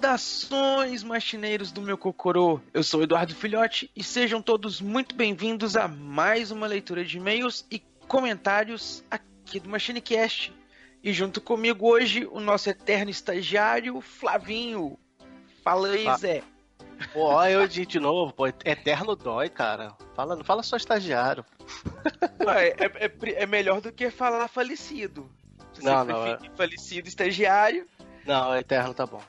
Saudações, machineiros do meu Cocorô! Eu sou Eduardo Filhote e sejam todos muito bem-vindos a mais uma leitura de e-mails e comentários aqui do MachineCast. E junto comigo hoje o nosso eterno estagiário, Flavinho. Fala aí, Zé. Pô, eu de, novo, pô, eterno dói, cara. Fala, não fala só estagiário. Ah, é, é- é é melhor do que falar falecido. Se Não, você não, preferir falecido estagiário, Não, eterno tá bom.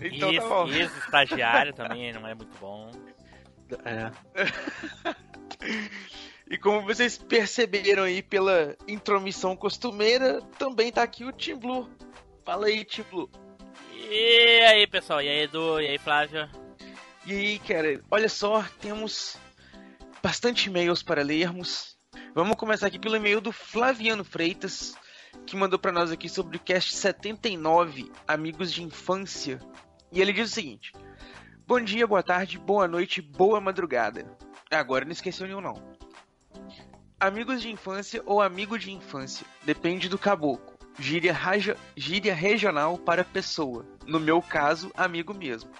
Então Esse, tá bom. estagiário também não é muito bom. É. E como vocês perceberam aí pela intromissão costumeira, também tá aqui o Tim Blue. Fala aí, Tim Blue. E aí, pessoal? E aí, Edu? E aí, Flávio? E aí, cara, olha só, temos bastante e-mails para lermos. Vamos começar aqui pelo e-mail do Flaviano Freitas, que mandou para nós aqui sobre o cast 79, Amigos de Infância. E ele diz o seguinte: Bom dia, boa tarde, boa noite, boa madrugada. Agora não esqueceu nenhum, não. Amigos de infância ou amigo de infância, depende do caboclo. Gíria, raja- gíria regional para pessoa. No meu caso, amigo mesmo.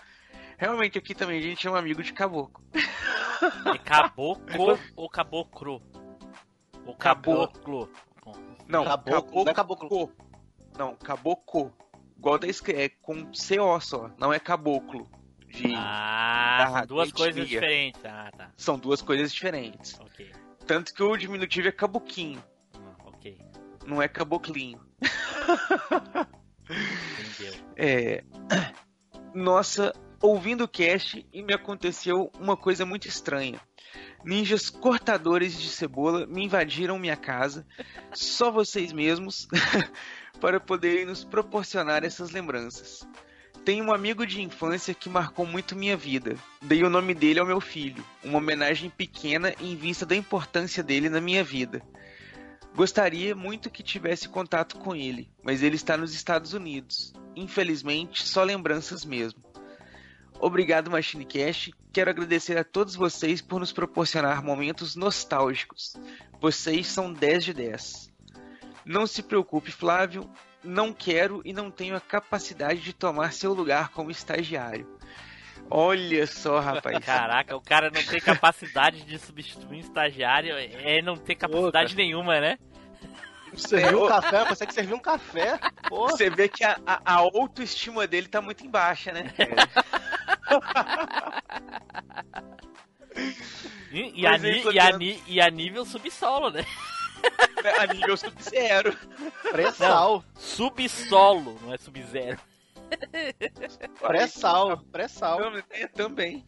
Realmente aqui também a gente chama amigo de caboclo. É caboclo ou caboclo? Ou caboclo? Não, Caboclo, caboclo. não é caboclo. Não, caboclo. Igual da é com CO só, não é caboclo. De... Ah, são duas etnia. coisas diferentes. Ah, tá. São duas coisas diferentes. Ok. Tanto que o diminutivo é caboquinho, Ah, ok. não é caboclinho. Entendeu. É. Nossa, ouvindo o cast e me aconteceu uma coisa muito estranha. Ninjas cortadores de cebola me invadiram minha casa, só vocês mesmos, para poderem nos proporcionar essas lembranças. Tenho um amigo de infância que marcou muito minha vida. Dei o nome dele ao meu filho, uma homenagem pequena em vista da importância dele na minha vida. Gostaria muito que tivesse contato com ele, mas ele está nos Estados Unidos. Infelizmente, só lembranças mesmo. Obrigado, MachineCast. Quero agradecer a todos vocês por nos proporcionar momentos nostálgicos. Vocês são 10 de 10. Não se preocupe, Flávio. Não quero e não tenho a capacidade de tomar seu lugar como estagiário. Olha só, rapaz. Caraca, o cara não tem capacidade de substituir um estagiário, é não ter capacidade nenhuma, né? Servir É, um café, consegue servir um café. Pô, Você vê que a, a, a autoestima dele tá muito em baixa, né? E, e a, Mas ni- e, a adianta. ni- e a nível subsolo, né? a nível sub-zero. pré-sal. Subsolo, não é sub-zero. Pré-sal. Pré-sal. É, também.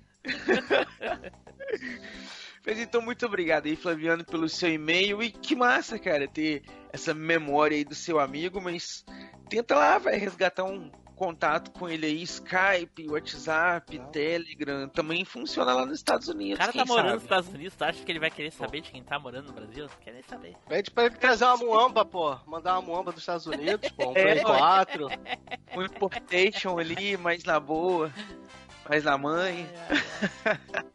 Mas então, muito obrigado aí, Flaviano, pelo seu e-mail. E que massa, cara, ter essa memória aí do seu amigo. Mas tenta lá, vai resgatar um, contato com ele aí, Skype, WhatsApp, Telegram, também funciona lá nos Estados Unidos. O cara tá morando sabe? nos Estados Unidos, tu acha que ele vai querer saber de quem tá morando no Brasil? Não quer nem saber. Pede pra ele trazer uma muamba, pô. Mandar uma muamba dos Estados Unidos, pô. Um É, Play 4. Um importation ali, mais na boa, mais na mãe.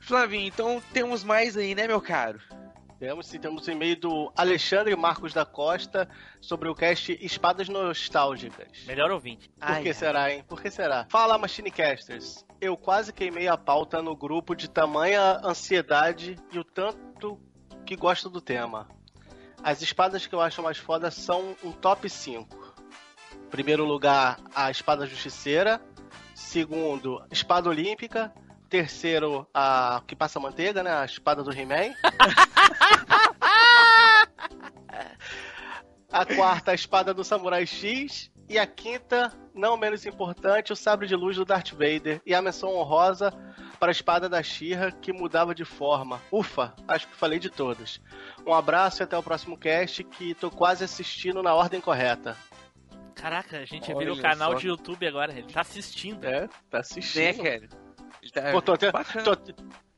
Flavinho, então temos mais aí, né, meu caro? Temos sim, temos um e-mail do Alexandre Marcos da Costa sobre o cast Espadas Nostálgicas. Melhor ouvinte. Por que será, hein? Por que será? Fala, Machinecasters. Eu quase queimei a pauta no grupo de tamanha ansiedade e o tanto que gosto do tema. As espadas que eu acho mais foda são um top 5. Primeiro lugar, a espada justiceira. Segundo, espada olímpica. Terceiro, a que passa manteiga, né? A espada do He-Man. A quarta, a espada do Samurai X. E a quinta, não menos importante, o sabre de luz do Darth Vader. E a menção honrosa para a espada da Shira que mudava de forma. Ufa, acho que falei de todas. Um abraço e até o próximo cast que tô quase assistindo na ordem correta. Caraca, a gente Olha virou canal só. de YouTube agora. Ele tá assistindo. É, tá assistindo. Né, cara? Tá Pô, tô, até, tô,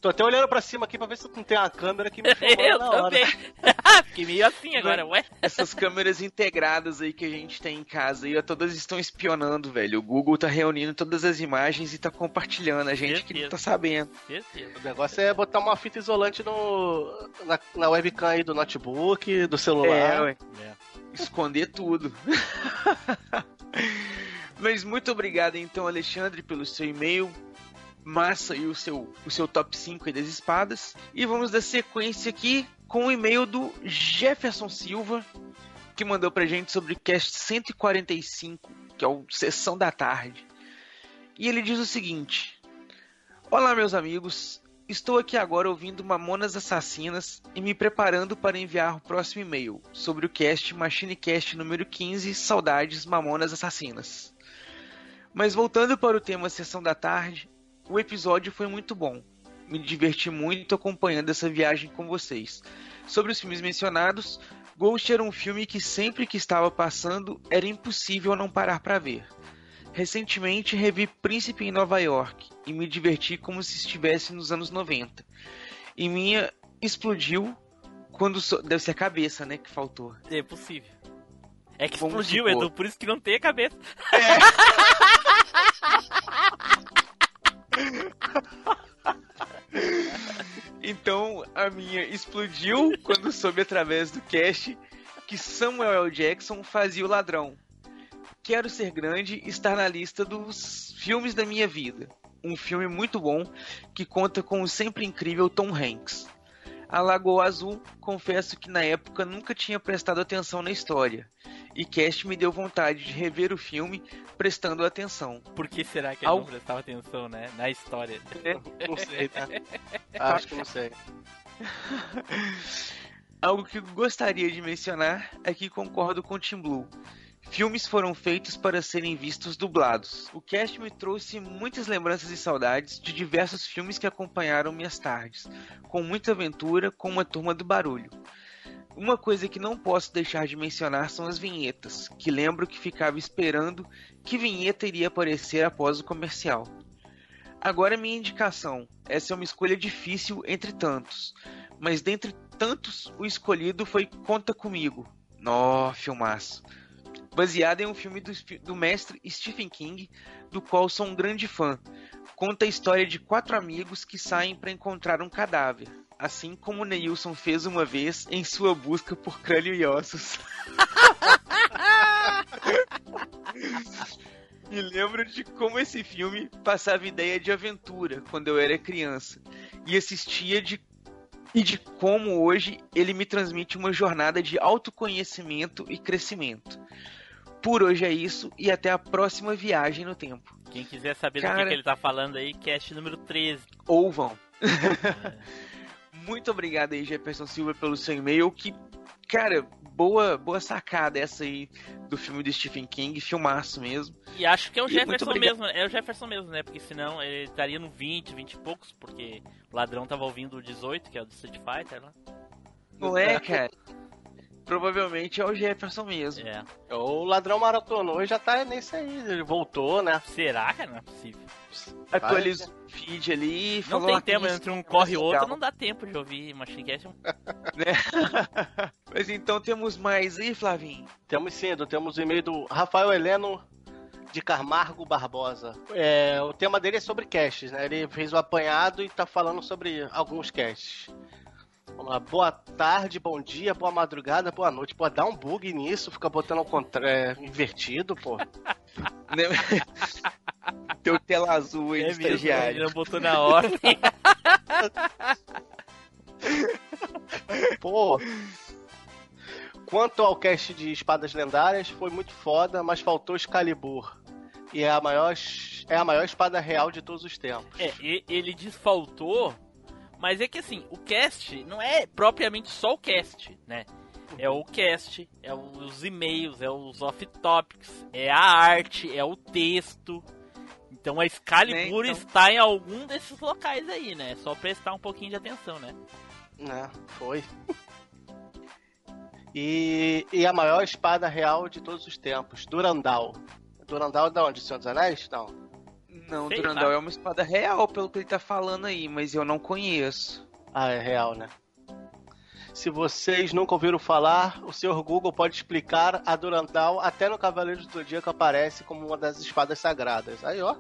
tô até olhando pra cima aqui pra ver se não tem uma câmera que me Eu na hora. também. Fiquei meio assim agora, ué. Essas câmeras integradas aí que a gente tem em casa aí, todas estão espionando, velho. O Google tá reunindo todas as imagens e tá compartilhando a gente que não tá sabendo. Certeza. O negócio é botar uma fita isolante no, na, na webcam aí do notebook, do celular. É, ué. Esconder tudo. Mas muito obrigado então, Alexandre, pelo seu e-mail. Massa e o seu, o seu top 5 aí das espadas. E vamos dar sequência aqui com o e-mail do Jefferson Silva, que mandou pra gente sobre o cast 145, que é o Sessão da Tarde. E ele diz o seguinte: Olá, meus amigos. Estou aqui agora ouvindo Mamonas Assassinas e me preparando para enviar o próximo e-mail sobre o cast MachineCast número 15, Saudades Mamonas Assassinas. Mas voltando para o tema Sessão da Tarde, o episódio foi muito bom. Me diverti muito acompanhando essa viagem com vocês. Sobre os filmes mencionados, Ghost era um filme que sempre que estava passando era impossível não parar para ver. Recentemente revi Príncipe em Nova York e me diverti como se estivesse nos anos 90. E minha explodiu quando. so- Deve ser a cabeça, né? Que faltou. É possível. É que Vamos explodiu, supor. Edu, por isso que não tem a cabeça. Então a minha explodiu quando soube através do cast que Samuel L. Jackson fazia o ladrão. Quero ser grande estar na lista dos filmes da minha vida. Um filme muito bom que conta com o sempre incrível Tom Hanks. A Lagoa Azul, confesso que na época nunca tinha prestado atenção na história. E Cast me deu vontade de rever o filme prestando atenção. Por que será que ele Al- não prestava atenção, né? Na história. Não sei, tá? Acho que não sei. Algo que gostaria de mencionar é que concordo com o Tim Blue. Filmes foram feitos para serem vistos dublados. O cast me trouxe muitas lembranças e saudades de diversos filmes que acompanharam minhas tardes, com muita aventura com uma turma do barulho. Uma coisa que não posso deixar de mencionar são as vinhetas, que lembro que ficava esperando que vinheta iria aparecer após o comercial. Agora minha indicação. Essa é uma escolha difícil entre tantos, mas dentre tantos o escolhido foi Conta Comigo. Nó, filmaço. Baseado em um filme do, do mestre Stephen King, do qual sou um grande fã. Conta a história de quatro amigos que saem para encontrar um cadáver, assim como Neilson fez uma vez em sua busca por crânio e ossos. Me lembro de como esse filme passava ideia de aventura quando eu era criança e assistia de e de como hoje ele me transmite uma jornada de autoconhecimento e crescimento. Por hoje é isso e até a próxima viagem no tempo. Quem quiser saber do Cara- que, que ele tá falando aí, cast número 13. Ou vão. Muito obrigado aí, Jefferson Silva, pelo seu e-mail. Que, cara, boa, boa sacada essa aí do filme do Stephen King, filmaço mesmo. E acho que é o E Jefferson mesmo, é o Jefferson mesmo, né? Porque senão ele estaria no 20, 20 e poucos, porque o ladrão tava ouvindo o 18, que é o do Street Fighter lá. Não é, cara? Provavelmente é o Jefferson mesmo. É. O ladrão maratonou e já tá nesse aí. Ele voltou, né? Será, cara? Não é possível. Atualizou o feed ali. Não falou tem uma tempo, entre um corre e outro, não dá tempo de ouvir Machine Cast. Né? Mas então temos mais aí, Flavinho? Temos sim, temos o e-mail do Rafael Heleno de Camargo Barbosa. É, o tema dele é sobre casts, né? Ele fez o apanhado e tá falando sobre alguns casts. Vamos lá. Boa tarde, bom dia, boa madrugada, boa noite. Pô, dá um bug nisso, fica botando ao contra... é, invertido, pô. Teu tela azul aí, É mesmo, estagiário. não botou na ordem. Pô. Quanto ao cast de espadas lendárias, foi muito foda, mas faltou Excalibur. E é a maior, é a maior espada real de todos os tempos. É, e- ele desfaltou, mas é que assim, o cast não é propriamente só o cast, né? É o cast, é os e-mails, é os off-topics, é a arte, é o texto. Então a Excalibur então- está em algum desses locais aí, né? É só prestar um pouquinho de atenção, né? Né, foi. E, e a maior espada real de todos os tempos, Durandal. Durandal é de onde? Senhor dos Anéis? Não. Não, Sei Durandal lá. é uma espada real, pelo que ele tá falando aí, mas eu não conheço. Ah, é real, né? Se vocês nunca ouviram falar, o senhor Google pode explicar a Durandal até no Cavaleiro do Zodíaco aparece como uma das espadas sagradas. Aí, ó.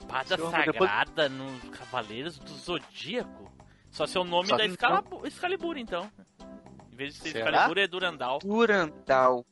Espada Senhor, sagrada nos Cavaleiros do Zodíaco. Só se é o nome Só da Excalibur, Excalibur, então. Em vez de ser Será? Excalibur, é Durandal. Durandal.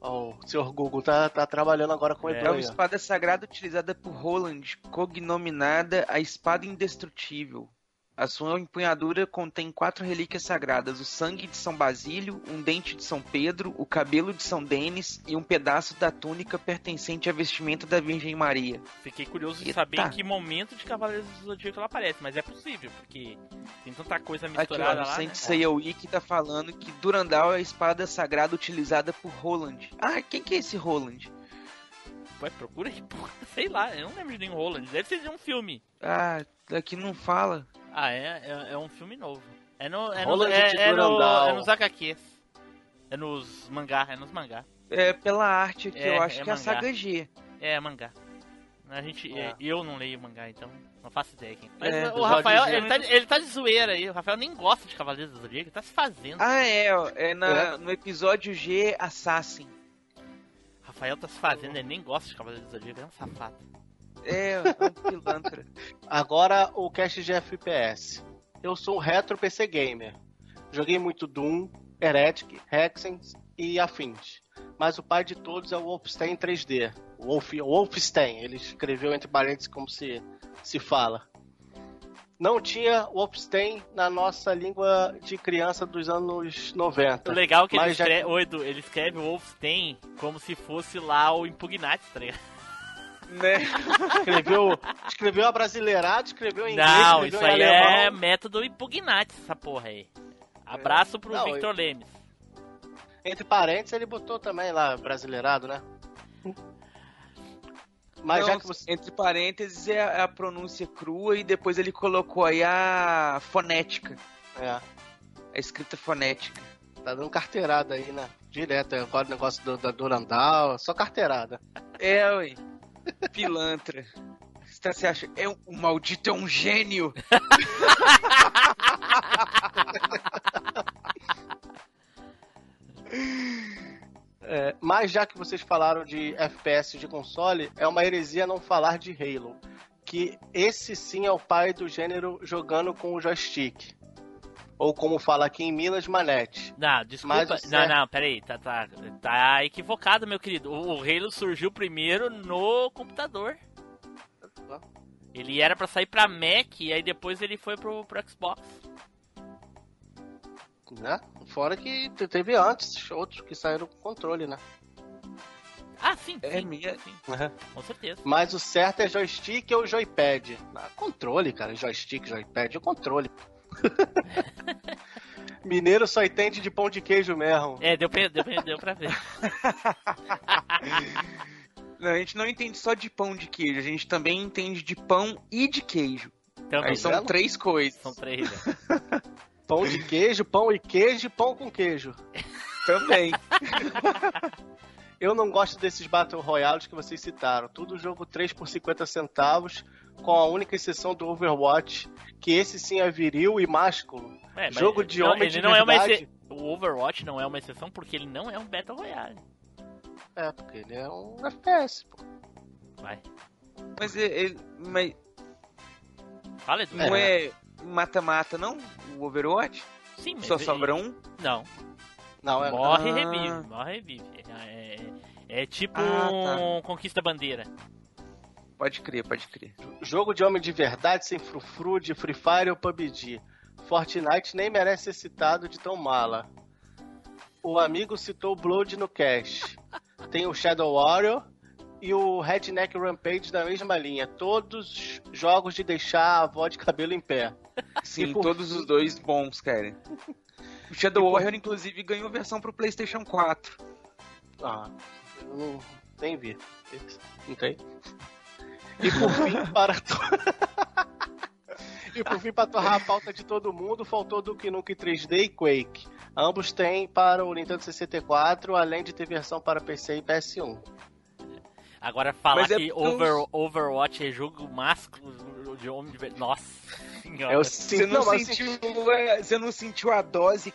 Ó, o senhor Google tá, tá trabalhando agora com o É. É uma espada sagrada utilizada por Roland, cognominada a Espada Indestrutível. A sua empunhadura contém quatro relíquias sagradas: o sangue de São Basílio, um dente de São Pedro, o cabelo de São Denis e um pedaço da túnica pertencente à vestimenta da Virgem Maria. Fiquei curioso de Eita. saber em que momento de Cavaleiros do Zodíaco ela aparece, mas é possível, porque tem tanta coisa Aqui, ó, misturada no lá. Saint Né? Seiya Wiki tá falando que Durandal é a espada sagrada utilizada por Roland. Ah, quem que é esse Roland? Ué, procura aí, porra. Sei lá, eu não lembro de nenhum Roland. Deve ser de um filme. Ah, daqui não fala. Ah, é? É, é um filme novo. É no. É, no, é, é, no, é nos HQs. É nos mangá, é nos mangá. É pela arte aqui, É, eu acho é que é a mangá. saga G. É, mangá. A gente, É. é, eu não leio mangá, então não faço ideia. Quem. Mas É, o Rafael, ele tá, ele tá de zoeira aí. O Rafael nem gosta de Cavaleiros do Zodíaco, ele tá se fazendo. Ah, é, ó, é, na- É. no episódio G Assassin. Rafael tá se fazendo, ele nem gosta de Cavaleiros do Zodíaco, é um safado. É, é um pilantra. Agora o cast de FPS. Eu sou um retro PC gamer. Joguei muito Doom, Heretic, Hexen e afins. Mas o pai de todos é o Wolfenstein 3D. Wolf, Wolfenstein, ele escreveu entre parênteses como se, se fala. Não tinha Wolfenstein na nossa língua de criança dos anos 90. O legal é que ele Mas já- escreve, Edu, ele escreve Wolfenstein como se fosse lá o Impugnati, tá ligado? Né? Escreveu, escreveu abrasileirado, escreveu em inglês, Não, isso em aí alemão. é método Impugnati, essa porra aí. Abraço pro Não, Victor Lemes. Entre parênteses, ele botou também lá, brasileirado, né? Mas Não, já que você. Entre parênteses é a, a pronúncia crua e depois ele colocou aí a fonética. É, A escrita fonética. tá dando carteirada aí, né? Direto, é agora o negócio do, da Durandal, só carteirada. É, ué. Pilantra. Você você acha? É um, o maldito é um gênio. É, mas já que vocês falaram de FPS de console, é uma heresia não falar de Halo. Que esse sim é o pai do gênero jogando com o joystick. Ou como fala aqui em Minas, manete. Não, desculpa. Mas o Não, certo- não, peraí. Tá, tá, tá equivocado, meu querido. O, o Halo surgiu primeiro no computador. Ele era pra sair pra Mac e aí depois ele foi pro, pro Xbox. Né? Fora que te- teve antes outros que saíram com controle, né? Ah, sim, É sim, minha. sim, com certeza. Mas o certo é joystick ou joypad. Ah, controle, cara. Joystick, joypad, é controle. Mineiro só entende de pão de queijo mesmo. É, deu pra, deu pra, deu pra ver. Não, a gente não entende só de pão de queijo, a gente também entende de pão e de queijo. Também. Aí são vendo? três coisas. São três, né? Pão de queijo, pão e queijo e pão com queijo. Também. Eu não gosto desses Battle Royales que vocês citaram. Tudo jogo 3 por 50 centavos, com a única exceção do Overwatch, que esse sim é viril e másculo. É, jogo de não, homem ele de não é uma verdade. exce- O Overwatch não é uma exceção porque ele não é um Battle Royale. É, porque ele é um FPS, pô. Vai. Mas ele. Mas Fala, Edu. não é mata-mata, não? O Overwatch? Sim, mas Só ele- sobra um? Não. Não, é. Morre e Ah. revive, morre e revive. É, é- é tipo Ah, um Conquista Bandeira. Pode crer, pode crer. Jogo de homem de verdade sem frufru de Free Fire ou PUBG. Fortnite nem merece ser citado de tão mala. O amigo citou Blood no cash. Tem o Shadow Warrior e o Redneck Rampage da mesma linha. Todos jogos de deixar a avó de cabelo em pé. Sim, por todos os dois bons, cara. O Shadow Warrior, inclusive, ganhou versão pro PlayStation 4. Ah, eu não nem vi. Não tem? E por fim, para to... E por fim, para torrar a pauta de todo mundo, faltou Duke Nukem 3D e Quake. Ambos têm para o Nintendo 64, além de ter versão para PC e PS1. Agora falar é que porque Over, Overwatch é jogo másculo de homem de verdade. Nossa senhora. É Você não, Não, sentiu, é, você não sentiu a dose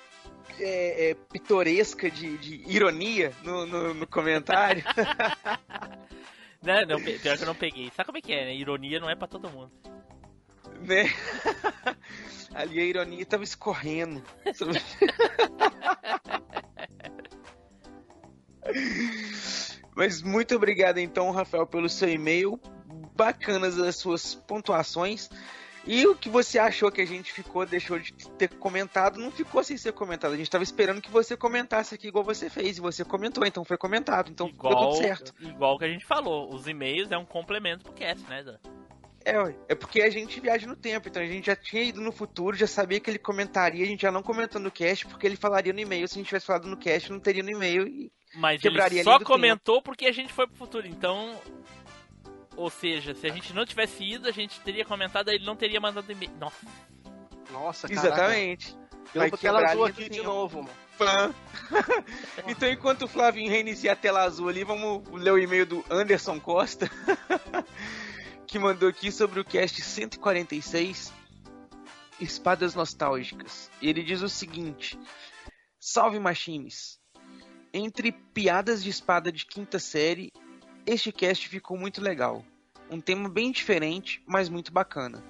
é, é, pitoresca de, de ironia no, no, no comentário? Não, não, pe- pior que eu não peguei. Sabe como é que é, né? Ironia não é pra todo mundo. né? Ali a ironia tava escorrendo. Mas muito obrigado então, Rafael, pelo seu e-mail. Bacanas as suas pontuações. E o que você achou que a gente ficou, deixou de ter comentado, não ficou sem ser comentado. A gente tava esperando que você comentasse aqui igual você fez. E você comentou, então foi comentado. Então ficou Igual, tudo certo. igual que a gente falou. Os e-mails é um complemento pro cast, né, Dan? É, é porque a gente viaja no tempo, então a gente já tinha ido no futuro, já sabia que ele comentaria, a gente já não comentou no cast, porque ele falaria no e-mail. Se a gente tivesse falado no cast, não teria no e-mail e Mas quebraria ele só comentou porque a gente foi pro futuro. Então. Ou seja, se a gente não tivesse ido, a gente teria comentado, aí ele não teria mandado e-mail. Nossa. Nossa. Exatamente. Eu Vai vou tela azul aqui de novo, mano. Fã. então, enquanto o Flavinho reinicia a tela azul ali, vamos ler o e-mail do Anderson Costa, que mandou aqui sobre o cast 146, Espadas Nostálgicas. Ele diz o seguinte: Salve Machines! Entre piadas de espada de quinta série, este cast ficou muito legal. Um tema bem diferente, mas muito bacana.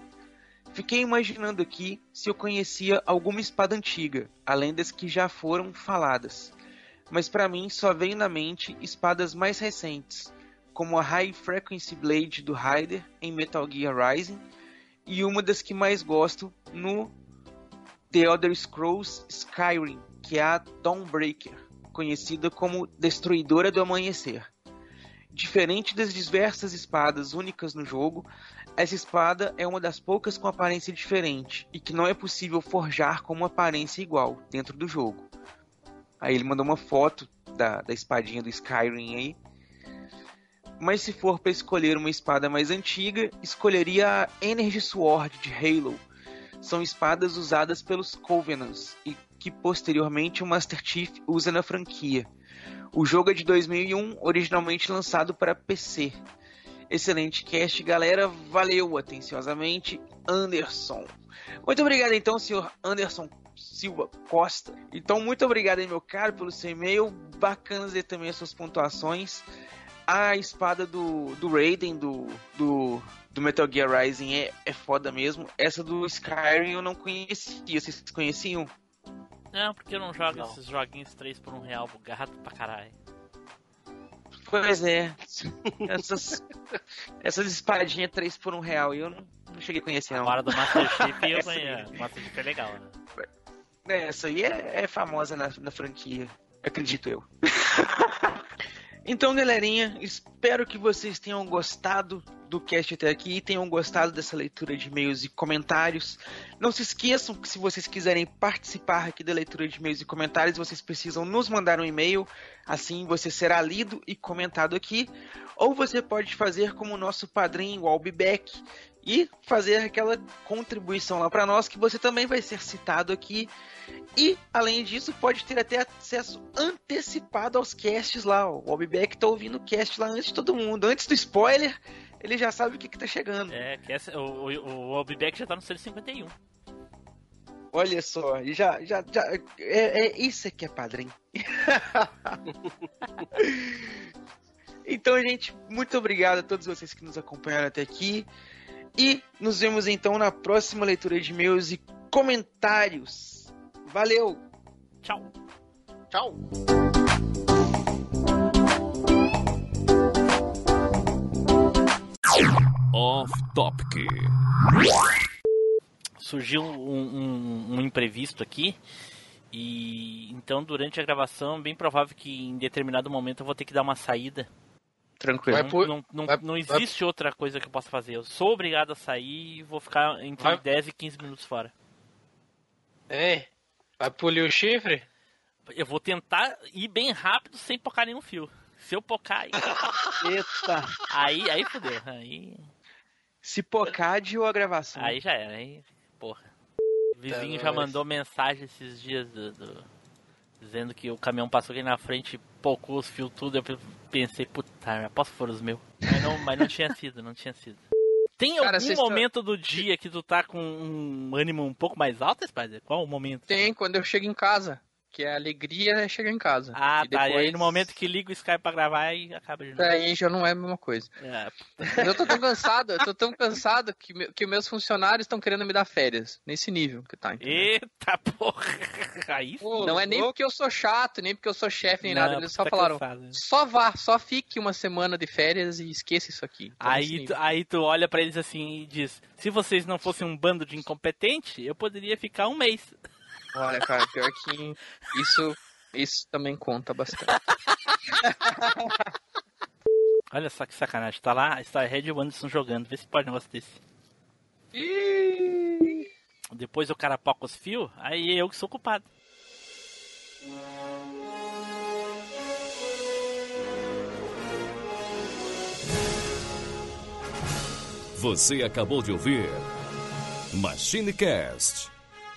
Fiquei imaginando aqui se eu conhecia alguma espada antiga, além das que já foram faladas. Mas para mim só veio na mente espadas mais recentes, como a High Frequency Blade do Raider em Metal Gear Rising e uma das que mais gosto no The Elder Scrolls Skyrim, que é a Dawnbreaker, conhecida como Destruidora do Amanhecer. Diferente das diversas espadas únicas no jogo, essa espada é uma das poucas com aparência diferente e que não é possível forjar com uma aparência igual dentro do jogo. Aí ele mandou uma foto da, da espadinha do Skyrim aí. Mas se for para escolher uma espada mais antiga, escolheria a Energy Sword de Halo. São espadas usadas pelos Covenants e que posteriormente o Master Chief usa na franquia. O jogo é de 2001, originalmente lançado para PC. Excelente cast, galera. Valeu atenciosamente, Anderson. Muito obrigado então, senhor Anderson Silva Costa. Então, muito obrigado aí, meu caro, pelo seu e-mail. Bacanas aí também as suas pontuações. A espada do, do Raiden, do, do, do Metal Gear Rising, é, é foda mesmo. Essa do Skyrim eu não conhecia. Vocês conheciam? Não, porque eu não jogo esses joguinhos 3 por 1 real bugado pra caralho. Pois é. Essas, essas espadinhas 3 por 1 real eu não, não cheguei a conhecer, não. Agora do Master Chief eu Essa aí. conheço. O Master Chief é legal, né? É, essa aí é, é famosa na, na franquia, acredito eu. então, galerinha, espero que vocês tenham gostado do cast até aqui, tenham gostado dessa leitura de e-mails e comentários. Não se esqueçam que se vocês quiserem participar aqui da leitura de e-mails e comentários, vocês precisam nos mandar um e-mail, assim você será lido e comentado aqui. Ou você pode fazer como o nosso padrinho, o Albeck, e fazer aquela contribuição lá para nós que você também vai ser citado aqui. E além disso, pode ter até acesso antecipado aos casts lá. O Bobback tá ouvindo o cast lá antes de todo mundo, antes do spoiler. Ele já sabe o que, que tá chegando. É, que essa, o, o, o Obibeck já tá no 151. Olha só, e já, já, já é, é isso é que é padrinho. então, gente, muito obrigado a todos vocês que nos acompanharam até aqui. E nos vemos então na próxima leitura de e-mails e comentários. Valeu! Tchau! Tchau! Off Topic. Surgiu um, um, um imprevisto aqui. E então durante a gravação é bem provável que em determinado momento eu vou ter que dar uma saída. Tranquilo. Não, Vai por- não, não, vai- não vai- existe outra coisa que eu possa fazer. Eu sou obrigado a sair e vou ficar entre Vai- 10 e 15 minutos fora. Hein? Vai polir o chifre? Eu vou tentar ir bem rápido sem pocar nenhum fio. Se eu pocar aí. Eita! Aí, aí fodeu. Aí, Se pocade ou a gravação. aí já era. Aí, porra. O vizinho Tá, já mandou mensagem esses dias do, do- dizendo que o caminhão passou aqui na frente, pocou os fios tudo. Eu pensei, puta, posso for os meus. Mas não, mas não tinha sido, não tinha sido. Tem Cara, algum momento do dia que tu tá com um ânimo um pouco mais alto, Spider? Qual o momento? Tem quando eu chego em casa. Que a alegria é chegar em casa. Ah, E tá. E aí depois- no momento que liga o Skype pra gravar, aí acaba de novo. Aí já não é a mesma coisa. É, eu tô tão cansado, eu tô tão cansado que, me- que meus funcionários estão querendo me dar férias. Nesse nível que tá, entendeu? Eita porra! Aí sim. Não é nem porque eu sou chato, nem porque eu sou chefe, nem Não, nada. Eles só tá falaram, cansado, né? só vá, só fique uma semana de férias e esqueça isso aqui. Nesse Aí tu, aí tu olha pra eles assim e diz: Se vocês não fossem um bando de incompetente, eu poderia ficar um mês. Olha, cara, pior que isso, isso também conta bastante. Olha só que sacanagem. Tá lá, está Red Anderson jogando. Vê se pode um negócio desse. Depois o cara poca os fios, aí eu que sou culpado. Você acabou de ouvir MachineCast.